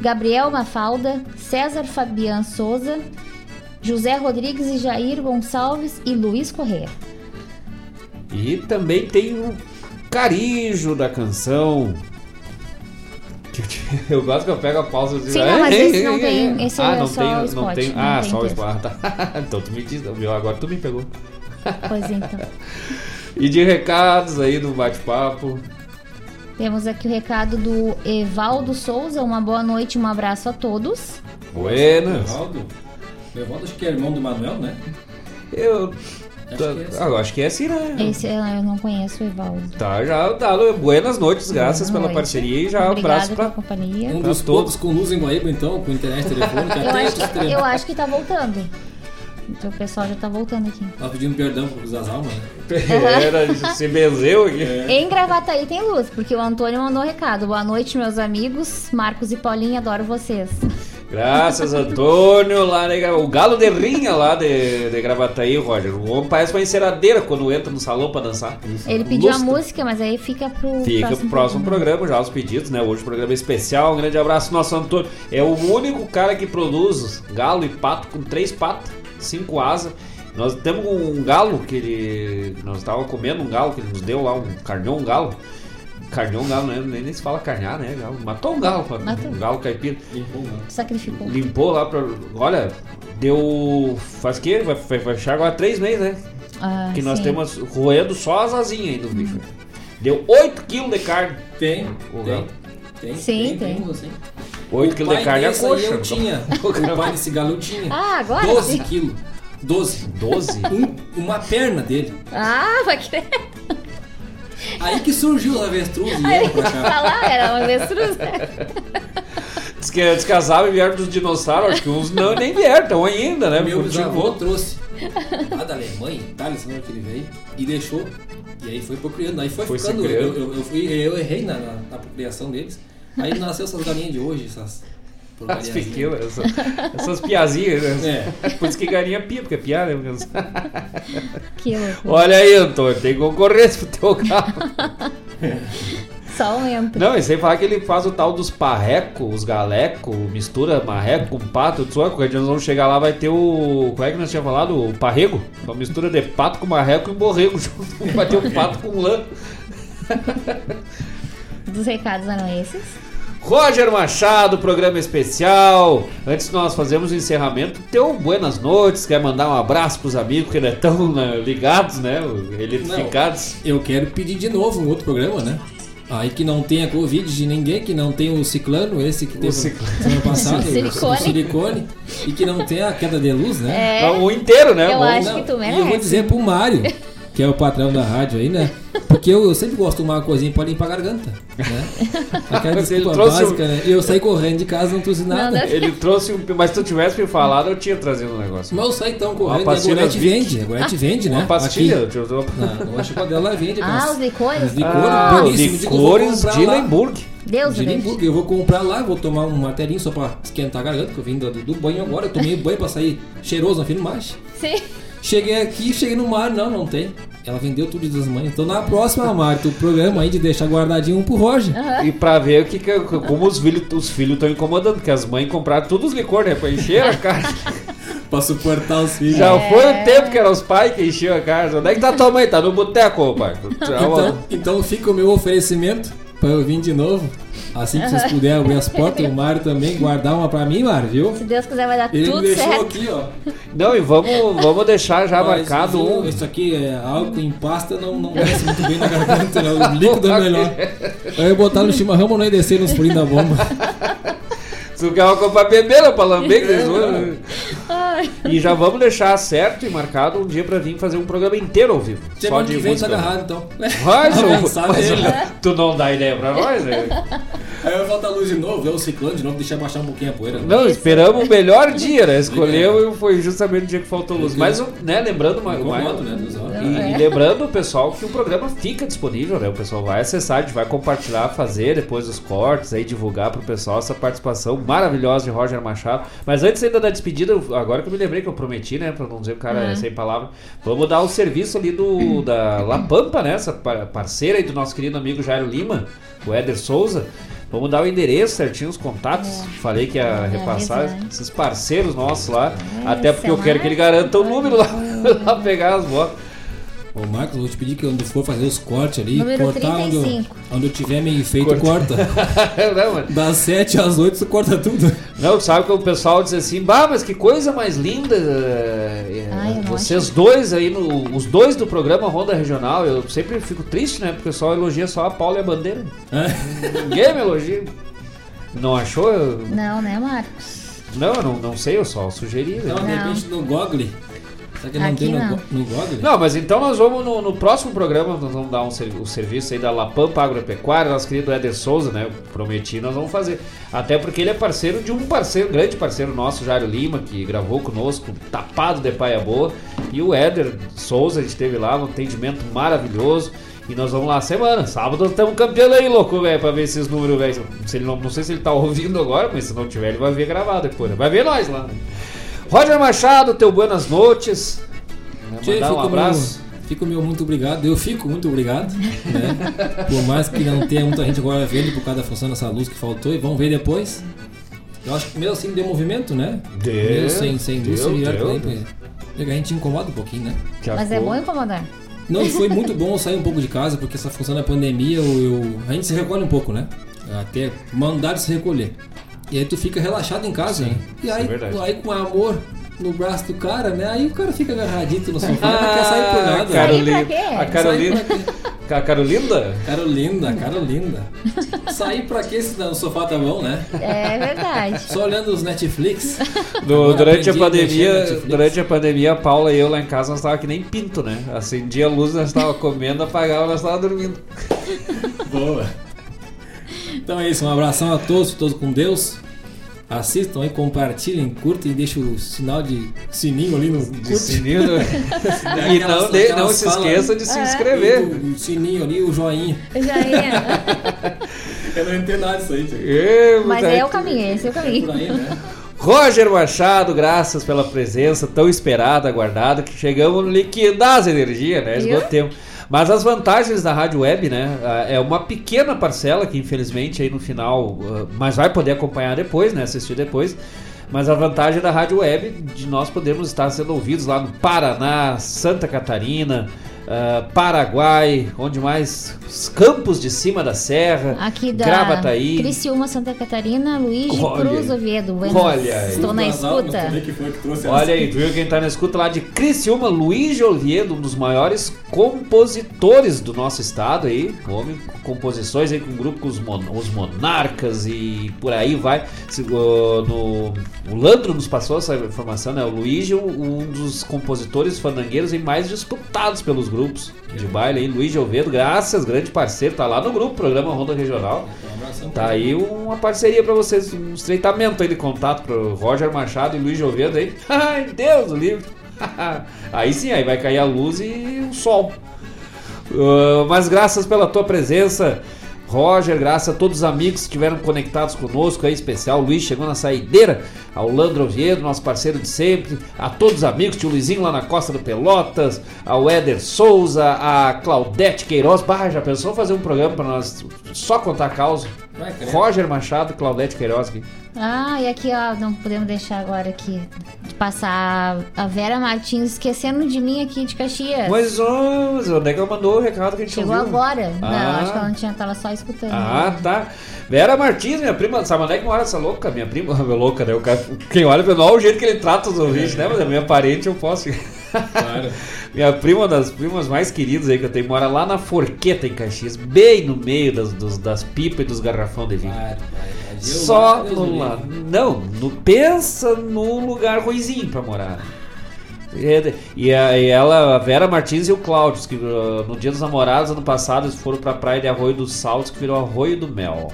Gabriel Mafalda, César Fabian Souza, José Rodrigues e Jair Gonçalves e Luiz Correa. E também tem o Carijo da canção. Eu gosto que eu pego a pausa e digo, Sim, não, mas "Ei, esse ei, não ei, tem- ei". esse ah, é não só tem, o não spot, tem. não ah, tem só o spot. Tá. então tu me diz, viu? agora tu me pegou. Pois então. E de recados aí do bate-papo. Temos aqui o recado do Evaldo Souza. Uma boa noite, um abraço a todos. Buenas. Evaldo? Evaldo acho que é irmão do Manuel, né? Eu. Acho que é Ah, eu acho que é assim, né? Esse eu não conheço o Evaldo. Tá, já dado. Buenas noites, graças Boa pela noite. parceria e já um Obrigada abraço pra. companhia. Um dos poucos com luz em Guaíba, então, com internet telefônica. Eu acho, três. eu acho que tá voltando. Então o pessoal já tá voltando aqui. Tava pedindo perdão pro Cruz das Almas, né? Era, se benzeu aqui. Em Gravataí tem luz, porque o Antônio mandou um recado. Boa noite, meus amigos. Marcos e Paulinha, adoro vocês. Graças, Antônio, lá Gra- o galo de rinha lá de, de Gravataí, Roger. O homem parece uma enceradeira quando entra no salão pra dançar. Ele pediu a Lustre. música, mas aí fica pro Fica próximo, pro próximo programa já os pedidos, né? Hoje o programa é especial. Um grande abraço, nosso Antônio. É o único cara que produz galo e pato com três patas, cinco asas. Nós temos um galo que ele. Nós estávamos comendo um galo que ele nos deu lá, um carneou um galo. Carneou um galo, né? nem, nem se fala carnear, né? Galo. Matou um galo, Matou. um galo caipira. Sacrificou. Limpou lá pra. Olha, deu. Faz o quê? Vai, vai, vai fechar agora três meses, né? Ah, que nós sim. temos roendo só as asinhas aí do bicho. Deu 8 kg de carne. Tem, O tem. galo. Tem, Sim, tem. tem. assim. 8 O kg de carne é coxa. Eu tinha. O pai desse galo eu tinha. Ah, agora 12 sim. quilos. 12. 12? Um- uma perna dele. Ah, vai querer. Aí que surgiu os avestruz e Aí vieram pra cá. falar, era uma avestruz. Diz que descasaram e vieram dos dinossauros. Acho que uns não, nem vieram, estão ainda, né? Meu bisavô trouxe lá da Alemanha, Itália, sei lá que ele veio, e deixou. E aí foi procriando. Aí foi, Foi ficando. Eu, eu, eu, fui, eu errei na, na, na procriação deles. Aí nasceu essas galinhas de hoje, essas. As porcariazinhas. pequenas, essas, essas piazinhas, né? É. Por isso que galinha pia, porque é pia, né? Que. Olha aí, Antônio, tem concorrência pro teu carro. Só aumenta. Não, e sem falar que ele faz o tal dos parreco, os galeco, mistura marreco com pato, tu sabe, quando nós vamos chegar lá vai ter o. Como é que nós tínhamos falado? O parrego? Uma mistura de pato com marreco e borrego junto. Vai ter um pato com lã. Dos recados eram esses. Roger Machado, programa especial. Antes de nós fazermos o encerramento, teu buenas noites. Quer mandar um abraço pros amigos que não estão né, ligados, né? Eletrificados. Não, eu quero pedir de novo um outro programa, né? Aí que não tenha Covid de ninguém, que não tenha o ciclano, esse que teve semana passada, Silicone. o silicone, e que não tenha a queda de luz, né? É. O inteiro, né? Eu Bom, acho não, que tu E eu vou merece. dizer pro Mário, que é o patrão da rádio aí, né? Porque eu, eu sempre gosto de tomar uma coisinha pra limpar a garganta, né? Aquela desculpa trouxe básica, um- né? E eu saí correndo de casa, não trouxe nada. Ele trouxe um. Mas se tu tivesse me falado, eu tinha trazido um negócio. Mas eu saí então Uma correndo, a pastilha Gorete Vic. vende, a Gorete vende, né? Uma pastilha? Aqui. Não, acho que a dela vende. Ah, os licores? Os licores, Ah, os Digo, eu vou licores comprar de lá. Lemburg. Deus de Limburgo. Eu vou comprar lá, vou tomar um martelinho só pra esquentar a garganta, que eu vim do, do banho agora. Eu tomei banho pra sair cheiroso na filmagem. Sim. Cheguei aqui, cheguei no mar, não, não tem. Ela vendeu tudo das mães. Então na próxima, Mário, o programa aí de deixar guardadinho um pro Roger. E pra ver o que, que como os filhos os filhos estão incomodando, porque as mães compraram todos os licores, né? Pra encher a casa. pra suportar os filhos. Já foi o tempo que eram os pais que enchiam a casa. Onde é que tá tua mãe? Tá no boteco, pai. Então, então fica o meu oferecimento pra eu vir de novo. Assim que vocês puderem abrir as portas, o Mário também guardar uma pra mim, Mário, viu? Se Deus quiser vai dar Ele tudo me deixou certo. aqui, ó. Não, e vamos, vamos deixar já Mas, marcado viu, um. Isso aqui é álcool em pasta, não, não desce muito bem na garganta, né? O líquido é melhor. Aí eu botar no chimarrão, mas não ia descer nos furinhos da bomba. Se uma coisa pra beber, não pra lamber, que eles vão- É. Ai. E já vamos deixar certo e marcado um dia pra vir fazer um programa inteiro ao vivo. Semana que vem tá música. agarrado, então. Vai, pensar Mas. Tu não dá ideia pra nós, né? Aí eu volto a luz de novo, ver o ciclone de novo, deixar baixar um pouquinho a poeira. né? Não, esperamos o melhor dia, né? Escolheu e foi justamente o dia que faltou luz. Mas, né, lembrando, mais, né, e, É. e lembrando, pessoal, que o programa fica disponível, né? O pessoal vai acessar, a gente vai compartilhar, fazer depois os cortes, aí divulgar pro pessoal essa participação maravilhosa de Roger Machado. Mas antes ainda da despedida, agora que eu me lembrei que eu prometi, né? Pra não dizer o cara Uhum. é sem palavra, vamos dar o serviço ali do da La Pampa, né? Essa par- parceira aí do nosso querido amigo Jairo Lima, o Éder Souza. Vamos dar o endereço certinho, os contatos. Falei que ia repassar avisar, hein? esses parceiros nossos lá. É, até porque eu quero que ele garanta o número lá, lá pegar as botas. Ô Marcos, vou te pedir que quando for fazer os cortes ali, Número cortar onde eu, 35. onde eu tiver meio feito, Corta. Não, mano. Das 7 às 8 você corta tudo. Não, sabe que o pessoal diz assim, bah, mas que coisa mais linda. eh, Ai, eu não vocês dois aí, no, os dois do programa Ronda Regional, eu sempre fico triste, né? Porque o pessoal elogia só a Paula e a Bandeira. Ninguém me elogia. Não achou? Não, né, Marcos? Não, eu não, não sei, eu só sugeri. né? Então, de repente, no Google. Será que não Aqui tem no, não. no Google? Não, mas então nós vamos no, no próximo programa, nós vamos dar um ser- o serviço aí da Lapampa Agropecuária, nosso querido Éder Souza, né? Eu prometi, nós vamos fazer. Até porque ele é parceiro de um parceiro, grande parceiro nosso, Jairo Lima, que gravou conosco, tapado de paia boa. E o Éder Souza, a gente teve lá um atendimento maravilhoso. E nós vamos lá semana. Sábado nós estamos campeando aí, louco, velho, pra ver esses números, velho. Se ele não, não sei se ele tá ouvindo agora, mas se não tiver, ele vai ver gravado depois. né? Vai ver nós lá. né? Roger Machado, teu buenas noites. Né, Tchê, Mandar um abraço. Meu, fica o meu muito obrigado. Eu fico muito obrigado. Né? Por mais que não tenha muita gente agora vendo por causa da função dessa luz que faltou. E vamos ver depois. Eu acho que mesmo assim deu movimento, né? Deu, Mesmo sem, sem luz, deu, seria deu. bem, A gente incomoda um pouquinho, né? Mas é bom incomodar. Não, foi muito bom eu sair um pouco de casa, porque essa função da pandemia, eu, eu- a gente se recolhe um pouco, né? Até mandar se recolher. E aí tu fica relaxado em casa, né? E aí, é aí com amor no braço do cara, né? Aí o cara fica agarradito no sofá, não quer sair por nada. Carolina, a Carolina. A Carolinda? Carolinda, Carolinda. Sair pra quê se no sofá tá bom, né? É verdade. Só olhando os Netflix. Agora durante a aprendi a pandemia, Netflix. durante a pandemia, a Paula e eu lá em casa nós tava que nem pinto, né? Acendia a luz, nós tava comendo, apagava, nós tava dormindo. Boa. Então é isso, um abração a todos, todos com Deus. Assistam aí, compartilhem, curtem, deixem o sinal de sininho ali no curte. sininho, né? E não de- aquelas não se esqueça de se É. inscrever. E O, o sininho ali, o joinha. Já ia. Eu não entendo nada disso aí, tio. Mas tá- é o caminho, esse é o caminho. Aí, né? Roger Machado, graças pela presença tão esperada, aguardada, que chegamos no liquidar as energias, né? Esgotemos. Mas as vantagens da rádio web, né? ah, É uma pequena parcela que infelizmente aí no final, ah, mas vai poder acompanhar depois, né? Assistir depois. Mas a vantagem da rádio web de nós podermos estar sendo ouvidos lá no Paraná, Santa Catarina, ah, Paraguai, onde mais? Os campos de cima da serra, Aqui da Gravataí. Criciúma, Santa Catarina, Luiz Cruz aí. Oviedo. Buenas. Olha aí. Estou na escuta. Olha aí, tu viu quem tá na escuta lá de Criciúma, Luiz de Oviedo, um dos maiores compositores do nosso estado aí, homem com composições aí com o grupo com os, mon- os Monarcas e por aí vai. Se, o- no, o Landro nos passou essa informação, né? O Luigi, um, um dos compositores fandangueiros e mais disputados pelos grupos de baile aí, Luiz de Oviedo, graças, grande parceiro, tá lá no grupo, programa Ronda Regional. Tá aí uma parceria pra vocês, um estreitamento aí de contato pro Roger Machado e Luiz de Oviedo aí. Ai, Deus, o livro. aí sim, aí vai cair a luz e o sol. Uh, mas graças pela tua presença, Roger, graças a todos os amigos que estiveram conectados conosco aí, especial. Luiz chegou na saideira, ao Landro Oviedo, nosso parceiro de sempre, a todos os amigos, tio Luizinho lá na Costa do Pelotas, ao Éder Souza, a Claudete Queiroz. Bah, já pensou fazer um programa para nós só contar a causa? Vai. Roger Machado, Claudete Queiroz aqui. Ah, e aqui, ó, não podemos deixar agora aqui de passar a Vera Martins esquecendo de mim aqui de Caxias. Mas, mas onde é que ela mandou o recado que a gente Chegou ouviu? agora. Não, Ah. acho que ela não tinha, tava só escutando. Ah, tá. Vera Martins, minha prima, sabe onde é que mora essa louca? Minha prima, meu louca, né? O cara, quem olha pra olha o jeito que ele trata os ouvintes, né? Mas é minha parente, eu posso. minha prima, uma das primas mais queridas aí que eu tenho, mora lá na Forqueta, em Caxias, bem no meio das, dos- das pipas e dos garrafão de vinho. Só Deus no lado. Não, no, pensa num lugar ruizinho pra morar. E, e a- e ela, a Vera Martins e o Cláudio, que uh, no dia dos namorados, ano passado, eles foram pra praia de Arroio dos Saltos, que virou Arroio do Mel.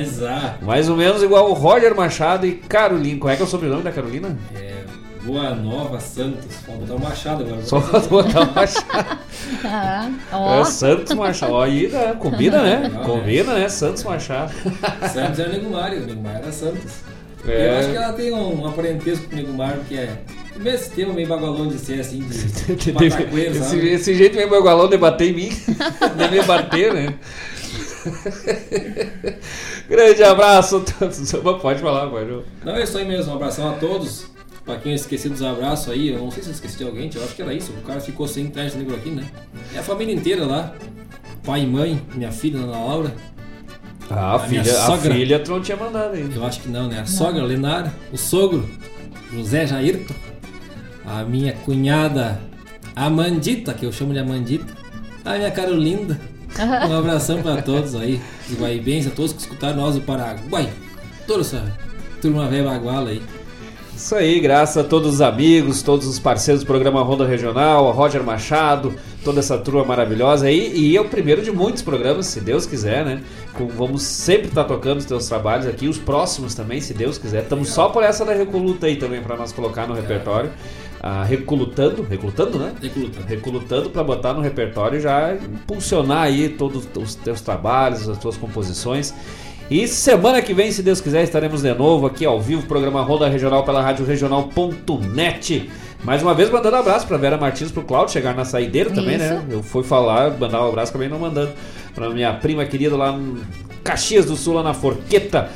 Exato. Mais ou menos igual o Roger Machado e Carolina. Qual é que é o sobrenome da Carolina? É, Boa Nova Santos. Vamos botar o Machado agora. Só botar o Machado. Ah, ó. É Santos Machado. Ó, aí, né? Combina, né? Legal, Combina, né? Santos Machado. Santos era Nego Mário, o Nego Mário era Santos. É. Eu acho que ela tem um, um parentesco com o Nego Mário, que é o mesmo sistema meio bagualão de ser assim, de, de esse, esse jeito meio bagualão de bater em mim. de me bater, né? Grande abraço. a todos. Pode falar, pode. Não, é isso aí mesmo. Um abração a todos. Pra quem eu esqueci dos abraços aí, eu não sei se eu esqueci de alguém, eu acho que era isso. O cara ficou sem internet negro aqui, né? É a família inteira lá. Pai e mãe, minha filha, Ana Laura. Ah, a, minha filha, a sogra. filha tu não tinha mandado ainda. Eu acho que não, né? A sogra, Lenara. O sogro, José Jairto. A minha cunhada, Amandita, que eu chamo de Amandita. A minha Carolinda. Um abração pra todos aí. Os guaibens, a todos que escutaram nós do Paraguai. Toda essa turma velha baguala aí. Isso aí, graças a todos os amigos, todos os parceiros do programa Ronda Regional, a Roger Machado, toda essa turma maravilhosa aí. E é o primeiro de muitos programas, se Deus quiser, né? Com- vamos sempre estar tocando os teus trabalhos aqui, os próximos também, se Deus quiser. Estamos só por essa da Recoluta aí também, para nós colocar no repertório. Ah, recolutando, recolutando, né? Recolutando. Recolutando para botar no repertório e já impulsionar aí todos os teus trabalhos, as tuas composições. E semana que vem, se Deus quiser, estaremos de novo aqui ao vivo, programa Ronda Regional pela Rádio Regional.net. Mais uma vez mandando abraço para Vera Martins, pro Claudio, chegar na saideira também, né? Isso. Eu fui falar, mandar um abraço, acabei não mandando. Pra minha prima querida lá em Caxias do Sul, lá na Forqueta.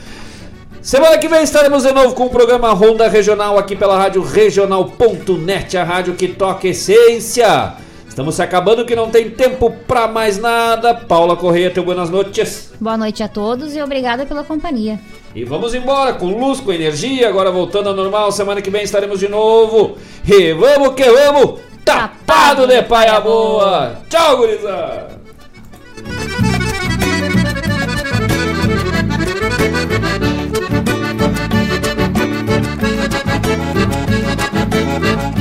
Semana que vem estaremos de novo com o programa Ronda Regional aqui pela Rádio Regional.net, a rádio que toca essência. Estamos se acabando que não tem tempo pra mais nada. Paula Correia, teu buenas noites. Boa noite a todos e obrigada pela companhia. E vamos embora com luz, com energia, agora voltando ao normal. Semana que vem estaremos de novo. E vamos que vamos, tapado de paia boa. Tchau, gurizada.